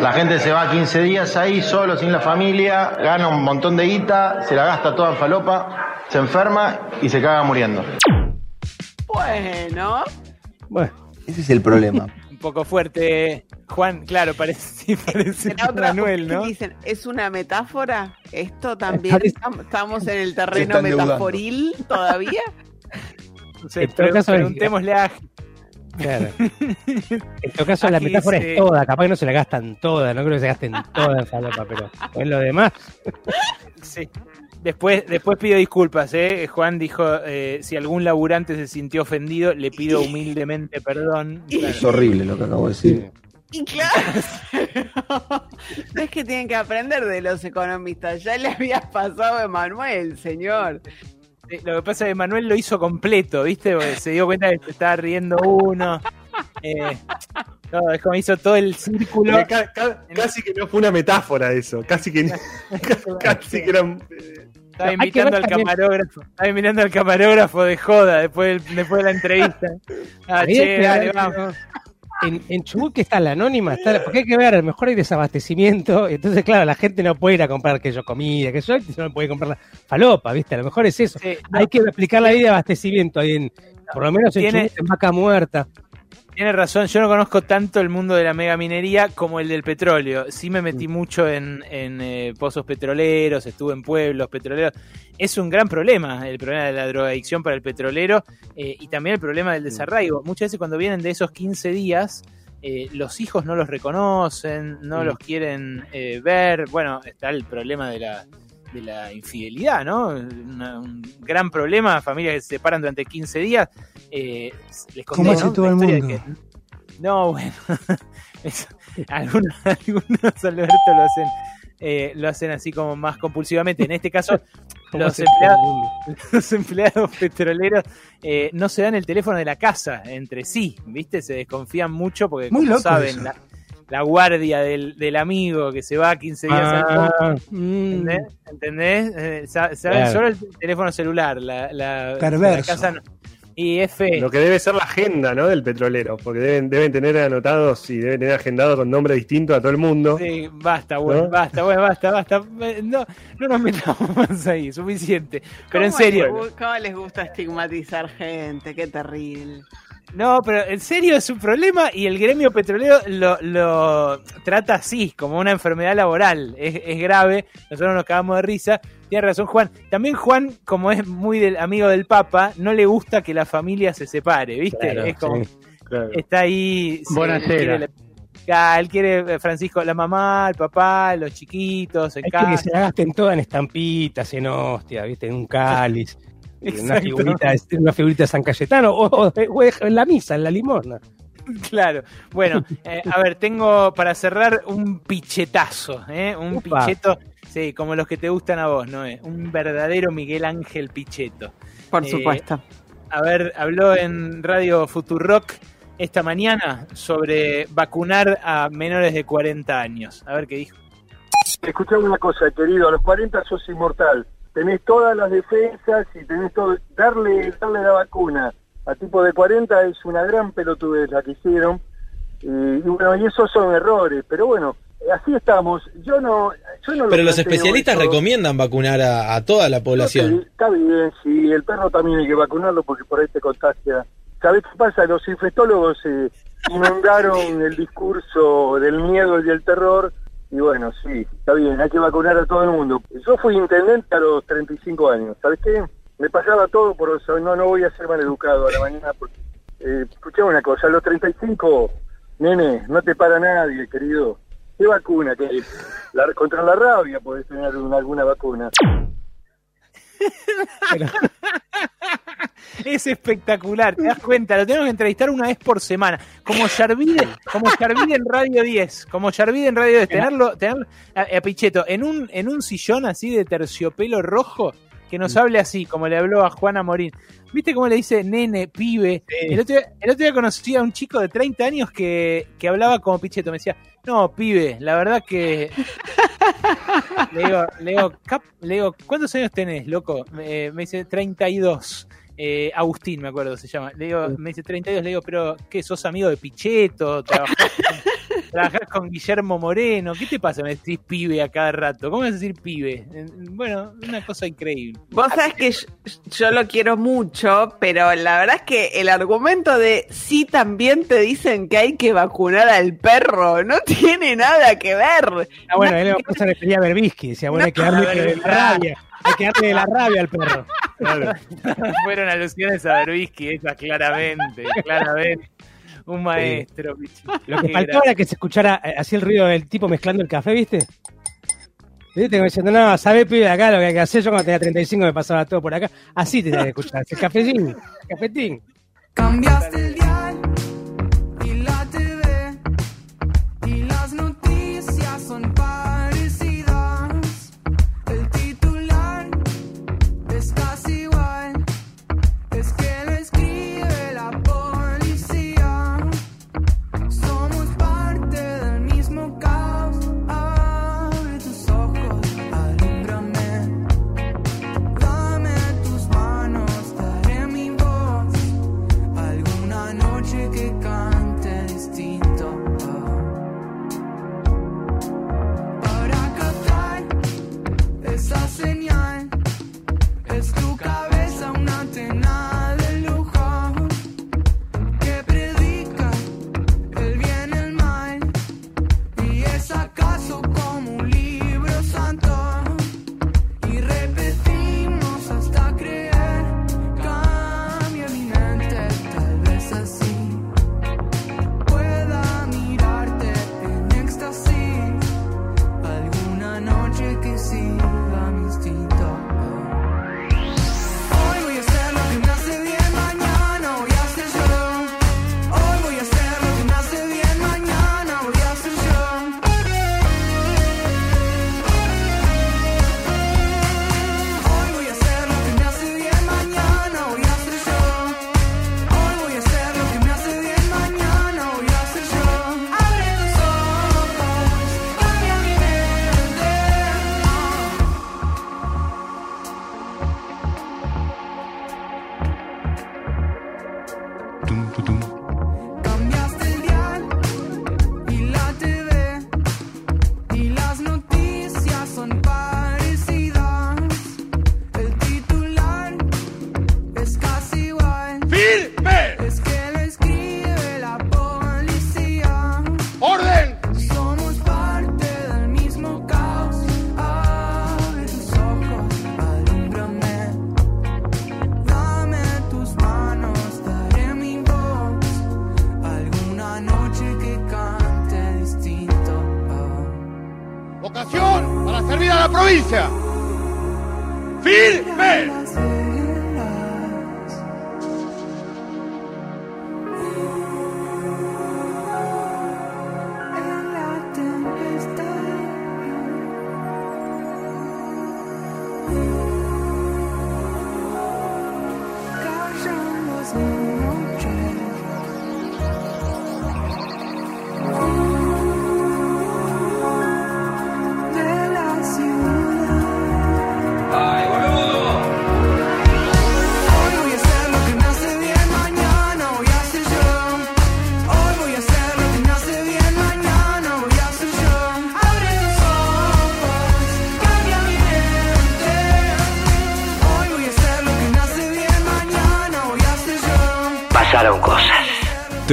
La gente se va 15 días ahí solo, sin la familia, gana un montón de guita, se la gasta toda en falopa, se enferma y se caga muriendo. Bueno. Bueno. Ese es el problema. <laughs> Poco fuerte, Juan, claro, parece, <laughs> parece La otra, Manuel, ¿qué ¿no? dicen? ¿Es una metáfora? ¿Esto también estamos en el terreno metaforil todavía? En todo pre- preguntémosle a Claro. <laughs> En todo caso, la Aquí metáfora dice- es toda. Capaz que no se la gastan toda. No creo que se gasten toda en falopa, pero en lo demás. Sí. Después, después pido disculpas, ¿eh? Juan dijo, eh, si algún laburante se sintió ofendido, le pido humildemente perdón. <laughs> Es horrible lo que acabo de decir. Y claro, <laughs> es que tienen que aprender de los economistas. Ya le había pasado a Emanuel, señor. Lo que pasa es que Manuel lo hizo completo, ¿viste? Porque se dio cuenta que se estaba riendo uno. Eh, no, es como hizo todo el círculo. Porque ca- ca- casi que no fue una metáfora eso. Casi que, <laughs> casi que era. eh, Estaba invitando al camarógrafo. Estaba invitando al camarógrafo de joda después, del- después de la entrevista. <laughs> Ah, che, dale, vamos. En, en Chubut que está la anónima, está, porque hay que ver, a lo mejor hay desabastecimiento, entonces claro, la gente no puede ir a comprar que yo comida, que yo no puede comprar la falopa, ¿viste? A lo mejor es eso. Sí, no, Hay que explicar la ley de abastecimiento ahí en, por lo menos en Tiene- Chubut, en Vaca Muerta. Tiene razón, yo no conozco tanto el mundo de la megaminería como el del petróleo. Sí me metí mucho en, en, eh, pozos petroleros, estuve en pueblos petroleros. Es un gran problema el problema de la drogadicción para el petrolero eh, y también el problema del desarraigo. Muchas veces cuando vienen de esos 15 días, eh, los hijos no los reconocen, no Mm. los quieren eh, ver. Bueno, está el problema de la, de la infidelidad, ¿no? Una- un gran problema, familias que se separan durante 15 días. Eh, les conté, ¿Cómo hace ¿no? todo el mundo? que- no, bueno. <laughs> Eso, algunos, <laughs> algunos Alberto lo hacen, eh, lo hacen así como más compulsivamente. En este caso, <laughs> ¿Cómo los empleados, mundo? los empleados petroleros eh, no se dan el teléfono de la casa entre sí, ¿viste? Se desconfían mucho porque, Muy como saben, la, la guardia del, del amigo que se va 15 días al Ah, mm. ¿Entendés? ¿Entendés? Eh, sa- saben Claro. solo el teléfono celular. La, la, Perverso. la casa no- Y es fe. Lo que debe ser la agenda, ¿no? Del petrolero. Porque deben, deben tener anotados y deben tener agendado con nombre distinto a todo el mundo. Sí, basta, bueno, ¿No? basta, bueno, basta, basta. No, no nos metamos más <laughs> ahí, suficiente. Pero en ¿Cómo serio. les ¿Cómo les gusta estigmatizar gente? Qué terrible. No, pero en serio es un problema y el gremio petrolero lo, lo trata así, como una enfermedad laboral. Es, es grave, nosotros nos cagamos de risa. Tiene razón Juan. También Juan, como es muy del amigo del Papa, no le gusta que la familia se separe, ¿viste? Claro, es como, sí. Claro. está ahí. la- Ah, él quiere eh, Francisco, la mamá, el papá, los chiquitos, en Hay que que casa. se la gasten todas en estampitas, en hostia, ¿viste? En un cáliz. <laughs> en una figurita, de- una figurita de San Cayetano o, o- o en la misa, en la limosna. <laughs> Claro. Bueno, eh, a ver, tengo para cerrar un pichetazo, ¿eh? Un Upa. picheto, sí, como los que te gustan a vos, ¿no? Un verdadero Miguel Ángel Picheto. Por Eh, supuesto. A ver, habló en Radio Futurock esta mañana sobre vacunar a menores de 40 años. A ver qué dijo. Escuchame una cosa, querido, a los 40 sos inmortal. Tenés todas las defensas y tenés todo. Darle, darle la vacuna a tipo de 40 es una gran pelotudez la que hicieron. Y, y bueno, y esos son errores. Pero bueno, así estamos. Yo no. Yo no lo Pero los planteo especialistas eso. recomiendan vacunar a, a toda la población. Está bien, sí, el perro también hay que vacunarlo porque por ahí te contagia. ¿Sabés qué pasa? Los infectólogos eh, inundaron <laughs> el discurso del miedo y del terror. Y bueno, sí, está bien, hay que vacunar a todo el mundo. Yo fui intendente a los 35 años. ¿Sabes qué? Me pasaba todo por eso. No, no voy a ser mal educado a la mañana porque. Eh, escuchame una cosa, a los 35, nene, no te para nadie, querido. ¿Qué vacuna? ¿Qué? La, contra la rabia podés tener una- alguna vacuna. Es espectacular, te das cuenta, lo tenemos que entrevistar una vez por semana. Como Yarvide, como Yarvide en Radio 10, como Yarvide en Radio 10, tenerlo, tenerlo a, a Pichetto en un, en un sillón así de terciopelo rojo, que nos hable así, como le habló a Juana Morín. ¿Viste cómo le dice nene, pibe? El, otro día, el otro día conocí a un chico de 30 años que, que hablaba como Pichetto, me decía, no, pibe, la verdad que <laughs> le digo, le digo, "Cap- le digo, ¿cuántos años tenés, loco? Me, me dice 32. Eh, Agustín, me acuerdo, se llama. Le digo, me dice 32, le digo, pero ¿qué? ¿Sos amigo de Pichetto? <laughs> ¿Trabajás, con Guillermo Moreno. ¿Qué te pasa? Me decís pibe a cada rato. ¿Cómo vas a decir pibe? Bueno, una cosa increíble. Vos sabés que yo, yo lo quiero mucho, pero la verdad es que el argumento de sí también te dicen que hay que vacunar al perro no tiene nada que ver. Ah, bueno, él se refería a Berbisky. Decía, bueno, hay que darle de la rabia. Hay que darle de la rabia al perro. <laughs> Fueron alusiones a Berbisky, esas claramente, claramente. Un maestro, bicho. Lo que faltaba era que se escuchara eh, así el ruido del tipo mezclando el café, ¿viste? ¿Viste? Como diciendo, no, ¿sabés, pibe, acá lo que hay que hacer? Yo cuando tenía 35 me pasaba todo por acá. Así te tenés que escuchar. El cafetín, cafetín. Cambiaste el dial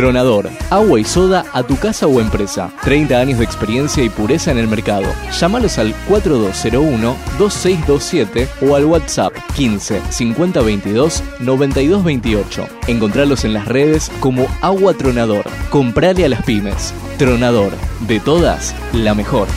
Tronador, agua y soda a tu casa o empresa. 30 años de experiencia y pureza en el mercado. Llámalos al 4201-2627 o al WhatsApp 15 50 22 92 28. Encontralos en las redes como Agua Tronador. Comprale a las pymes. Tronador, de todas, la mejor.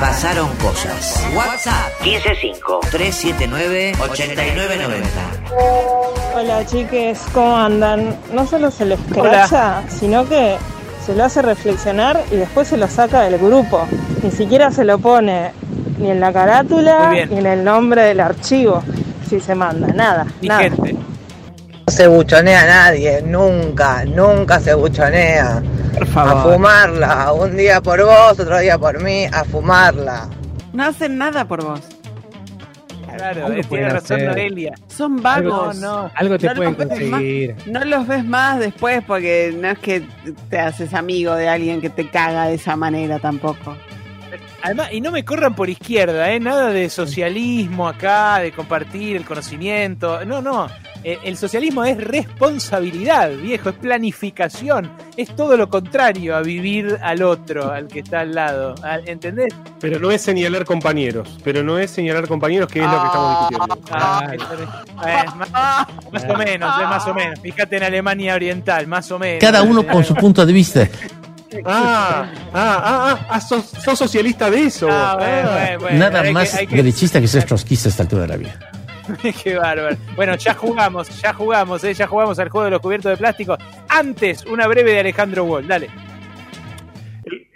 Pasaron cosas. WhatsApp 155-379-8990. Hola chiques, ¿cómo andan? No solo se lo escracha, sino que se lo hace reflexionar y después se lo saca del grupo. Ni siquiera se lo pone ni en la carátula ni en el nombre del archivo. Si se manda, nada, nada. No se buchonea a nadie, nunca, nunca se buchonea. favor. A fumarla, un día por vos, otro día por mí, a fumarla. No hacen nada por vos. Claro, eh, tiene razón hacer. Son vagos. No, no. Algo te No pueden más- conseguir. No los ves más después porque no es que te haces amigo de alguien que te caga de esa manera tampoco. Además, y no me corran por izquierda, ¿eh? Nada de socialismo acá, de compartir el conocimiento. No, no. Eh, El socialismo es responsabilidad, viejo, es planificación. Es todo lo contrario a vivir al otro, al que está al lado. ¿Entendés? Pero no es señalar compañeros. Pero no es señalar compañeros, que es lo que estamos discutiendo. Ah, eh, más, más o menos, es más o menos. Fíjate en Alemania Oriental, más o menos. Cada uno con su punto de vista. Ah, ah, ah, ah, ah, sos, sos socialista de eso. Ah, bueno, bueno, bueno. Nada Hay más que- derechista que ser trotskista a esta altura de la vida. <laughs> Qué bárbaro. Bueno, ya jugamos, ya jugamos, ¿eh? ya jugamos al juego de los cubiertos de plástico. Antes, una breve de Alejandro Wall, dale.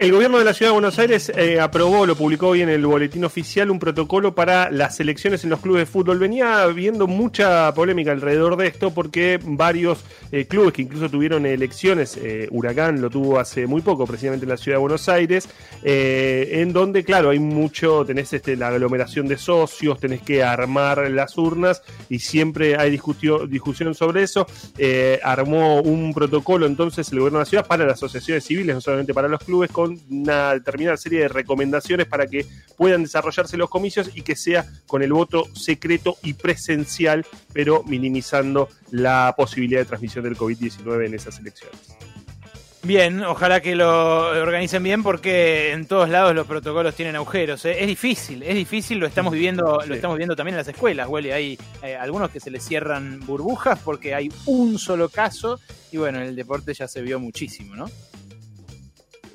El gobierno de la Ciudad de Buenos Aires eh, aprobó, lo publicó hoy en el boletín oficial, un protocolo para las elecciones en los clubes de fútbol. Venía habiendo mucha polémica alrededor de esto porque varios eh, clubes que incluso tuvieron elecciones, eh, Huracán lo tuvo hace muy poco, precisamente en la Ciudad de Buenos Aires, eh, en donde, claro, hay mucho, tenés este, la aglomeración de socios, tenés que armar las urnas y siempre hay discutio- discusión sobre eso. Eh, armó un protocolo entonces el gobierno de la ciudad para las asociaciones civiles, no solamente para los clubes, con una determinada serie de recomendaciones para que puedan desarrollarse los comicios y que sea con el voto secreto y presencial, pero minimizando la posibilidad de transmisión del COVID-19 en esas elecciones. Bien, ojalá que lo organicen bien porque en todos lados los protocolos tienen agujeros. ¿eh? Es difícil, es difícil, lo estamos viviendo, lo estamos viendo también en las escuelas, Huele. Hay eh, algunos que se les cierran burbujas porque hay un solo caso y bueno, en el deporte ya se vio muchísimo, ¿no?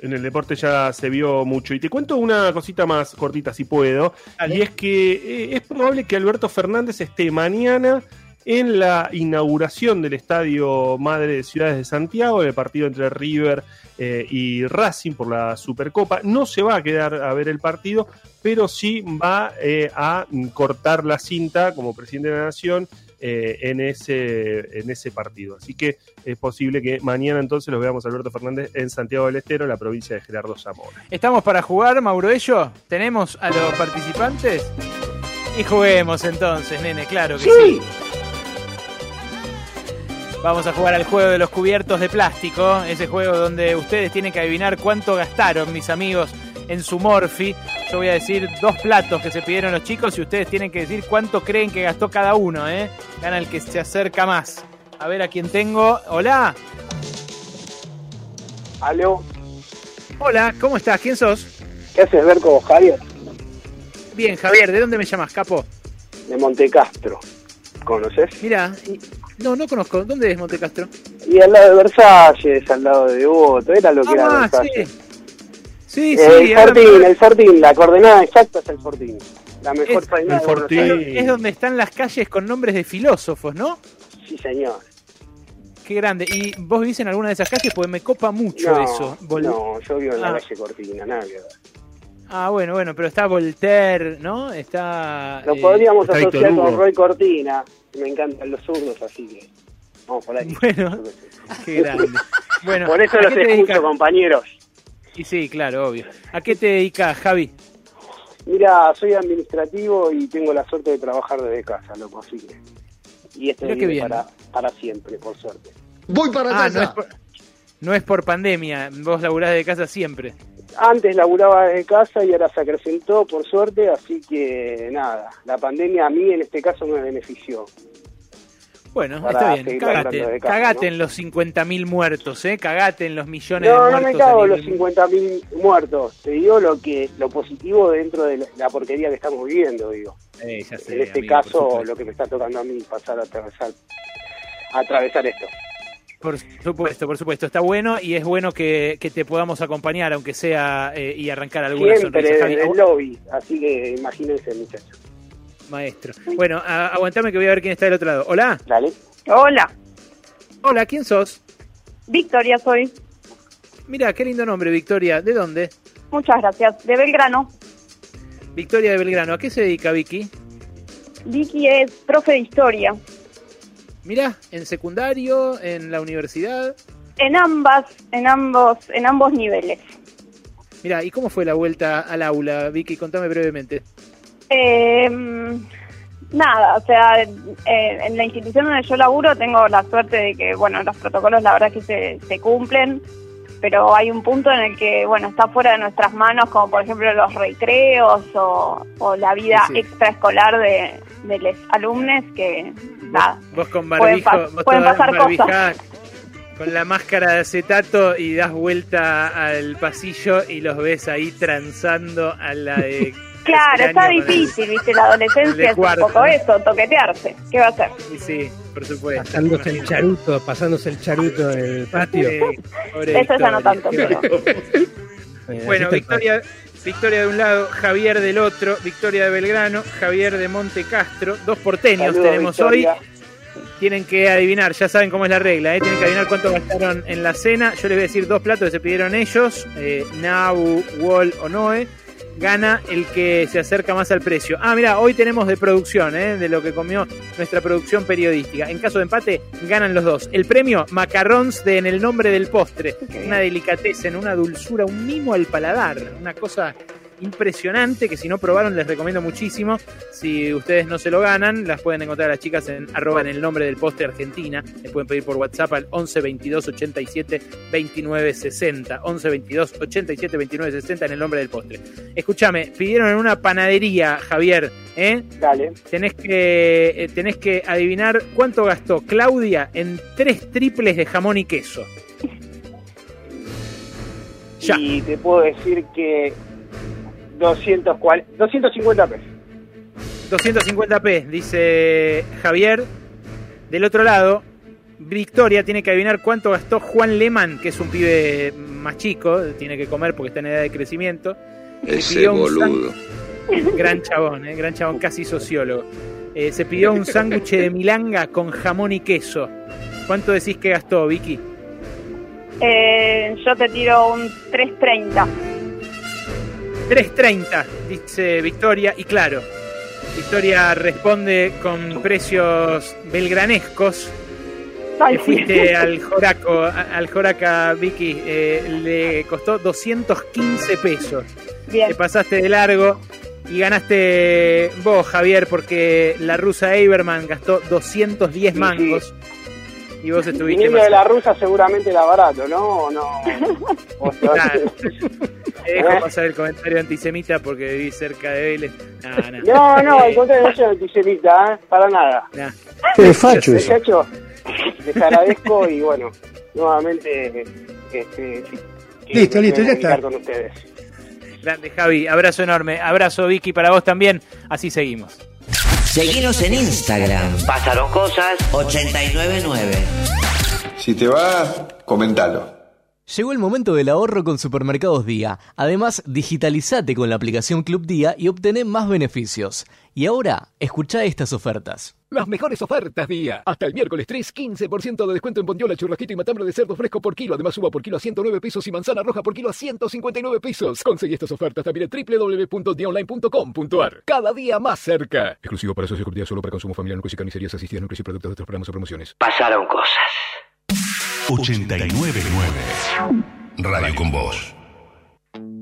En el deporte ya se vio mucho. Y te cuento una cosita más cortita, si puedo. Y es que eh, es probable que Alberto Fernández esté mañana en la inauguración del Estadio Madre de Ciudades de Santiago, el partido entre River eh, y Racing por la Supercopa. No se va a quedar a ver el partido, pero sí va eh, a cortar la cinta como presidente de la Nación eh, en, ese, en ese partido. Así que es posible que mañana entonces los veamos a Alberto Fernández en Santiago del Estero, en la provincia de Gerardo Zamora. ¿Estamos para jugar, Mauro Ello? ¿Tenemos a los participantes? Y juguemos entonces, nene, claro que sí. Vamos a jugar al juego de los cubiertos de plástico, ese juego donde ustedes tienen que adivinar cuánto gastaron, mis amigos, en su Morphy. Yo voy a decir dos platos que se pidieron los chicos y ustedes tienen que decir cuánto creen que gastó cada uno, ¿eh? Gana el que se acerca más. A ver a quién tengo. Hola. Aló. Hola, ¿cómo estás? ¿Quién sos? ¿Qué haces ver como Javier? Bien, Javier, ¿de dónde me llamas, capo? De Montecastro. ¿Conoces? Mira, no, no conozco. ¿Dónde es Montecastro? Y al lado de Versalles, al lado de Devoto, era lo que era Ah, Versalles. sí. Sí, Eh, sí. el ahora Fortín, el Fortín, la coordenada exacta es el Fortín. La mejor Es- Buenos Aires. Es donde están las calles con nombres de filósofos, ¿no? Sí, señor. Qué grande. ¿Y vos vivís en alguna de esas calles? Porque me copa mucho No, eso. Vol- no, yo vivo en Ah. la calle Cortina, nada que ver. Ah, bueno, bueno, pero está Voltaire, ¿no? Está. Lo eh, podríamos está asociar con. Roy Cortina. Me encantan los zurdos, así que vamos por ahí. Bueno, <laughs> qué grande. <laughs> Bueno, por eso ¿a los escucho, dedicas? compañeros. Y sí, claro, obvio. ¿A qué te dedicas, Javi? Mira, soy administrativo y tengo la suerte de trabajar desde casa, loco, así que... Y este vive bien. para, para siempre, por suerte. Voy para ah, No es, por, no es por pandemia, vos laburás de casa siempre. Antes laburaba desde casa y ahora se acrecentó, por suerte, así que nada, la pandemia a mí en este caso me benefició. Bueno, está bien, cagate, cagate ¿no? en los 50.000 muertos, ¿eh? Cagate en los millones de No, no muertos. me cago en los nivel- 50.000 muertos, te digo lo que lo positivo dentro de la, porquería que estamos viviendo, digo. Eh, ya sé, en este amigo, caso, lo que me está tocando a mí pasar a atravesar, a atravesar esto. Por supuesto, por supuesto. Está bueno y es bueno que, que te podamos acompañar, aunque sea eh, y arrancar alguna Siempre sonrisa. Desde el lobby, así que imagínense, muchachos. Maestro. Bueno, a- aguantame que voy a ver quién está del otro lado. Hola. Dale. Hola, Hola, ¿quién sos? Victoria soy. Mira, qué lindo nombre, Victoria. ¿De dónde? Muchas gracias. De Belgrano. Victoria de Belgrano. ¿A qué se dedica Vicky? Vicky es profe de historia. Mira, en secundario, en la universidad. En ambas, en ambos, en ambos niveles. Mira, ¿y cómo fue la vuelta al aula, Vicky? Contame brevemente. Eh, nada, o sea, eh, en la institución donde yo laburo tengo la suerte de que, bueno, los protocolos la verdad que se, se cumplen, pero hay un punto en el que, bueno, está fuera de nuestras manos, como por ejemplo los recreos o, o la vida Sí, sí. extraescolar de, de los alumnos que, nada, Vos con Pueden barbijo, pas- vos pueden pasar con la máscara de acetato y das vuelta al pasillo y los ves ahí transando a la de... <laughs> Claro, tercer está con el- difícil, ¿viste? La adolescencia es un poco eso, toquetearse. ¿Qué va a hacer? Sí, sí, por supuesto. Pasándose el charuto, pasándose el charuto en el patio. Sí, Eso ya no tanto, pero... Eh, Bueno, Victoria, Victoria de un lado, Javier del otro, Victoria de Belgrano, Javier de Monte Castro, dos porteños Saludos, tenemos Victoria. hoy. Tienen que adivinar, ya saben cómo es la regla, ¿eh? tienen que adivinar cuánto gastaron en la cena. Yo les voy a decir dos platos que se pidieron ellos, eh, Nau, Wall o Noe. Gana el que se acerca más al precio. Ah, mira, hoy tenemos de producción, ¿eh? de lo que comió nuestra producción periodística. En caso de empate, ganan los dos. El premio, macarrons de En el nombre del postre. Una delicatessen, una dulzura, un mimo al paladar. Una cosa impresionante que si no probaron les recomiendo muchísimo. Si ustedes no se lo ganan, las pueden encontrar a las chicas en arroba en el nombre del postre Argentina. Les pueden pedir por WhatsApp al 11 22 87 29 60. 11 22 87 29 60 en el nombre del postre. Escúchame, pidieron en una panadería, Javier, ¿eh? Dale. Tenés que, eh, tenés que adivinar cuánto gastó Claudia en tres triples de jamón y queso. Ya. Y te puedo decir que 240, 250 pesos. 250p, dice Javier. Del otro lado, Victoria tiene que adivinar cuánto gastó Juan Lehmann, que es un pibe más chico, tiene que comer porque está en edad de crecimiento. Se Ese pidió boludo. Gran chabón, eh, gran chabón, casi sociólogo. Eh, se pidió un sándwich de milanga con jamón y queso. ¿Cuánto decís que gastó, Vicky? Eh, yo te tiro un 330. 3.30, dice Victoria, y claro, Victoria responde con precios belgranescos. Ay, Que sí. fuiste <laughs> al Joraco, al Joraca, Vicky, eh, le costó 215 pesos. Bien. Te pasaste de largo y ganaste vos, Javier, porque la rusa Eiberman gastó 210 Sí, mangos. Y vos estuviste Viniendo de la rusa seguramente era barato, ¿no? ¿O no? <laughs> Claro. <laughs> Te dejo pasar el comentario antisemita porque viví cerca de Vélez. Nah, nah. No, no, al Eh, contrario, no soy antisemita, ¿eh? Para nada. nah. Qué facho eso. Les agradezco y bueno, nuevamente este, Listo, listo, ya está. con ustedes. Grande Javi, abrazo enorme. Abrazo Vicky para vos también. Así seguimos. Seguinos en Instagram. Pasaron cosas 899. Si te va, comentalo. Llegó el momento del ahorro con Supermercados Día. Además, digitalizate con la aplicación Club Día y obtené más beneficios. Y ahora, escucha estas ofertas. Las mejores ofertas día. Hasta el miércoles 3, 15% de descuento en bondiola, churrasquito y matambre de cerdo fresco por kilo. Además, uva por kilo a 109 pesos y manzana roja por kilo a 159 pesos. Conseguí estas ofertas también en www.diaonline.com.ar. Cada día más cerca. Exclusivo para socios Club solo para consumo familiar, núcleos y carnicerías asistidas, núcleos y productos de otros programas o promociones. Pasaron cosas. 899 Radio con Voz.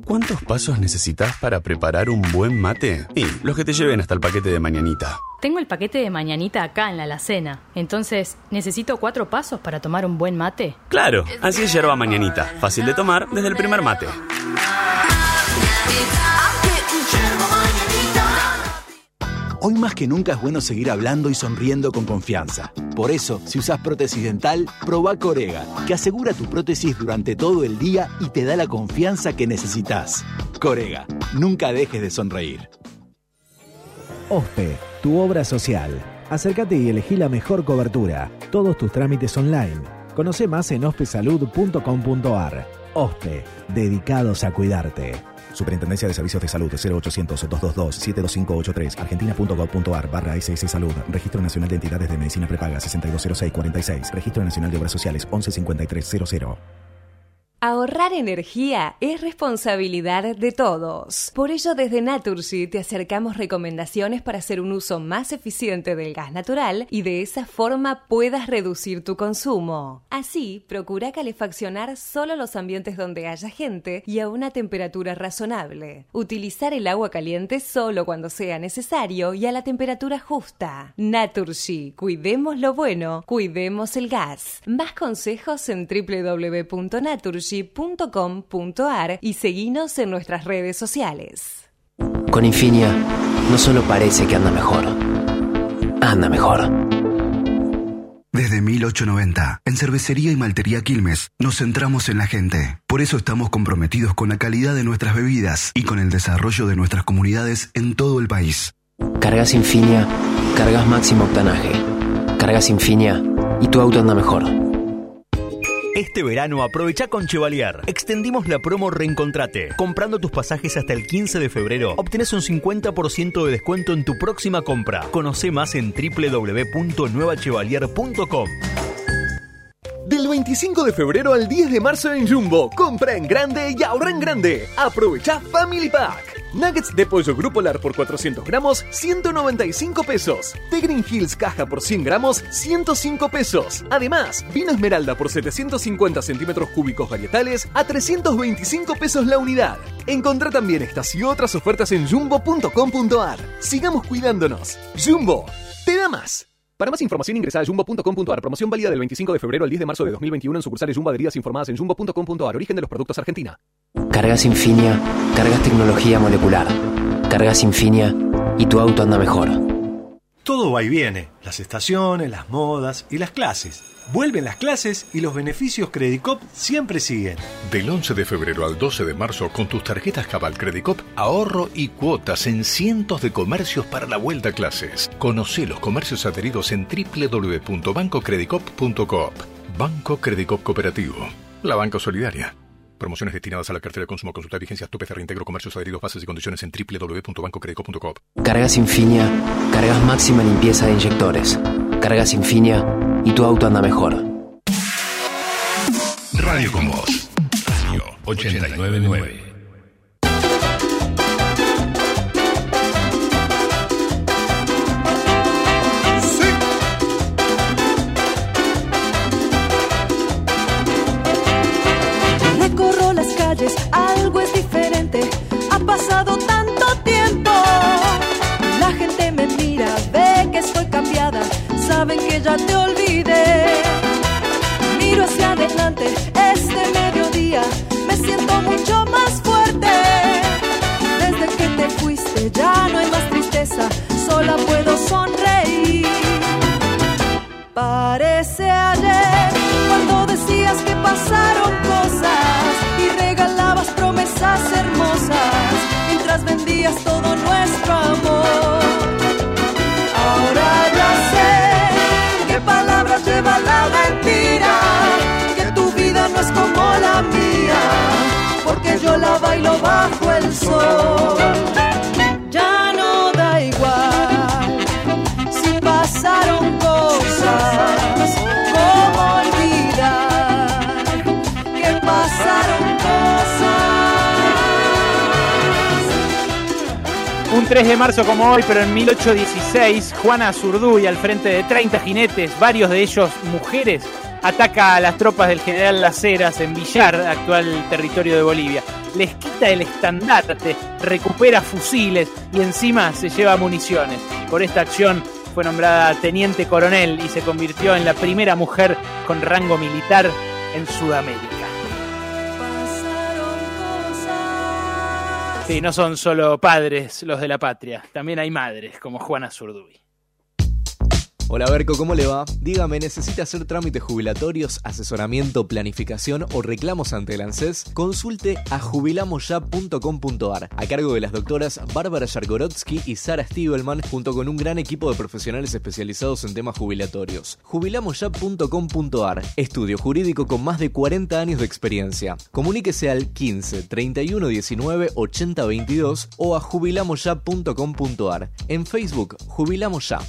¿Cuántos pasos necesitas para preparar un buen mate? Y los que te lleven hasta el paquete de mañanita. Tengo el paquete de mañanita acá en la alacena. Entonces, ¿necesito cuatro pasos para tomar un buen mate? Claro, así es yerba mañanita. Fácil de tomar desde el primer mate. Hoy más que nunca es bueno seguir hablando y sonriendo con confianza. Por eso, si usas prótesis dental, probá Corega, que asegura tu prótesis durante todo el día y te da la confianza que necesitas. Corega, nunca dejes de sonreír. OSPE, tu obra social. Acércate y elegí la mejor cobertura. Todos tus trámites online. Conoce más en ospesalud.com.ar. OSPE, dedicados a cuidarte. Superintendencia de Servicios de Salud 0800-222-72583 argentina.gov.ar barra SS Salud Registro Nacional de Entidades de Medicina Prepaga 620646 Registro Nacional de Obras Sociales 115300 Ahorrar energía es responsabilidad de todos. Por ello, desde Naturgy te acercamos recomendaciones para hacer un uso más eficiente del gas natural y de esa forma puedas reducir tu consumo. Así, procura calefaccionar solo los ambientes donde haya gente y a una temperatura razonable. Utilizar el agua caliente solo cuando sea necesario y a la temperatura justa. Naturgy, cuidemos lo bueno, cuidemos el gas. Más consejos en www.naturgy naturgy.com.ar y seguinos en nuestras redes sociales. Con Infinia, no solo parece que anda mejor, anda mejor. Desde 1890, en Cervecería y Maltería Quilmes, nos centramos en la gente. Por eso estamos comprometidos con la calidad de nuestras bebidas y con el desarrollo de nuestras comunidades en todo el país. Cargas Infinia, cargas máximo octanaje. Cargas Infinia y tu auto anda mejor. Este verano aprovecha con Chevalier. Extendimos la promo Reencontrate. Comprando tus pasajes hasta el 15 de febrero, obtenés un 50% de descuento en tu próxima compra. Conoce más en www.nuevachevalier.com. Del 25 de febrero al 10 de marzo en Jumbo. Compra en grande y ahorra en grande. Aprovecha Family Pack. Nuggets de pollo Grupo Lar por 400 gramos, 195 pesos. Green Hills caja por 100 gramos, 105 pesos. Además, vino Esmeralda por 750 centímetros cúbicos varietales a 325 pesos la unidad. Encontrá también estas y otras ofertas en jumbo.com.ar. Sigamos cuidándonos. Jumbo, te da más. Para más información ingresa a jumbo.com.ar. Promoción válida del 25 de febrero al 10 de marzo de 2021 en sucursales Jumbo adheridas informadas en jumbo.com.ar. Origen de los productos Argentina. Cargas Infinia, cargas tecnología molecular. Cargas Infinia y tu auto anda mejor. Todo va y viene, las estaciones, las modas y las clases. Vuelven las clases y los beneficios Credicop siempre siguen. Del 11 de febrero al 12 de marzo, con tus tarjetas Cabal Credicop, ahorro y cuotas en cientos de comercios para la vuelta a clases. Conoce los comercios adheridos en www.bancocredicop.coop. Banco Credicop Cooperativo. La banca solidaria. Promociones destinadas a la cartera de consumo. Consulta vigencias, topes de reintegro, comercios adheridos, bases y condiciones en www.bancocredico.coop. Cargas Infinia, cargas máxima limpieza de inyectores. Cargas Infinia y tu auto anda mejor. Radio con Voz. Radio 899. Ya te olvidé. Miro hacia adelante, este mediodía. Me siento mucho más fuerte. Desde que te fuiste, ya no hay más tristeza. Sola puedo sonreír. 3 de marzo como hoy, pero en 1816, Juana Zurduy, al frente de 30 jinetes, varios de ellos mujeres, ataca a las tropas del general Las Heras en Villar, actual territorio de Bolivia. Les quita el estandarte, recupera fusiles y encima se lleva municiones. Por esta acción fue nombrada teniente coronel y se convirtió en la primera mujer con rango militar en Sudamérica. Sí, no son solo padres los de la patria, también hay madres como Juana Zurduy. Hola Berco, ¿cómo le va? Dígame, ¿necesita hacer trámites jubilatorios, asesoramiento, planificación o reclamos ante el ANSES? Consulte a jubilamosya.com.ar a cargo de las doctoras Bárbara Yargorodsky y Sara Stiebelman junto con un gran equipo de profesionales especializados en temas jubilatorios. Jubilamosya.com.ar Estudio jurídico con más de 40 años de experiencia. Comuníquese al 15 31 19 80 22 o a jubilamosya.com.ar. En Facebook, Jubilamos Ya.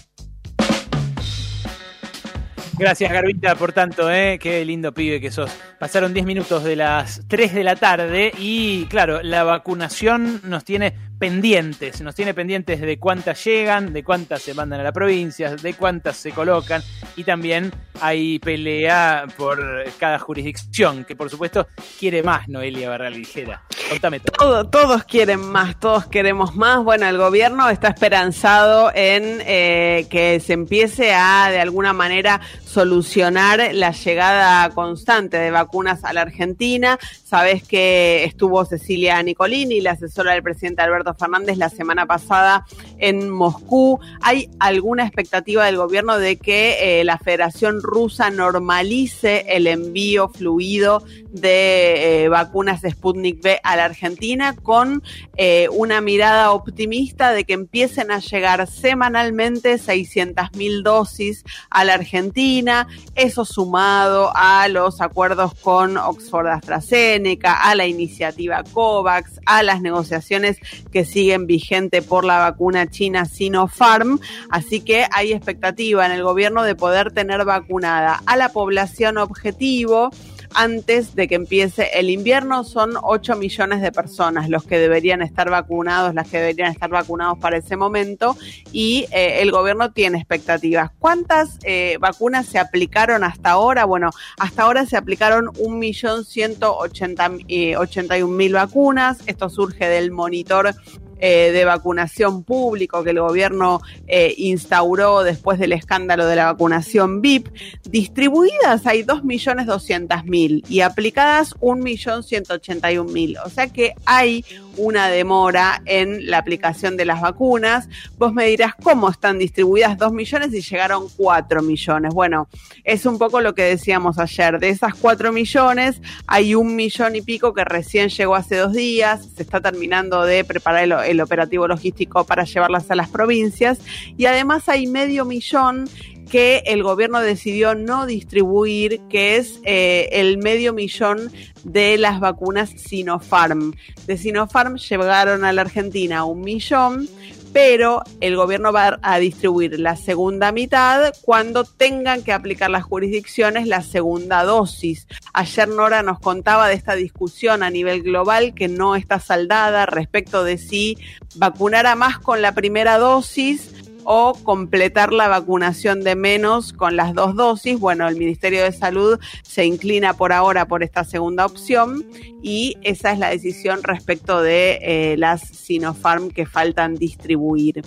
Gracias, Garbita, por tanto, ¿eh? Qué lindo pibe que sos. Pasaron 10 minutos de las 3 de la tarde y, claro, la vacunación nos tiene pendientes, nos tiene pendientes de cuántas llegan, de cuántas se mandan a la provincia, de cuántas se colocan y también hay pelea por cada jurisdicción, que por supuesto quiere más Noelia Barral Ligera. Contame todo. todos quieren más, todos queremos más. Bueno, el gobierno está esperanzado en eh, que se empiece a, de alguna manera, solucionar la llegada constante de vacunas a la Argentina. Sabes que estuvo Cecilia Nicolini, la asesora del presidente Alberto Fernández, la semana pasada en Moscú. ¿Hay alguna expectativa del gobierno de que eh, la Federación Rusa normalice el envío fluido de eh, vacunas de Sputnik V a la Argentina con eh, una mirada optimista de que empiecen a llegar semanalmente 600 mil dosis a la Argentina, eso sumado a los acuerdos con Oxford AstraZeneca, a la iniciativa COVAX, a las negociaciones que siguen vigente por la vacuna china Sinopharm, así que hay expectativa en el gobierno de poder tener vacunada a la población objetivo antes de que empiece el invierno. Son 8 millones de personas los que deberían estar vacunados, las que deberían estar vacunados para ese momento y eh, el gobierno tiene expectativas. ¿Cuántas eh, vacunas se aplicaron hasta ahora? Bueno, hasta ahora se aplicaron 1.181.000 eh, vacunas. Esto surge del monitor eh, de vacunación público que el gobierno eh, instauró después del escándalo de la vacunación VIP, distribuidas hay 2.200.000 y aplicadas 1.181.000. O sea que hay una demora en la aplicación de las vacunas. Vos me dirás cómo están distribuidas 2 millones y llegaron 4 millones. Bueno, es un poco lo que decíamos ayer. De esas 4 millones, hay un millón y pico que recién llegó hace dos días. Se está terminando de preparar el, el operativo logístico para llevarlas a las provincias. Y además hay medio millón que el gobierno decidió no distribuir, que es eh, el medio millón de las vacunas Sinopharm. De Sinopharm llegaron a la Argentina un millón, pero el gobierno va a distribuir la segunda mitad cuando tengan que aplicar las jurisdicciones la segunda dosis. Ayer Nora nos contaba de esta discusión a nivel global que no está saldada respecto de si vacunar a más con la primera dosis o completar la vacunación de menos con las dos dosis. Bueno, el Ministerio de Salud se inclina por ahora por esta segunda opción y esa es la decisión respecto de eh, las Sinopharm que faltan distribuir.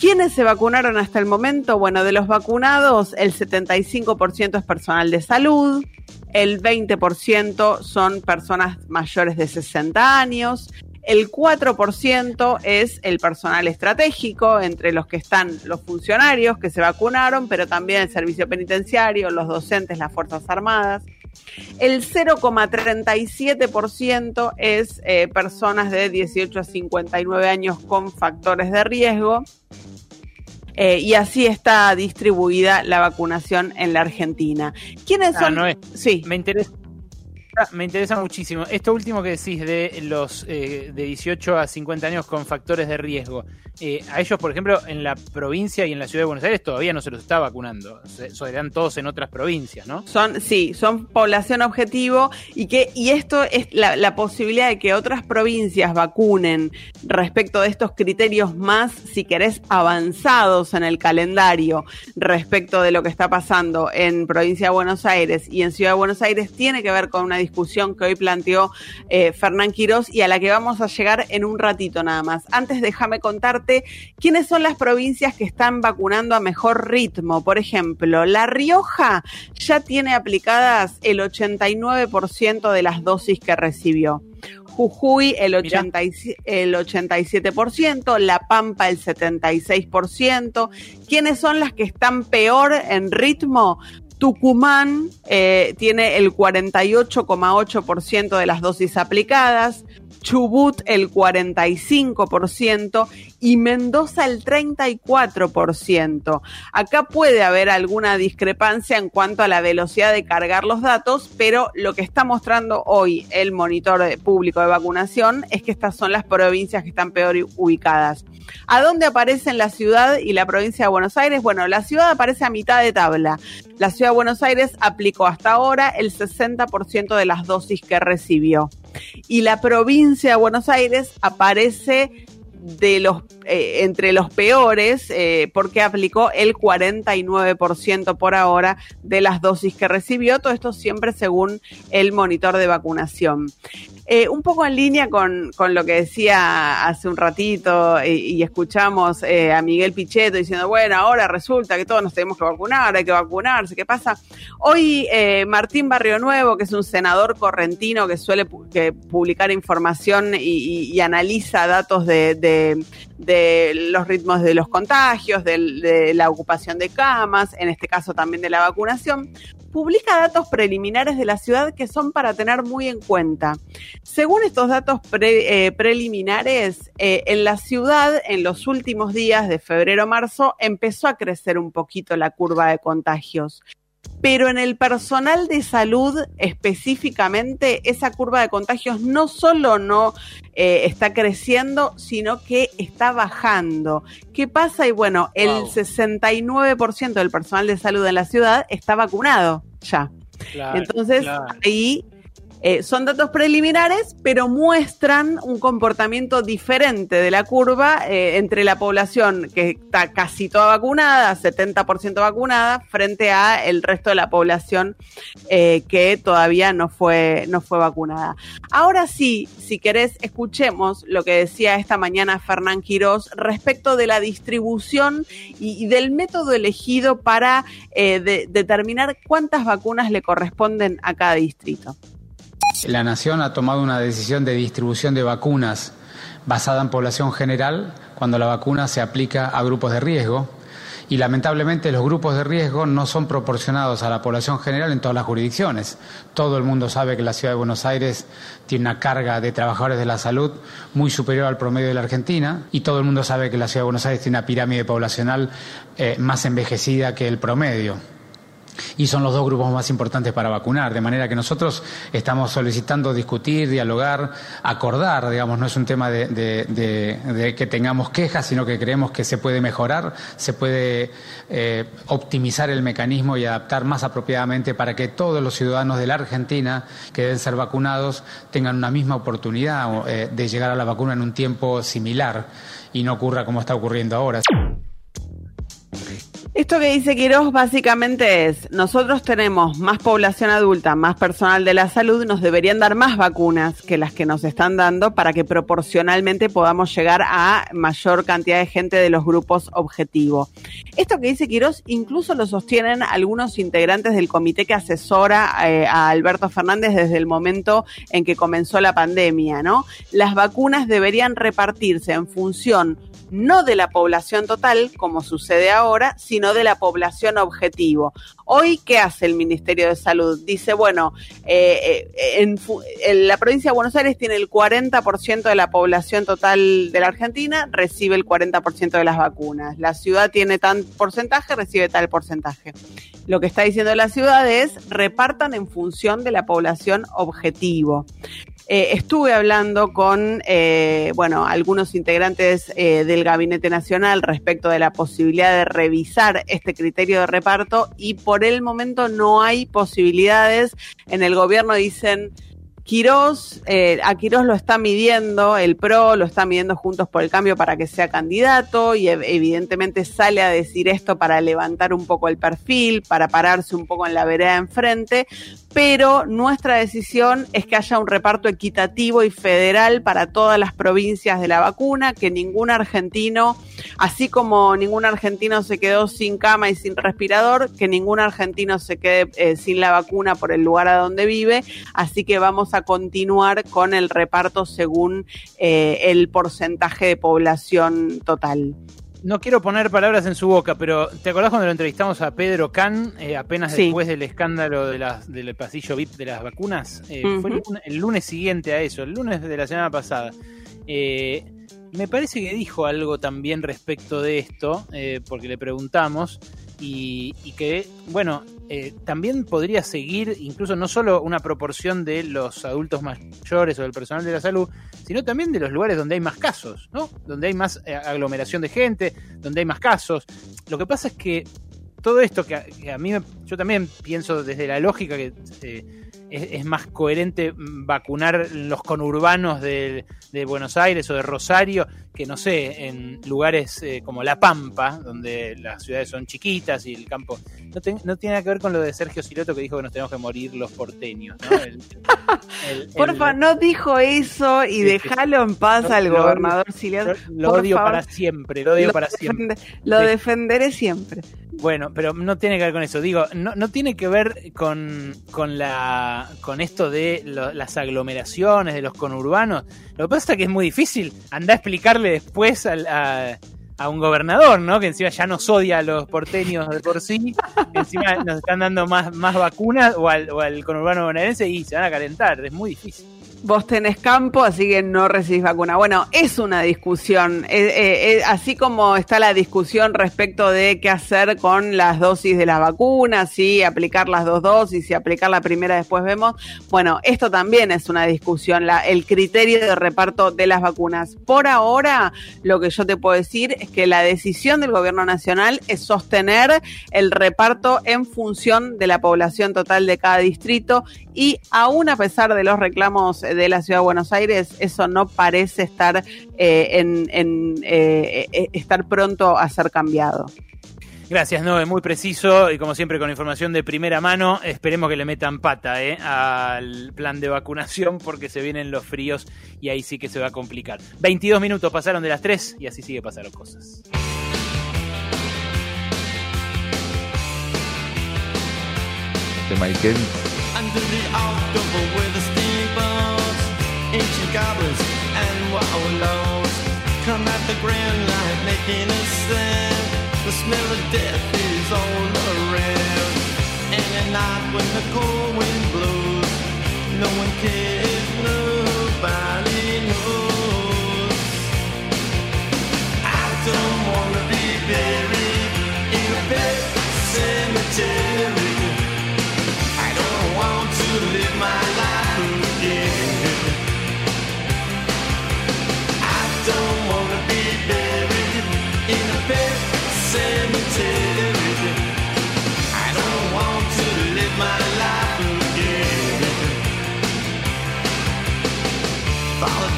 ¿Quiénes se vacunaron hasta el momento? Bueno, de los vacunados, el 75% es personal de salud, el 20% son personas mayores de 60 años, el 4% es el personal estratégico, entre los que están los funcionarios que se vacunaron, pero también el servicio penitenciario, los docentes, las Fuerzas Armadas. El 0,37% es eh, personas de 18 a 59 años con factores de riesgo. Eh, y así está distribuida la vacunación en la Argentina. ¿Quiénes ah, son? sí. Me interesa me interesa muchísimo. Esto último que decís de los eh, de 18 a 50 años con factores de riesgo. Eh, a ellos, por ejemplo, en la provincia y en la ciudad de Buenos Aires todavía no se los está vacunando. Se, todos en otras provincias, ¿no? Son, sí, son población objetivo y que y esto es la, la posibilidad de que otras provincias vacunen respecto de estos criterios más, si querés, avanzados en el calendario respecto de lo que está pasando en provincia de Buenos Aires y en Ciudad de Buenos Aires tiene que ver con una discusión que hoy planteó eh, Fernán Quirós y a la que vamos a llegar en un ratito nada más. Antes déjame contarte quiénes son las provincias que están vacunando a mejor ritmo. Por ejemplo, La Rioja ya tiene aplicadas el 89% de las dosis que recibió. Jujuy el, 80 el 87%, La Pampa el 76%. ¿Quiénes son las que están peor en ritmo? Tucumán eh, tiene el 48,8% de las dosis aplicadas. Chubut el 45% y Mendoza el 34%. Acá puede haber alguna discrepancia en cuanto a la velocidad de cargar los datos, pero lo que está mostrando hoy el monitor público de vacunación es que estas son las provincias que están peor ubicadas. ¿A dónde aparecen la ciudad y la provincia de Buenos Aires? Bueno, la ciudad aparece a mitad de tabla. La ciudad de Buenos Aires aplicó hasta ahora el 60% de las dosis que recibió. Y la provincia de Buenos Aires aparece de los eh, entre los peores eh, porque aplicó el 49% por ahora de las dosis que recibió, todo esto siempre según el monitor de vacunación. Eh, un poco en línea con, con, lo que decía hace un ratito y, escuchamos a Miguel Pichetto diciendo, bueno, ahora resulta que todos nos tenemos que vacunar, hay que vacunarse, ¿qué pasa? Hoy Martín Barrio Nuevo, que es un senador correntino que suele publicar información y, analiza datos de de, los ritmos de los contagios, de, la ocupación de camas, en este caso también de la vacunación, publica datos preliminares de la ciudad que son para tener muy en cuenta. Según estos datos eh, preliminares, eh, en la ciudad, en los últimos días de febrero-marzo, empezó a crecer un poquito la curva de contagios pero en el personal de salud específicamente esa curva de contagios no solo no eh, está creciendo, sino que está bajando. ¿Qué pasa? Y bueno, el 69% del personal de salud en la ciudad está vacunado ya. Entonces, ahí eh, son datos preliminares, pero muestran un comportamiento diferente de la curva eh, entre la población que está casi toda vacunada, 70% vacunada, frente a el resto de la población eh, que todavía no fue, no fue vacunada. Ahora sí, si querés, escuchemos lo que decía esta mañana Fernán Quirós respecto de la distribución y, del método elegido para determinar cuántas vacunas le corresponden a cada distrito. La Nación ha tomado una decisión de distribución de vacunas basada en población general cuando la vacuna se aplica a grupos de riesgo y lamentablemente los grupos de riesgo no son proporcionados a la población general en todas las jurisdicciones. Todo el mundo sabe que la ciudad de Buenos Aires tiene una carga de trabajadores de la salud muy superior al promedio de la Argentina y todo el mundo sabe que la ciudad de Buenos Aires tiene una pirámide poblacional eh, más envejecida que el promedio y son los dos grupos más importantes para vacunar, de manera que nosotros estamos solicitando discutir, dialogar, acordar, digamos, no es un tema de, que tengamos quejas, sino que creemos que se puede mejorar, se puede eh, optimizar el mecanismo y adaptar más apropiadamente para que todos los ciudadanos de la Argentina que deben ser vacunados tengan una misma oportunidad eh, de llegar a la vacuna en un tiempo similar y no ocurra como está ocurriendo ahora. Esto que dice Quiroz básicamente es, nosotros tenemos más población adulta, más personal de la salud, nos deberían dar más vacunas que las que nos están dando para que proporcionalmente podamos llegar a mayor cantidad de gente de los grupos objetivo. Esto que dice Quiroz incluso lo sostienen algunos integrantes del comité que asesora eh, a Alberto Fernández desde el momento en que comenzó la pandemia, ¿no? Las vacunas deberían repartirse en función no de la población total, como sucede ahora, sino de la población objetivo. Hoy, ¿qué hace el Ministerio de Salud? Dice, bueno, eh, eh, en, la provincia de Buenos Aires tiene el 40% de la población total de la Argentina, recibe el 40% de las vacunas. La ciudad tiene tal porcentaje, recibe tal porcentaje. Lo que está diciendo la ciudad es repartan en función de la población objetivo. Eh, estuve hablando con, eh, bueno, algunos integrantes eh, del Gabinete Nacional respecto de la posibilidad de revisar este criterio de reparto y por el momento no hay posibilidades. En el gobierno dicen Quirós, eh, a Quirós lo está midiendo, el PRO lo está midiendo Juntos por el Cambio para que sea candidato y evidentemente sale a decir esto para levantar un poco el perfil, para pararse un poco en la vereda enfrente, pero nuestra decisión es que haya un reparto equitativo y federal para todas las provincias de la vacuna, que ningún argentino, así como ningún argentino se quedó sin cama y sin respirador, que ningún argentino se quede eh, sin la vacuna por el lugar a donde vive, así que vamos a continuar con el reparto según eh, el porcentaje de población total. No quiero poner palabras en su boca, pero ¿te acordás cuando lo entrevistamos a Pedro Can eh, apenas Sí. después del escándalo de las, del pasillo VIP de las vacunas? Eh, Fue el, lunes siguiente a eso, el lunes de la semana pasada. Eh, me parece que dijo algo también respecto de esto, eh, porque le preguntamos, y, y que, bueno, eh, también podría seguir incluso no solo una proporción de los adultos mayores o del personal de la salud, sino también de los lugares donde hay más casos, ¿no? Donde hay más eh, aglomeración de gente, donde hay más casos. Lo que pasa es que todo esto que a, que a mí, me- yo también pienso desde la lógica que eh, es, más coherente vacunar los conurbanos de Buenos Aires o de Rosario que, no sé, en lugares eh, como La Pampa, donde las ciudades son chiquitas y el campo... No, ten- no tiene nada que ver con lo de Sergio Siloto que dijo que nos tenemos que morir los porteños, ¿no? El- <laughs> el- Porfa, el- no dijo eso y Sí, déjalo en paz al lo gobernador Siliano. Lo, odio favor. para siempre, lo odio Lo para siempre. Lo Sí. defenderé siempre. Bueno, pero no tiene que ver con eso. Digo, no, no tiene que ver con, con, la, con esto de lo- las aglomeraciones, de los conurbanos. Lo que pasa es que es muy difícil. Anda a después al- a, a un gobernador, ¿no? Que encima ya nos odia a los porteños de por sí. que encima nos están dando más, más vacunas o al, o al conurbano bonaerense y se van a calentar. Es muy difícil. Vos tenés campo, así que no recibís vacuna. Bueno, es una discusión. Eh, eh, eh, así como está la discusión respecto de qué hacer con las dosis de las vacunas, si aplicar las dos dosis, si aplicar la primera después vemos. Bueno, esto también es una discusión, el criterio de reparto de las vacunas. Por ahora, lo que yo te puedo decir es que la decisión del gobierno nacional es sostener el reparto en función de la población total de cada distrito y aún a pesar de los reclamos de la ciudad de Buenos Aires, eso no parece estar eh, en, en, eh, eh, estar pronto a ser cambiado. Gracias, Noé, muy preciso y como siempre con información de primera mano. Esperemos que le metan pata eh, al plan de vacunación porque se vienen los fríos y ahí sí que se va a complicar. 22 minutos pasaron de las 3 y así sigue pasaron cosas. de Steamboats, ancient goblins and wallows come at the grand line making a sound. The smell of death is all around. And at night when the cold wind blows, no one cares,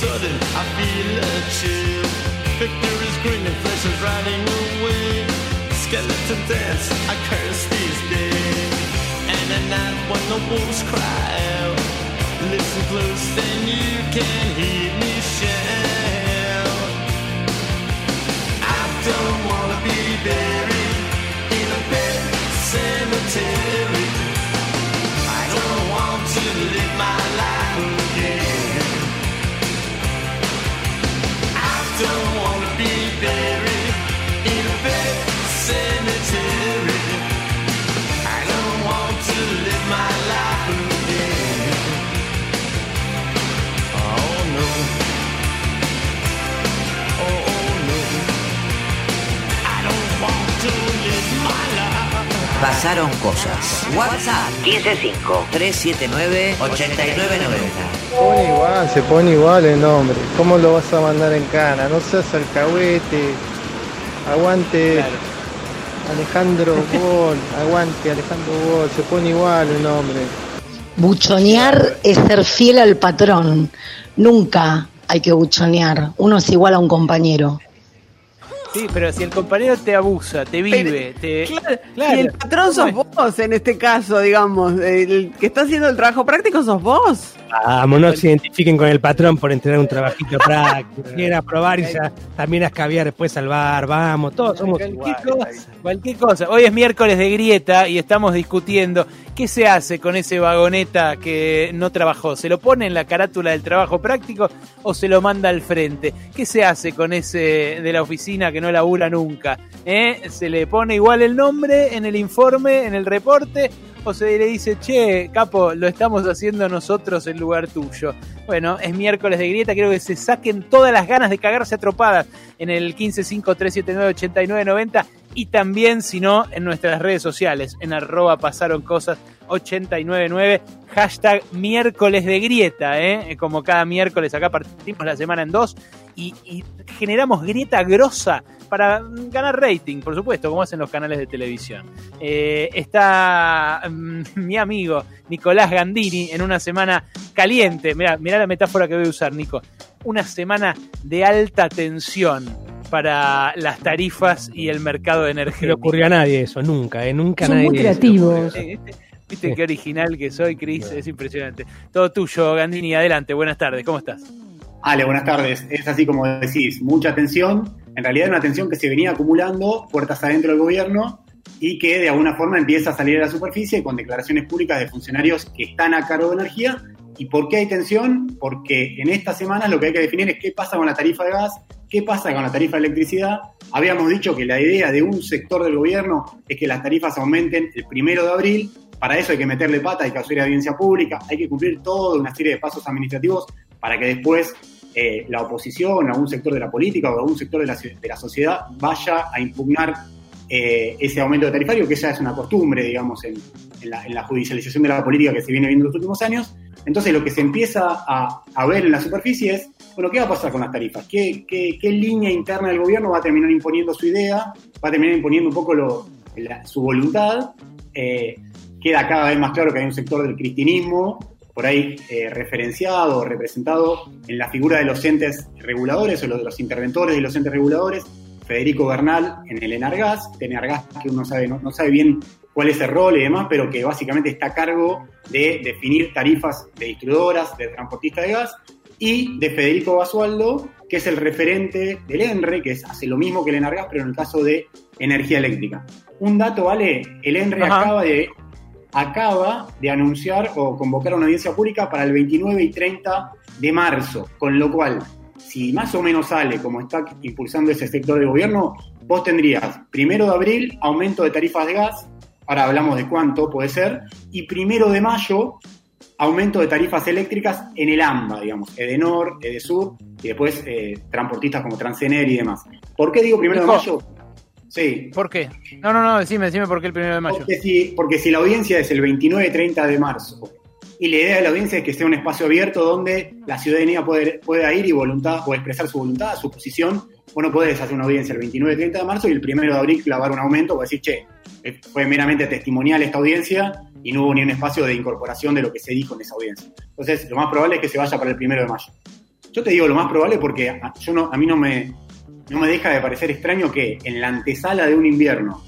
sudden, I feel a chill. Victor is grinning, flesh is riding away. Skeleton dance, I curse these days. And at night when the wolves cry out, listen close and you can hear Pasaron cosas. WhatsApp 155-379-8990. Pone igual, se pone igual el nombre. ¿Cómo lo vas a mandar en cana? No seas alcahuete. Aguante. Alejandro <laughs> Gol. Aguante Alejandro Gol. Se pone igual el nombre. Buchonear es ser fiel al patrón. Nunca hay que buchonear. Uno es igual a un compañero. Sí, pero si el compañero te abusa, te vive, te. Claro, Y el patrón sos vos en este caso, digamos. El que está haciendo el trabajo práctico sos vos. Vamos, no se identifiquen con el patrón por entregar un trabajito <laughs> práctico. Quiera probar y ya también a escabiar después al bar. Vamos, todos somos Cualquier iguales. cosa, cualquier cosa. Hoy es miércoles de grieta y estamos discutiendo qué se hace con ese vagoneta que no trabajó. ¿Se lo pone en la carátula del trabajo práctico o se lo manda al frente? ¿Qué se hace con ese de la oficina que no labura nunca? ¿Eh? ¿Se le pone igual el nombre en el informe, en el reporte? ¿O se le dice, che, capo, lo estamos haciendo nosotros en lugar tuyo? Bueno, es miércoles de grieta, quiero que se saquen todas las ganas de cagarse a tropadas en el 1553798990 y también, si no, en nuestras redes sociales, en arroba pasaron cosas 899, hashtag miércoles de grieta, ¿eh? como cada miércoles acá partimos la semana en dos y, y generamos grieta grosa para ganar rating, por supuesto, como hacen los canales de televisión. Eh, está mm, <laughs> mi amigo Nicolás Gandini en una semana caliente. Mira, mira la metáfora que voy a usar, Nico. Una semana de alta tensión para las tarifas y el mercado No le energético. ocurrió a nadie eso, nunca, ¿eh? Nunca Son nadie. muy se le creativos. Eh, ¿Viste, viste qué original que soy, Cris? Es impresionante. Todo tuyo, Gandini. Adelante, buenas tardes. ¿Cómo estás? Ale, buenas tardes. Es así como decís, mucha tensión. En realidad una tensión que se venía acumulando puertas adentro del gobierno y que de alguna forma empieza a salir a la superficie con declaraciones públicas de funcionarios que están a cargo de energía. ¿Y por qué hay tensión? Porque en estas semanas lo que hay que definir es qué pasa con la tarifa de gas, qué pasa con la tarifa de electricidad. Habíamos dicho que la idea de un sector del gobierno es que las tarifas aumenten el primero de abril. Para eso hay que meterle pata, hay que hacer audiencia pública, hay que cumplir toda una serie de pasos administrativos para que después eh, la oposición, algún sector de la política o algún sector de la, de la sociedad vaya a impugnar eh, ese aumento de tarifario, que ya es una costumbre, digamos, en, en la, en la judicialización de la política que se viene viendo en los últimos años. Entonces, lo que se empieza a, a ver en la superficie es, bueno, ¿qué va a pasar con las tarifas? ¿Qué, qué, qué línea interna del gobierno va a terminar imponiendo su idea? ¿Va a terminar imponiendo un poco lo- la- su voluntad? Eh, queda cada vez más claro que hay un sector del cristianismo por ahí eh, referenciado o representado en la figura de los entes reguladores o los de los interventores de los entes reguladores, Federico Bernal en el Enargas, Enargas que uno sabe, no, no sabe bien cuál es el rol y demás, pero que básicamente está a cargo de definir tarifas de distribuidoras, de transportistas de gas, y de Federico Basualdo, que es el referente del ENRE, que es, hace lo mismo que el Enargas, pero en el caso de energía eléctrica. Un dato, ¿vale? El ENRE Ajá. acaba de acaba de anunciar o convocar una audiencia pública para el 29 y 30 de marzo, con lo cual, si más o menos sale como está impulsando ese sector de gobierno, vos tendrías primero de abril aumento de tarifas de gas, ahora hablamos de cuánto puede ser, y primero de mayo aumento de tarifas eléctricas en el AMBA, digamos, Edenor, Edesur, y después eh, transportistas como Transener y demás. ¿Por qué digo primero de mayo? Sí. ¿Por qué? No, no, no, decime, decime por qué el primero de mayo. Porque si, porque si la audiencia es el 29-30 de marzo y la idea de la audiencia es que sea un espacio abierto donde la ciudadanía puede, pueda ir y voluntad o expresar su voluntad, su posición, bueno, puedes hacer una audiencia el 29-30 de marzo y el primero de abril clavar un aumento o decir, che, eh, fue meramente testimonial esta audiencia y no hubo ni un espacio de incorporación de lo que se dijo en esa audiencia. Entonces, lo más probable es que se vaya para el primero de mayo. Yo te digo lo más probable porque a, yo no, a mí no me, no me deja de parecer extraño que en la antesala de un invierno,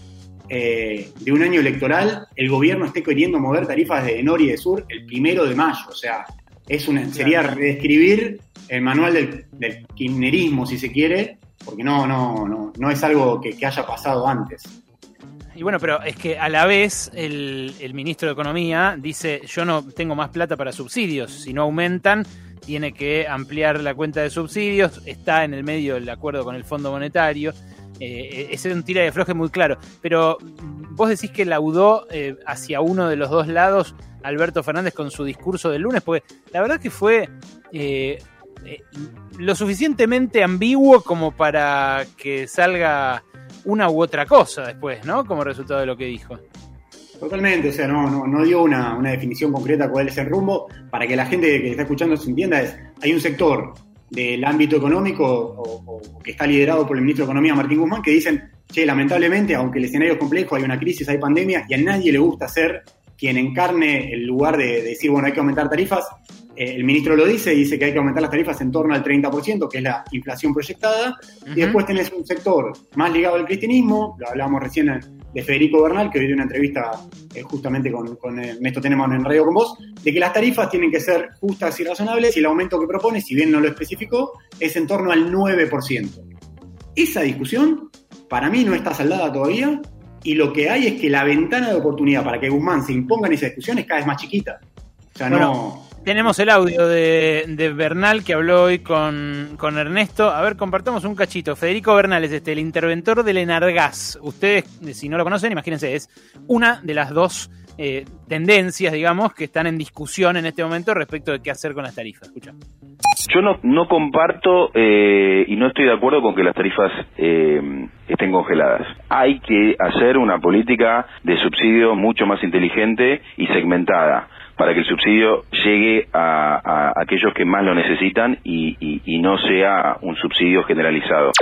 eh, de un año electoral, el gobierno esté queriendo mover tarifas de Nor y de Sur el primero de mayo. O sea, es una, sería reescribir el manual del, del kirchnerismo, si se quiere, porque no, no, no, no es algo que, que haya pasado antes. Y bueno, pero es que a la vez el, el ministro de Economía dice, yo no tengo más plata para subsidios, si no aumentan, tiene que ampliar la cuenta de subsidios, está en el medio del acuerdo con el Fondo Monetario, eh, ese es un tira de floje muy claro, pero mm, vos decís que laudó eh, hacia uno de los dos lados Alberto Fernández con su discurso del lunes, porque la verdad que fue eh, eh, lo suficientemente ambiguo como para que salga una u otra cosa después, ¿no? Como resultado de lo que dijo. Totalmente, o sea, no, no, no dio una, una definición concreta cuál es el rumbo. Para que la gente que está escuchando se entienda, es hay un sector del ámbito económico o, o que está liderado por el ministro de Economía, Martín Guzmán, que dicen, che, lamentablemente, aunque el escenario es complejo, hay una crisis, hay pandemia, y a nadie le gusta ser quien encarne el lugar de, de decir, bueno, hay que aumentar tarifas. Eh, el ministro lo dice, dice que hay que aumentar las tarifas en torno al 30%, que es la inflación proyectada, y después tenés un sector más ligado al cristianismo, lo hablábamos recién de Federico Bernal, que hoy dio una entrevista eh, justamente con, con eh, Néstor Tenemos en Radio con vos, de que las tarifas tienen que ser justas y razonables, y el aumento que propone, si bien no lo especificó, es en torno al 9%. Esa discusión, para mí, no está saldada todavía, y lo que hay es que la ventana de oportunidad para que Guzmán se imponga en esa discusión es cada vez más chiquita. O sea, no... Tenemos el audio de, de Bernal que habló hoy con, con Ernesto. A ver, compartamos un cachito. Federico Bernal es este, el interventor del Enargas. Ustedes, si no lo conocen, imagínense, es una de las dos eh, tendencias, digamos, que están en discusión en este momento respecto de qué hacer con las tarifas. Escucha. Yo no, no comparto eh, y no estoy de acuerdo con que las tarifas eh, estén congeladas. Hay que hacer una política de subsidio mucho más inteligente y segmentada para que el subsidio llegue a, a aquellos que más lo necesitan y, y- y no sea un subsidio generalizado.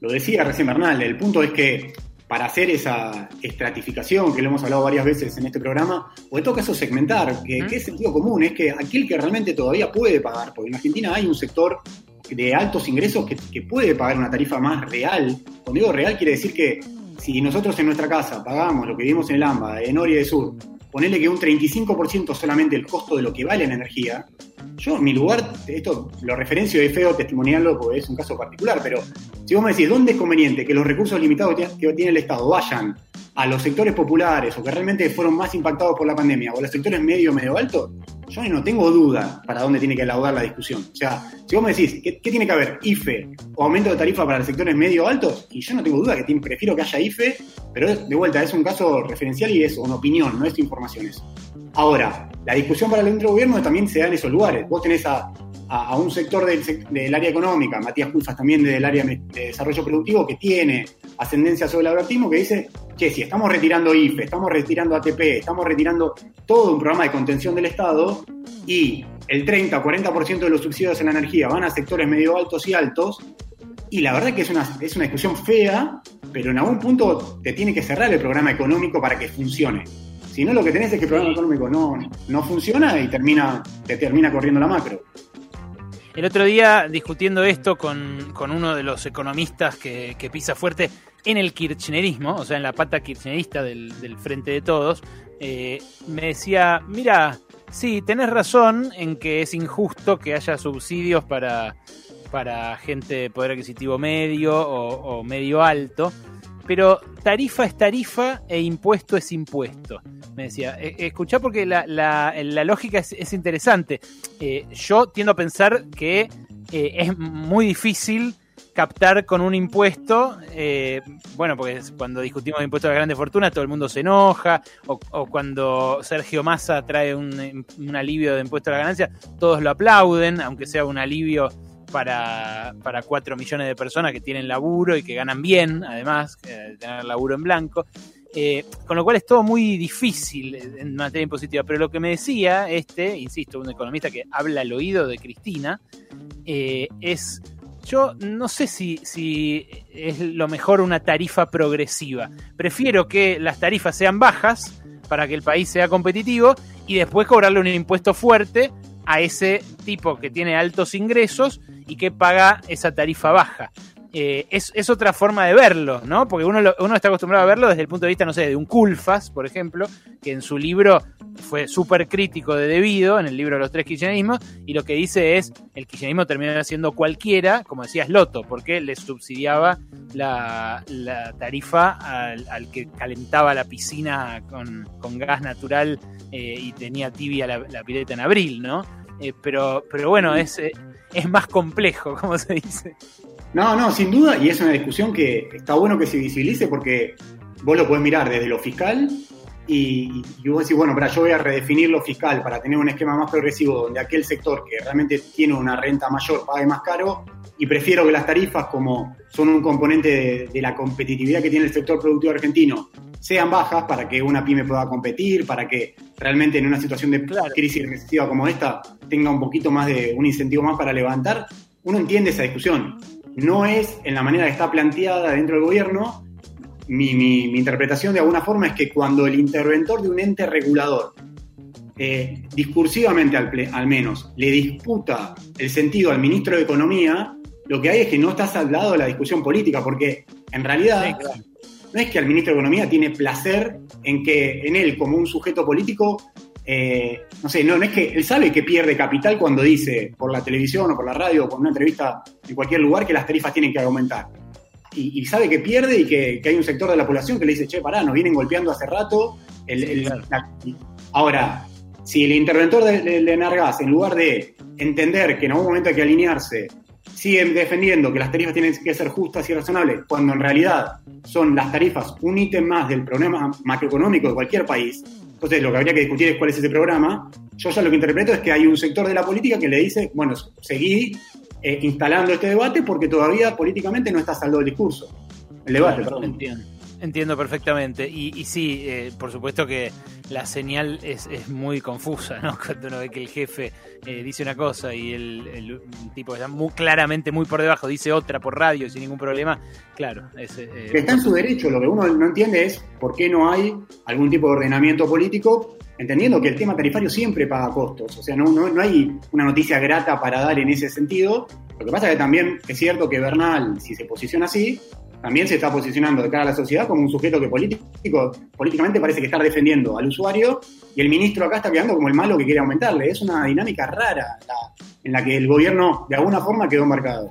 Lo decía recién Bernal, el punto es que para hacer esa estratificación, que lo hemos hablado varias veces en este programa, o en todo caso segmentar, que, que es sentido común, es que aquel que realmente todavía puede pagar, porque en Argentina hay un sector de altos ingresos que, que puede pagar una tarifa más real. Cuando digo real quiere decir que si nosotros en nuestra casa pagamos lo que vivimos en el AMBA, de Noria y de Sur, ponerle que un 35% solamente el costo de lo que vale la energía, yo en mi lugar, esto lo referencio es feo testimoniarlo porque es un caso particular, pero si vos me decís, ¿dónde es conveniente que los recursos limitados que tiene el Estado vayan a los sectores populares o que realmente fueron más impactados por la pandemia o a los sectores medio, medio alto? Yo no tengo duda para dónde tiene que laudar la discusión. O sea, si vos me decís, ¿qué, qué tiene que haber? IFE o aumento de tarifa para los sectores medio altos, y yo no tengo duda que prefiero que haya IFE, pero de vuelta, es un caso referencial y es una opinión, no es información eso. Ahora, la discusión para el dentro gobierno también se da en esos lugares. Vos tenés a, a- un sector del, del área económica, Matías Culfas también del área de desarrollo productivo, que tiene ascendencia sobre el albertismo, que dice, che, si estamos retirando IFE, estamos retirando ATP, estamos retirando todo un programa de contención del Estado y el 30 40% de los subsidios en la energía van a sectores medio altos y altos, y la verdad que es una, es una discusión fea, pero en algún punto te tiene que cerrar el programa económico para que funcione. Si no, lo que tenés es que el programa económico no, no funciona y termina, te termina corriendo la macro. El otro día, discutiendo esto con, con uno de los economistas que, que pisa fuerte en el kirchnerismo, o sea, en la pata kirchnerista del, Frente de Todos, eh, me decía, mira, sí, tenés razón en que es injusto que haya subsidios para, para gente de poder adquisitivo medio o, medio alto, pero tarifa es tarifa e impuesto es impuesto. Me decía, "Eh, escuchá porque la, lógica es, es interesante. Eh, yo tiendo a pensar que eh, es muy difícil captar con un impuesto, eh, bueno, porque cuando discutimos de impuestos a las grandes fortunas todo el mundo se enoja, o, cuando Sergio Massa trae un, alivio de impuesto a la ganancia, todos lo aplauden, aunque sea un alivio para, para 4 millones de personas que tienen laburo y que ganan bien, además, eh, tener laburo en blanco. Eh, con lo cual es todo muy difícil en materia impositiva. Pero lo que me decía este, insisto, un economista que habla al oído de Cristina, es, yo no sé si, si es lo mejor una tarifa progresiva. Prefiero que las tarifas sean bajas para que el país sea competitivo y después cobrarle un impuesto fuerte a ese tipo que tiene altos ingresos y que paga esa tarifa baja. Eh, es, es otra forma de verlo, ¿no? Porque uno, uno está acostumbrado a verlo desde el punto de vista, no sé, de un Culfas, por ejemplo, que en su libro fue súper crítico de Debido, en el libro Los Tres Kirchnerismos, y lo que dice es, el kirchnerismo terminó siendo cualquiera, como decía Sloto, porque le subsidiaba la, tarifa al, que calentaba la piscina con, gas natural eh, y tenía tibia la, la pileta en abril, ¿no? Eh, pero, pero bueno, es, es más complejo, como se dice. No, no, sin duda, y es una discusión que está bueno que se visibilice porque vos lo podés mirar desde lo fiscal y, y vos decís, bueno, pero yo voy a redefinir lo fiscal para tener un esquema más progresivo donde aquel sector que realmente tiene una renta mayor pague más caro y prefiero que las tarifas, como son un componente de, de la competitividad que tiene el sector productivo argentino, sean bajas para que una pyme pueda competir, para que realmente en una situación de crisis recesiva como esta tenga un poquito más de un incentivo más para levantar, uno entiende esa discusión. No es en la manera que está planteada dentro del gobierno, mi, mi- mi interpretación de alguna forma es que cuando el interventor de un ente regulador, eh, discursivamente al, ple- al menos, le disputa el sentido al ministro de Economía, lo que hay es que no está saldado de la discusión política, porque en realidad no es que el ministro de Economía tiene placer en que en él, como un sujeto político, eh, no sé, no, no es que él sabe que pierde capital cuando dice por la televisión o por la radio o por una entrevista en cualquier lugar que las tarifas tienen que aumentar. Y, y sabe que pierde y que, que hay un sector de la población que le dice, che, pará, nos vienen golpeando hace rato. El- el- la- ahora, si el interventor de, de, de Nargas, en lugar de entender que en algún momento hay que alinearse, sigue defendiendo que las tarifas tienen que ser justas y razonables, cuando en realidad son las tarifas un ítem más del problema macroeconómico de cualquier país, entonces lo que habría que discutir es cuál es ese programa. Yo ya lo que interpreto es que hay un sector de la política que le dice, bueno, seguí eh, instalando este debate porque todavía políticamente no está saldado el discurso. El debate, Claro, perdón. Entiendo, entiendo perfectamente. Y, y sí, eh, por supuesto que la señal es, es muy confusa, ¿no? <laughs> Cuando uno ve que el jefe eh, dice una cosa y el, el tipo que está muy claramente muy por debajo dice otra por radio sin ningún problema, claro. Es, eh, que está en su derecho. Lo que uno no entiende es por qué no hay algún tipo de ordenamiento político, entendiendo que el tema tarifario siempre paga costos. O sea, no, no, no hay una noticia grata para dar en ese sentido. Lo que pasa es que también es cierto que Bernal, si se posiciona así, también se está posicionando de cara a la sociedad como un sujeto que político, políticamente parece que está defendiendo al usuario y el ministro acá está quedando como el malo que quiere aumentarle. Es una dinámica rara la- en la que el gobierno de alguna forma quedó marcado.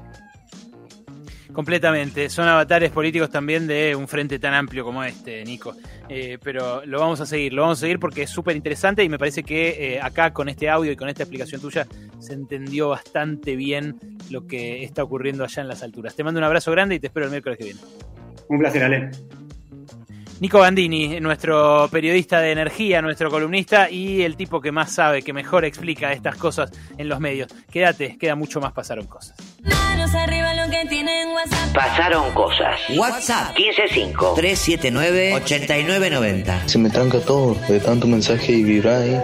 Completamente, son avatares políticos también de un frente tan amplio como este, Nico. Eh, pero lo vamos a seguir, lo vamos a seguir porque es súper interesante y me parece que eh, acá con este audio y con esta explicación tuya se entendió bastante bien lo que está ocurriendo allá en las alturas. Te mando un abrazo grande y te espero el miércoles que viene. Un placer, Ale. Nico Bandini, nuestro periodista de energía, nuestro columnista y el tipo que más sabe, que mejor explica estas cosas en los medios. Quédate, queda mucho más pasaron cosas. Manos arriba lo que tienen WhatsApp. Pasaron cosas. WhatsApp 155-379-8990. Se me tranca todo de tanto mensaje y vibrar ahí.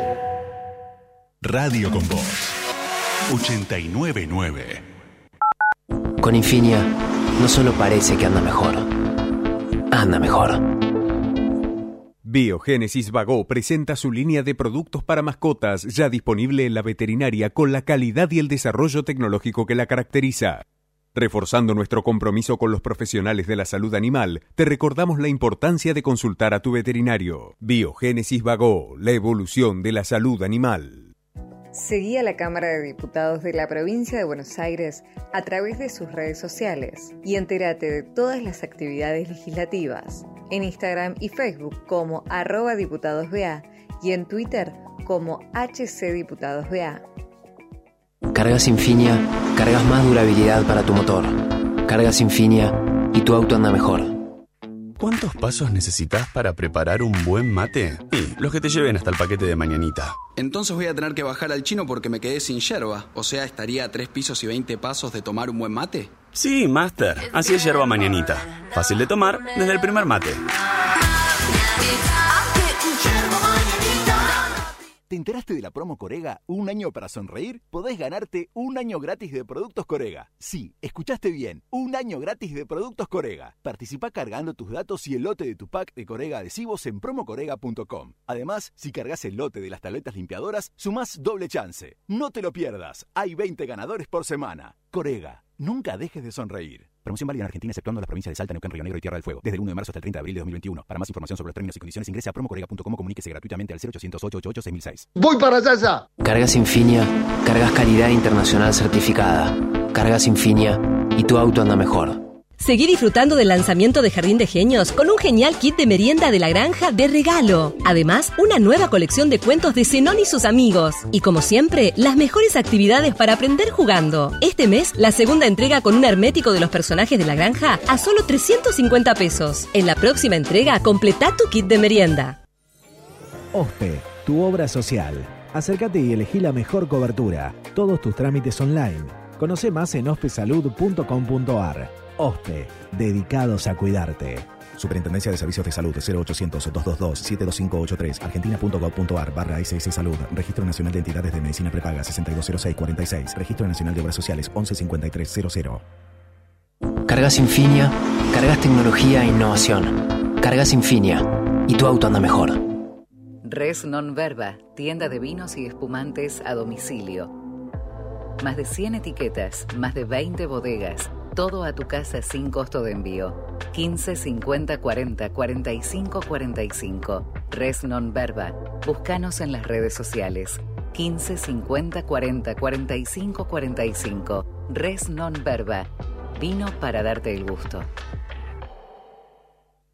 Radio con Voz 899. Con Infinia, no solo parece que anda mejor, anda mejor. Biogénesis Vago presenta su línea de productos para mascotas ya disponible en la veterinaria con la calidad y el desarrollo tecnológico que la caracteriza. Reforzando nuestro compromiso con los profesionales de la salud animal, te recordamos la importancia de consultar a tu veterinario. Biogénesis Vago, la evolución de la salud animal. Seguí a la Cámara de Diputados de la Provincia de Buenos Aires a través de sus redes sociales y entérate de todas las actividades legislativas en Instagram y Facebook como arroba diputadosBA y en Twitter como HCDiputadosBA. Cargas Infinia, cargas más durabilidad para tu motor. Cargas Infinia y tu auto anda mejor. ¿Cuántos pasos necesitas para preparar un buen mate? Y los que te lleven hasta el paquete de mañanita. Entonces voy a tener que bajar al chino porque me quedé sin yerba. O sea, estaría a tres pisos y 20 pasos de tomar un buen mate. Sí, Master. Así es yerba mañanita. Fácil de tomar desde el primer mate. ¿Te enteraste de la promo Corega? ¿Un año para sonreír? Podés ganarte un año gratis de productos Corega. Sí, escuchaste bien. Un año gratis de productos Corega. Participa cargando tus datos y el lote de tu pack de Corega adhesivos en promocorega.com. Además, si cargas el lote de las tabletas limpiadoras, sumás doble chance. No te lo pierdas. Hay 20 ganadores por semana. Corega. Nunca dejes de sonreír. Promoción válida en Argentina, exceptuando las provincias de Salta, Neuquén, Río Negro y Tierra del Fuego. Desde el 1 de marzo hasta el 30 de abril de 2021. Para más información sobre los términos y condiciones, ingrese a promocorega.com o comuníquese gratuitamente al 0800 888 6006. Voy para allá. Cargas Infinia, cargas calidad internacional certificada. Cargas Infinia y tu auto anda mejor. Seguí disfrutando del lanzamiento de Jardín de Genios con un genial kit de merienda de la granja de regalo. Además, una nueva colección de cuentos de Zenón y sus amigos. Y como siempre, las mejores actividades para aprender jugando. Este mes, la segunda entrega con un hermético de los personajes de la granja a solo 350 pesos. En la próxima entrega, completa tu kit de merienda. OSPE, tu obra social. Acércate y elegí la mejor cobertura. Todos tus trámites online. Conoce más en ospesalud.com.ar. OSPE, dedicados a cuidarte. Superintendencia de Servicios de Salud 0800-222-72583 argentina.gov.ar barra ICS Salud Registro Nacional de Entidades de Medicina Prepaga 620646 Registro Nacional de Obras Sociales 115300 Cargas Infinia, cargas tecnología e innovación. Cargas Infinia y tu auto anda mejor. Res Non Verba, tienda de vinos y espumantes a domicilio. Más de 100 etiquetas, más de 20 bodegas, todo a tu casa sin costo de envío. 15 50 40 45 45. Res Non Verba. Búscanos en las redes sociales. 15 50 40 45 45. Res Non Verba. Vino para darte el gusto.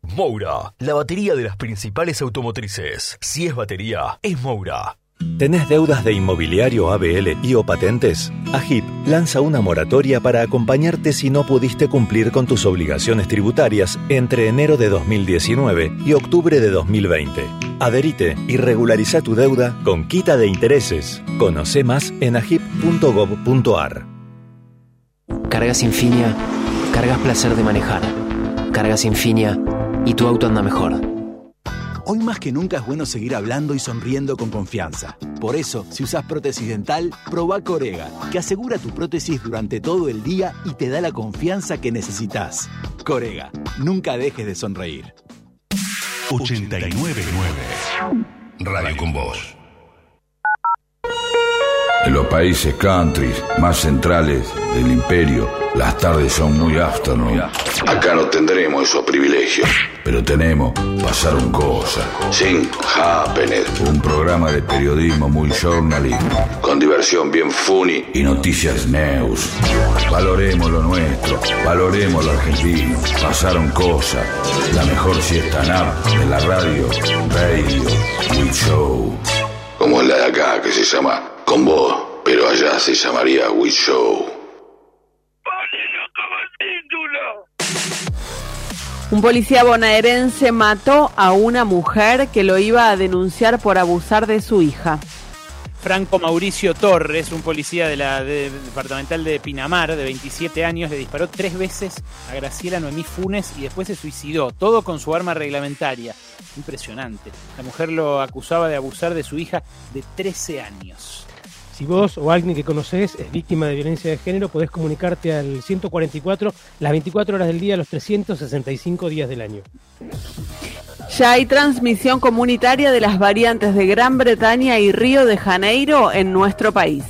Moura, la batería de las principales automotrices. Si es batería, es Moura. ¿Tenés deudas de inmobiliario ABL y o patentes? AGIP lanza una moratoria para acompañarte si no pudiste cumplir con tus obligaciones tributarias entre enero de 2019 y octubre de 2020. Adherite y regulariza tu deuda con quita de intereses. Conoce más en agip.gov.ar. Cargas Infinia, cargas placer de manejar. Cargas Infinia y tu auto anda mejor. Hoy más que nunca es bueno seguir hablando y sonriendo con confianza. Por eso, si usas prótesis dental, proba Corega, que asegura tu prótesis durante todo el día y te da la confianza que necesitas. Corega, nunca dejes de sonreír. 899 Radio con Voz. En los países countries más centrales del imperio, las tardes son muy afternoon. Acá no tendremos esos privilegios, pero tenemos Pasaron Cosas, Sin Happener, un programa de periodismo muy journalism, con diversión bien funny y noticias news. Valoremos lo nuestro, valoremos lo argentino. Pasaron Cosas, la mejor siesta de la radio, Radio We Show. Como la de acá que se llama Pero allá se llamaría We Show. Un policía bonaerense mató a una mujer que lo iba a denunciar por abusar de su hija. Franco Mauricio Torres, un policía de la de- departamental de Pinamar, de 27 años, le disparó tres veces a Graciela Noemí Funes y después se suicidó, todo con su arma reglamentaria. Impresionante. La mujer lo acusaba de abusar de su hija de 13 años. Si vos o alguien que conocés es víctima de violencia de género, podés comunicarte al 144 las 24 horas del día, los 365 días del año. Ya hay transmisión comunitaria de las variantes de Gran Bretaña y Río de Janeiro en nuestro país.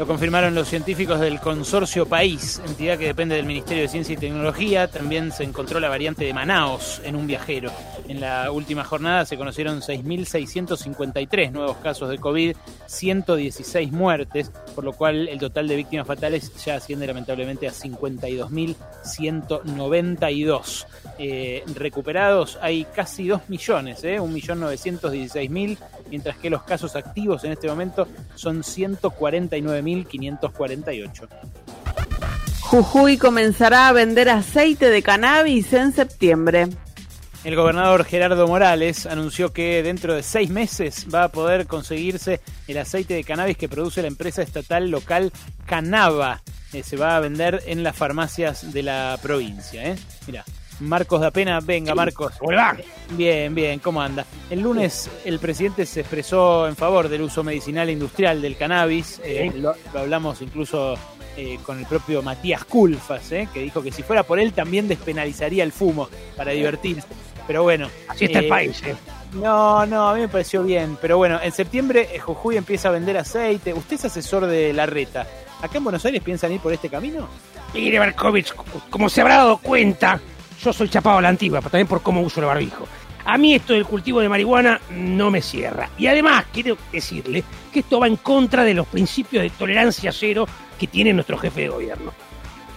Lo confirmaron los científicos del Consorcio País, entidad que depende del Ministerio de Ciencia y Tecnología. También se encontró la variante de Manaos en un viajero. En la última jornada se conocieron 6.653 nuevos casos de COVID, 116 muertes, por lo cual el total de víctimas fatales ya asciende lamentablemente a 52.192. Eh, recuperados hay casi 2 millones, ¿eh? 1.916.000, mientras que los casos activos en este momento son 149.548. Jujuy comenzará a vender aceite de cannabis en septiembre. El gobernador Gerardo Morales anunció que dentro de seis meses va a poder conseguirse el aceite de cannabis que produce la empresa estatal local Canava. Eh, se va a vender en las farmacias de la provincia. ¿eh? Mira, Marcos da Pena, venga Marcos. Hola. Bien, bien, ¿cómo anda? El lunes el presidente se expresó en favor del uso medicinal e industrial del cannabis. Eh, lo, lo hablamos incluso eh, con el propio Matías Culfas, eh, que dijo que si fuera por él también despenalizaría el fumo para divertirse. Pero bueno. Así está el eh, país, eh. No, no, a mí me pareció bien. Pero bueno, en septiembre Jujuy empieza a vender aceite. Usted es asesor de la reta. ¿Acá en Buenos Aires piensan ir por este camino? Mire, Markovich, como se habrá dado cuenta, yo soy chapado a la antigua, pero también por cómo uso el barbijo. A mí esto del cultivo de marihuana no me cierra. Y además quiero decirle que esto va en contra de los principios de tolerancia cero que tiene nuestro jefe de gobierno.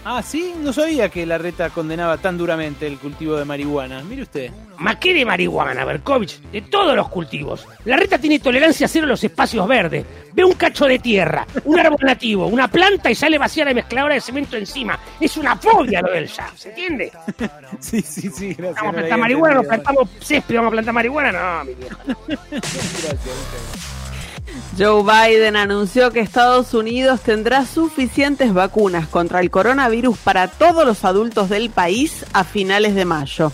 Ah, sí, no sabía que la reta condenaba tan duramente el cultivo de marihuana. Mire usted. ¿Ma qué de marihuana, Berkovich? De todos los cultivos. La reta tiene tolerancia cero a los espacios verdes. Ve un cacho de tierra, un árbol nativo, una planta y sale vacía la mezcladora de cemento encima. Es una fobia lo del ya, ¿se entiende? <laughs> Sí, sí, sí, gracias. Vamos a plantar marihuana, nos plantamos césped, vamos a plantar marihuana, no, mi viejo. <laughs> Joe Biden anunció que Estados Unidos tendrá suficientes vacunas contra el coronavirus para todos los adultos del país a finales de mayo.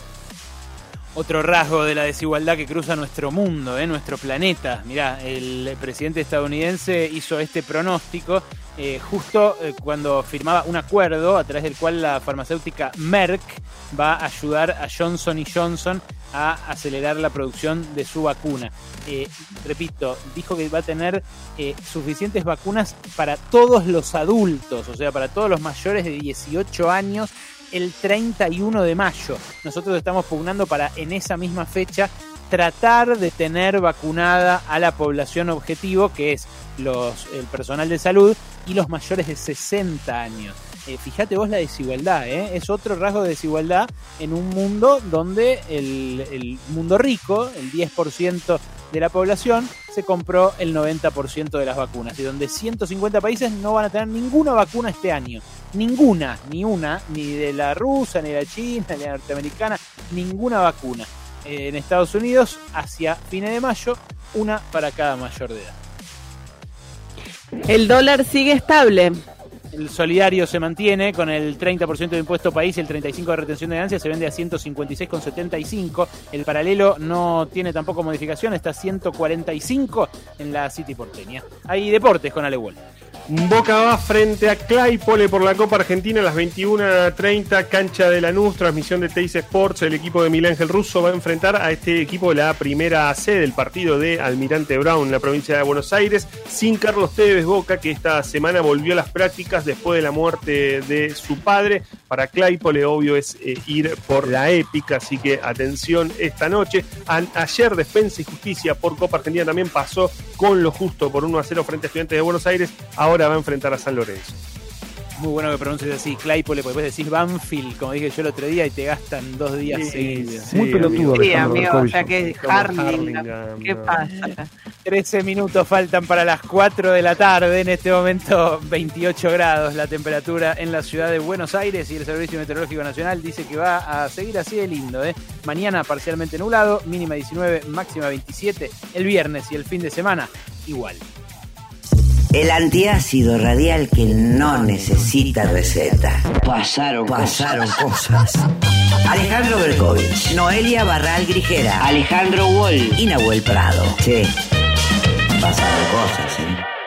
Otro rasgo de la desigualdad que cruza nuestro mundo, ¿eh? nuestro planeta. Mirá, el presidente estadounidense hizo este pronóstico eh, justo eh, cuando firmaba un acuerdo a través del cual la farmacéutica Merck va a ayudar a Johnson Johnson a acelerar la producción de su vacuna. Eh, repito, dijo que va a tener eh, suficientes vacunas para todos los adultos, o sea, para todos los mayores de 18 años el 31 de mayo. Nosotros estamos pugnando para en esa misma fecha tratar de tener vacunada a la población objetivo, que es el personal de salud y los mayores de 60 años. Eh, fíjate vos la desigualdad, ¿eh? es otro rasgo de desigualdad en un mundo donde el, mundo rico, el 10% de la población, se compró el 90% de las vacunas y donde 150 países no van a tener ninguna vacuna este año. Ninguna, ni una, ni de la rusa, ni de la china, ni de la norteamericana, ninguna vacuna. Eh, en Estados Unidos, hacia fines de mayo, una para cada mayor de edad. El dólar sigue estable. El solidario se mantiene con el 30% de impuesto país y el 35% de retención de ganancias. Se vende a 156,75. El paralelo no tiene tampoco modificación. Está a 145 en la City porteña. Hay deportes con Ale. Boca va frente a Claypole por la Copa Argentina a las 21.30, cancha de Lanús, transmisión de Teis Sports. El equipo de Milán Ángel Russo va a enfrentar a este equipo la primera C del partido de Almirante Brown en la provincia de Buenos Aires, sin Carlos Tevez Boca, que esta semana volvió a las prácticas después de la muerte de su padre. Para Claypole, obvio, es eh, ir por la épica, así que atención esta noche. Ayer Defensa y Justicia por Copa Argentina también pasó con lo justo por 1 a 0 frente a Estudiantes de Buenos Aires. Ahora va a enfrentar a San Lorenzo. Muy bueno que pronuncies así, Claypole, porque después decís Banfield, como dije yo el otro día, y te gastan dos días Sí, seguidos. sí, Muy pelotudo, Sí, amigo, o sea que Harlingham, ¿qué pasa? 13 minutos faltan para las 4 de la tarde. En este momento, 28 grados la temperatura en la ciudad de Buenos Aires y el Servicio Meteorológico Nacional dice que va a seguir así de lindo. ¿eh? Mañana parcialmente nublado, mínima 19, máxima 27. El viernes y el fin de semana, igual. El antiácido radial que no necesita receta. Pasaron, pasaron cosas. Alejandro Berkovich, Noelia Barral Grijera, Alejandro Wall y Nahuel Prado. Sí, pasaron cosas, ¿eh?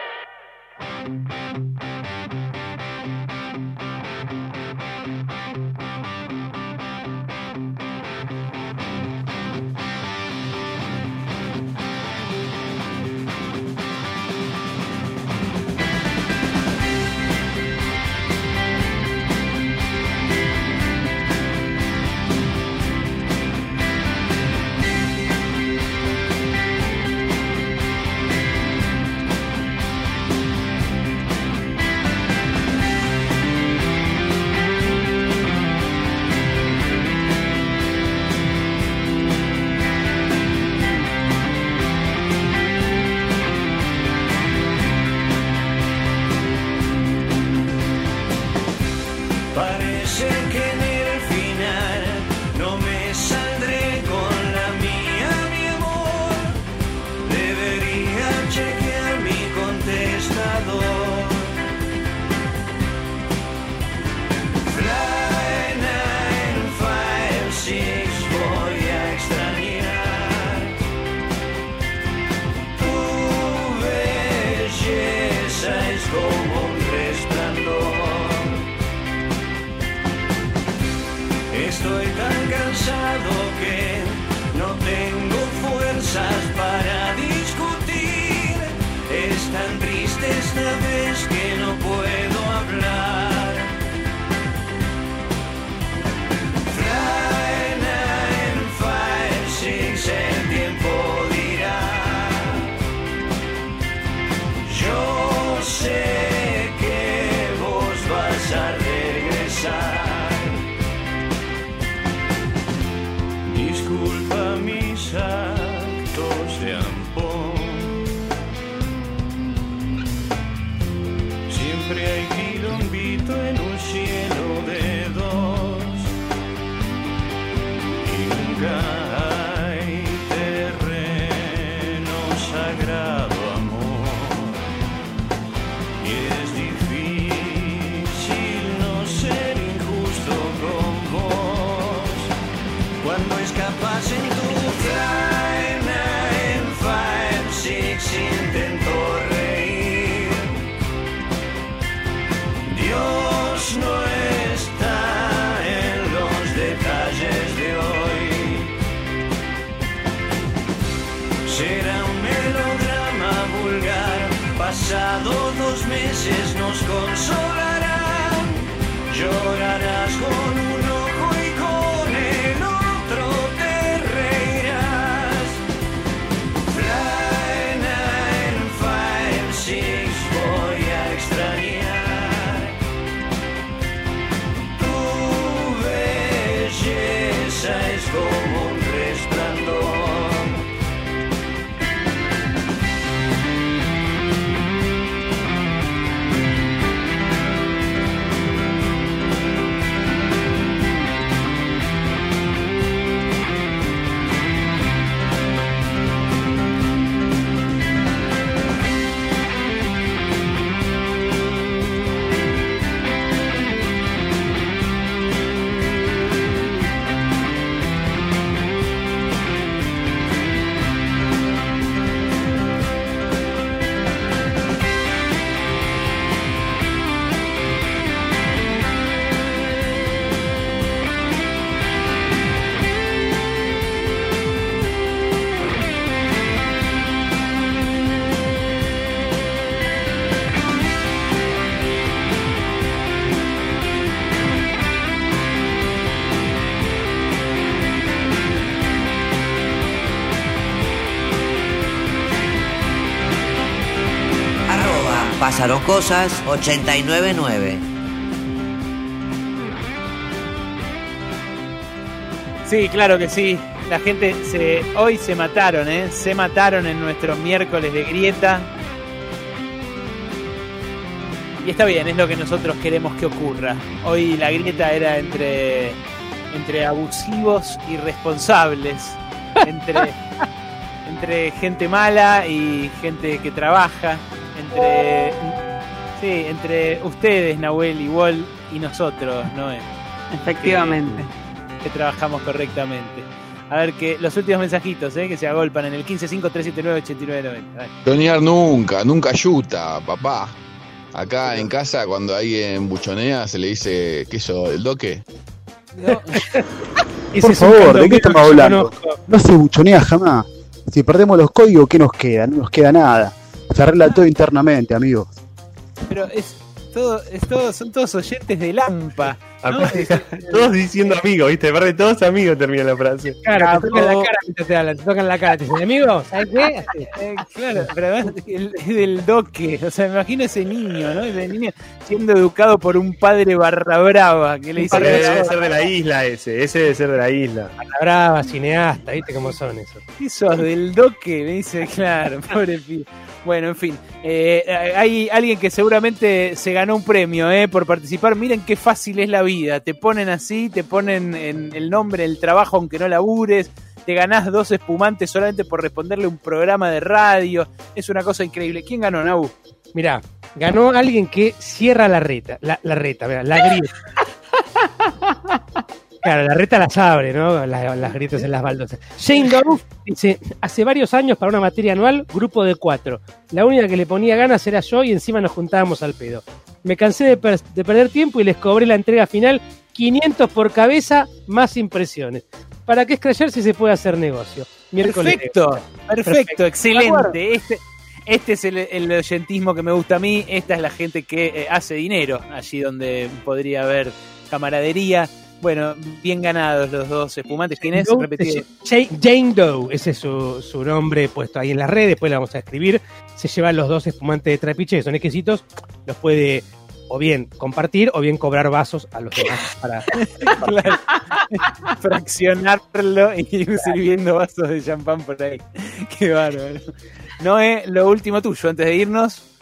Pasaron cosas 899. Sí, claro que sí. La gente se hoy se mataron, ¿eh? Se mataron en nuestro miércoles de grieta. Y está bien, es lo que nosotros queremos que ocurra. Hoy la grieta era entre entre abusivos y responsables, entre <laughs> entre gente mala y gente que trabaja, entre sí, entre ustedes, Nahuel y Wall y nosotros, Noé. Efectivamente. Que, que trabajamos correctamente. A ver que los últimos mensajitos, ¿eh? que se agolpan en el 155-379-8990. Dale. Soñar nunca, nunca ayuda, papá. Acá en casa, cuando alguien buchonea, se le dice queso del doque. <laughs> Por favor, ¿de qué estamos hablando? No se buchonea jamás. Si perdemos los códigos, ¿qué nos queda? No nos queda nada. Se arregla todo internamente, amigo. Pero es todo, es todo, son todos oyentes de Lampa. ¿No? <laughs> todos diciendo amigos, ¿viste? Aparte, todos amigos termina la frase. Claro, te tocan la cara mientras te hablan, te tocan la cara, te dicen, amigo, ¿sabes qué? Eh, claro, pero además es del doque, o sea, me imagino ese niño, ¿no? Ese niño siendo educado por un padre barra brava que le dice Ese debe ser de la isla ese, ese debe ser de la isla. La brava, cineasta, ¿viste cómo son esos? ¿Qué sos del doque? Me dice, claro, <laughs> pobre pibe. Bueno, en fin, eh, hay alguien que seguramente se ganó un premio eh, por participar. Miren qué fácil es la vida. Te ponen así, te ponen en el nombre del trabajo aunque no labures. Te ganás dos espumantes solamente por responderle un programa de radio. Es una cosa increíble. ¿Quién ganó, Nau? Mirá, ganó alguien que cierra la reta, la, la reta, mirá, la grieta. <laughs> Claro, la reta las abre, ¿no? Las, las grietas en las baldosas. Shane Doe dice, hace varios años para una materia anual, grupo de cuatro. La única que le ponía ganas era yo y encima nos juntábamos al pedo. Me cansé de, per- de perder tiempo y les cobré la entrega final 500 por cabeza más impresiones. ¿Para qué escrachar si se puede hacer negocio? Miércoles Perfecto, perfecto, excelente. Este, este es el, el oyentismo que me gusta a mí. Esta es la gente que eh, hace dinero allí donde podría haber camaradería. Bueno, bien ganados los dos espumantes. ¿Quién es? Repetido. Jane, Jane Doe, ese es su, su nombre puesto ahí en las redes, después le vamos a escribir. Se llevan los dos espumantes de trapiche, que son exquisitos, los puede o bien compartir o bien cobrar vasos a los demás para... <laughs> Claro. Fraccionarlo y ir sirviendo vasos de champán por ahí. Qué bárbaro. Noé, lo último tuyo antes de irnos.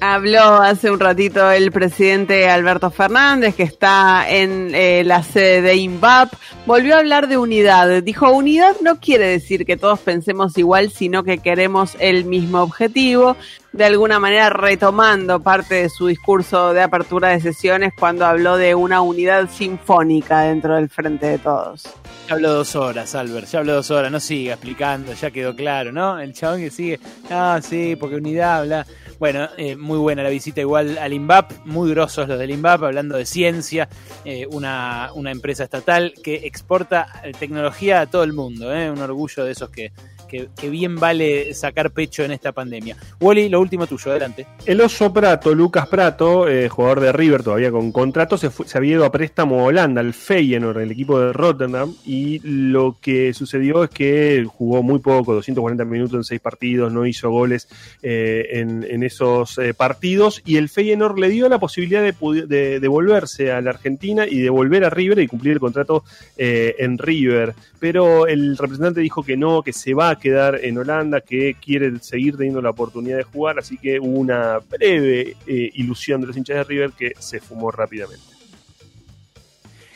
Habló hace un ratito el presidente Alberto Fernández, que está en eh, la sede de INVAP. Volvió a hablar de unidad. Dijo, unidad no quiere decir que todos pensemos igual, sino que queremos el mismo objetivo. De alguna manera retomando parte de su discurso de apertura de sesiones cuando habló de una unidad sinfónica dentro del Frente de Todos. Ya habló dos horas, Albert, ya habló dos horas, no siga explicando, ya quedó claro, ¿no? El chabón que sigue, ah, sí, porque unidad, bla. Bueno, eh, muy buena la visita igual al INVAP, muy grosos los del INVAP, hablando de ciencia, eh, una, una empresa estatal que exporta eh, tecnología a todo el mundo, ¿eh? un orgullo de esos que, que, bien vale sacar pecho en esta pandemia. Wally, lo último tuyo, adelante. El oso Prato, Lucas Prato, eh, jugador de River todavía con contrato, se, fue- se había ido a préstamo a Holanda, al Feyenoord, el equipo de Rotterdam, y lo que sucedió es que jugó muy poco, 240 minutos en seis partidos, no hizo goles eh, en, esos eh, partidos, y el Feyenoord le dio la posibilidad de, de, volverse a la Argentina y de volver a River y cumplir el contrato en River, pero el representante dijo que no, que se va a quedar en Holanda, que quiere seguir teniendo la oportunidad de jugar, así que hubo una breve eh, ilusión de los hinchas de River que se fumó rápidamente.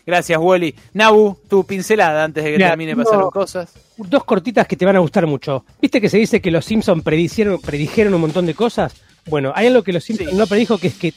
Gracias, Wally. Nabu, tu pincelada antes de que Mira, termine pasaron cosas. Dos cortitas que te van a gustar mucho. ¿Viste que se dice que los Simpsons predijeron, predijeron un montón de cosas? Bueno, hay algo que los Simpsons no predijo, que es que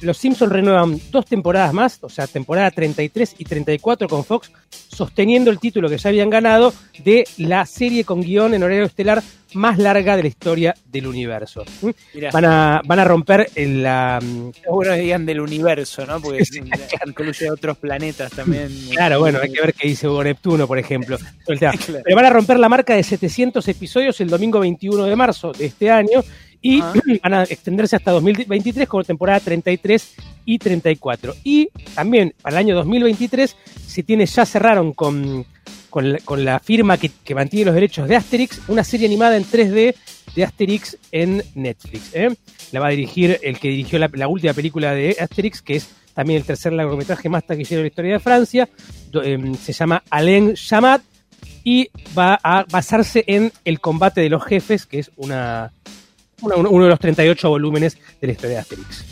los Simpsons renuevan dos temporadas más, o sea, temporada 33 y 34 con Fox, sosteniendo el título que ya habían ganado de la serie con guion en horario estelar más larga de la historia del universo. ¿Mm? Mirá. Van a, van a romper el, la... Es bueno digan del universo, ¿no? Porque <laughs> <laughs> incluye otros planetas también. Claro, bueno, hay que ver qué dice Hugo Neptuno, por ejemplo. <laughs> Pero van a romper la marca de 700 episodios el domingo 21 de marzo de este año y Ah. <clears throat> van a extenderse hasta 2023 con temporada 33 y 34. Y también para el año 2023 se tiene, ya cerraron con, con, la, con la firma que, que mantiene los derechos de Asterix, una serie animada en 3D de Asterix en Netflix. ¿eh? La va a dirigir el que dirigió la, la última película de Asterix, que es también el tercer largometraje más taquillero de la historia de Francia. Do- em, se llama Alain Chamat y va a basarse en el combate de los jefes, que es una, uno de los 38 volúmenes de la historia de Asterix.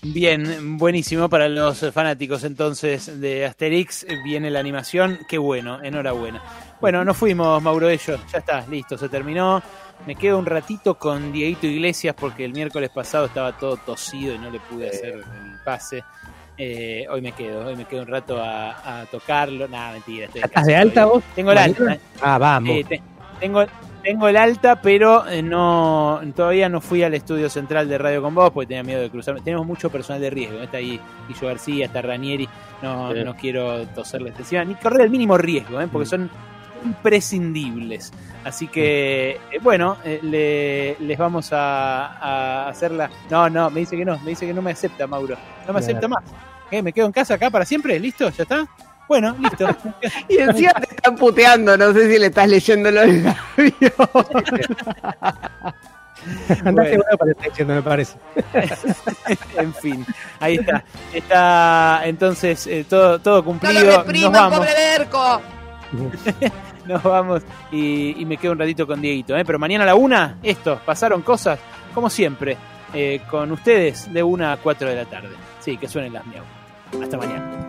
Bien, buenísimo para los fanáticos entonces de Asterix. Viene la animación, qué bueno, enhorabuena. Bueno, nos fuimos, Mauro Ello, ya está, listo, se terminó. Me quedo un ratito con Dieguito Iglesias porque el miércoles pasado estaba todo tosido y no le pude hacer el pase. Eh, hoy me quedo, hoy me quedo un rato a, a tocarlo. Nada, mentira. Estoy ¿Estás de alta vos? Tengo el alta. Ah, vamos. Eh, te- tengo, tengo el alta, pero eh, no todavía no fui al estudio central de Radio con vos porque tenía miedo de cruzarme. Tenemos mucho personal de riesgo. ¿no? Está ahí Guillo García, está Ranieri. No, Sí. no quiero toserles encima, ni correr el mínimo riesgo, ¿eh? porque son imprescindibles. Así que, eh, bueno, eh, le- les vamos a, a hacerla. No, no, me dice que no, me dice que no me acepta, Mauro. No me acepta más. ¿Qué? ¿Me quedo en casa acá para siempre? ¿Listo? ¿Ya está? Bueno, listo. <laughs> Y encima te están puteando, no sé si le estás leyendo los labios. <laughs> Bueno. bueno para estar diciendo, me parece. <laughs> en fin, ahí está. Está entonces eh, todo, todo ¡No cumplido. Nos vamos. pobre Berco! Nos vamos y, y me quedo un ratito con Dieguito. ¿eh? Pero mañana a la una, esto, pasaron cosas, como siempre, eh, con ustedes de una a 4 de la tarde. Sí, que suenen las miau. Hasta mañana.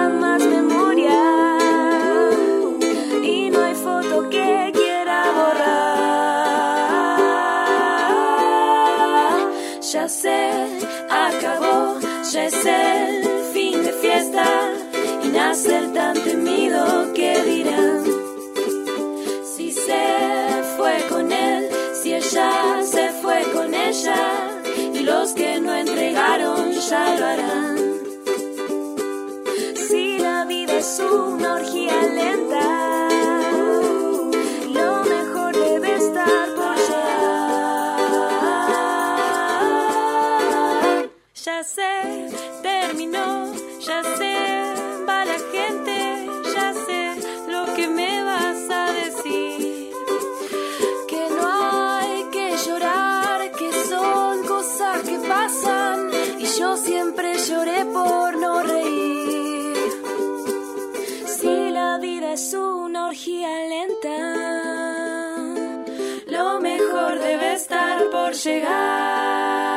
el tan temido que dirán. Si se fue con él, si ella se fue con ella y los que no entregaron ya lo harán. Si la vida es una orgía lenta, lo mejor debe estar por llegar. Ya sé, terminó, ya sé, lloré por no reír. Si la vida es una orgía lenta, lo mejor debe estar por llegar.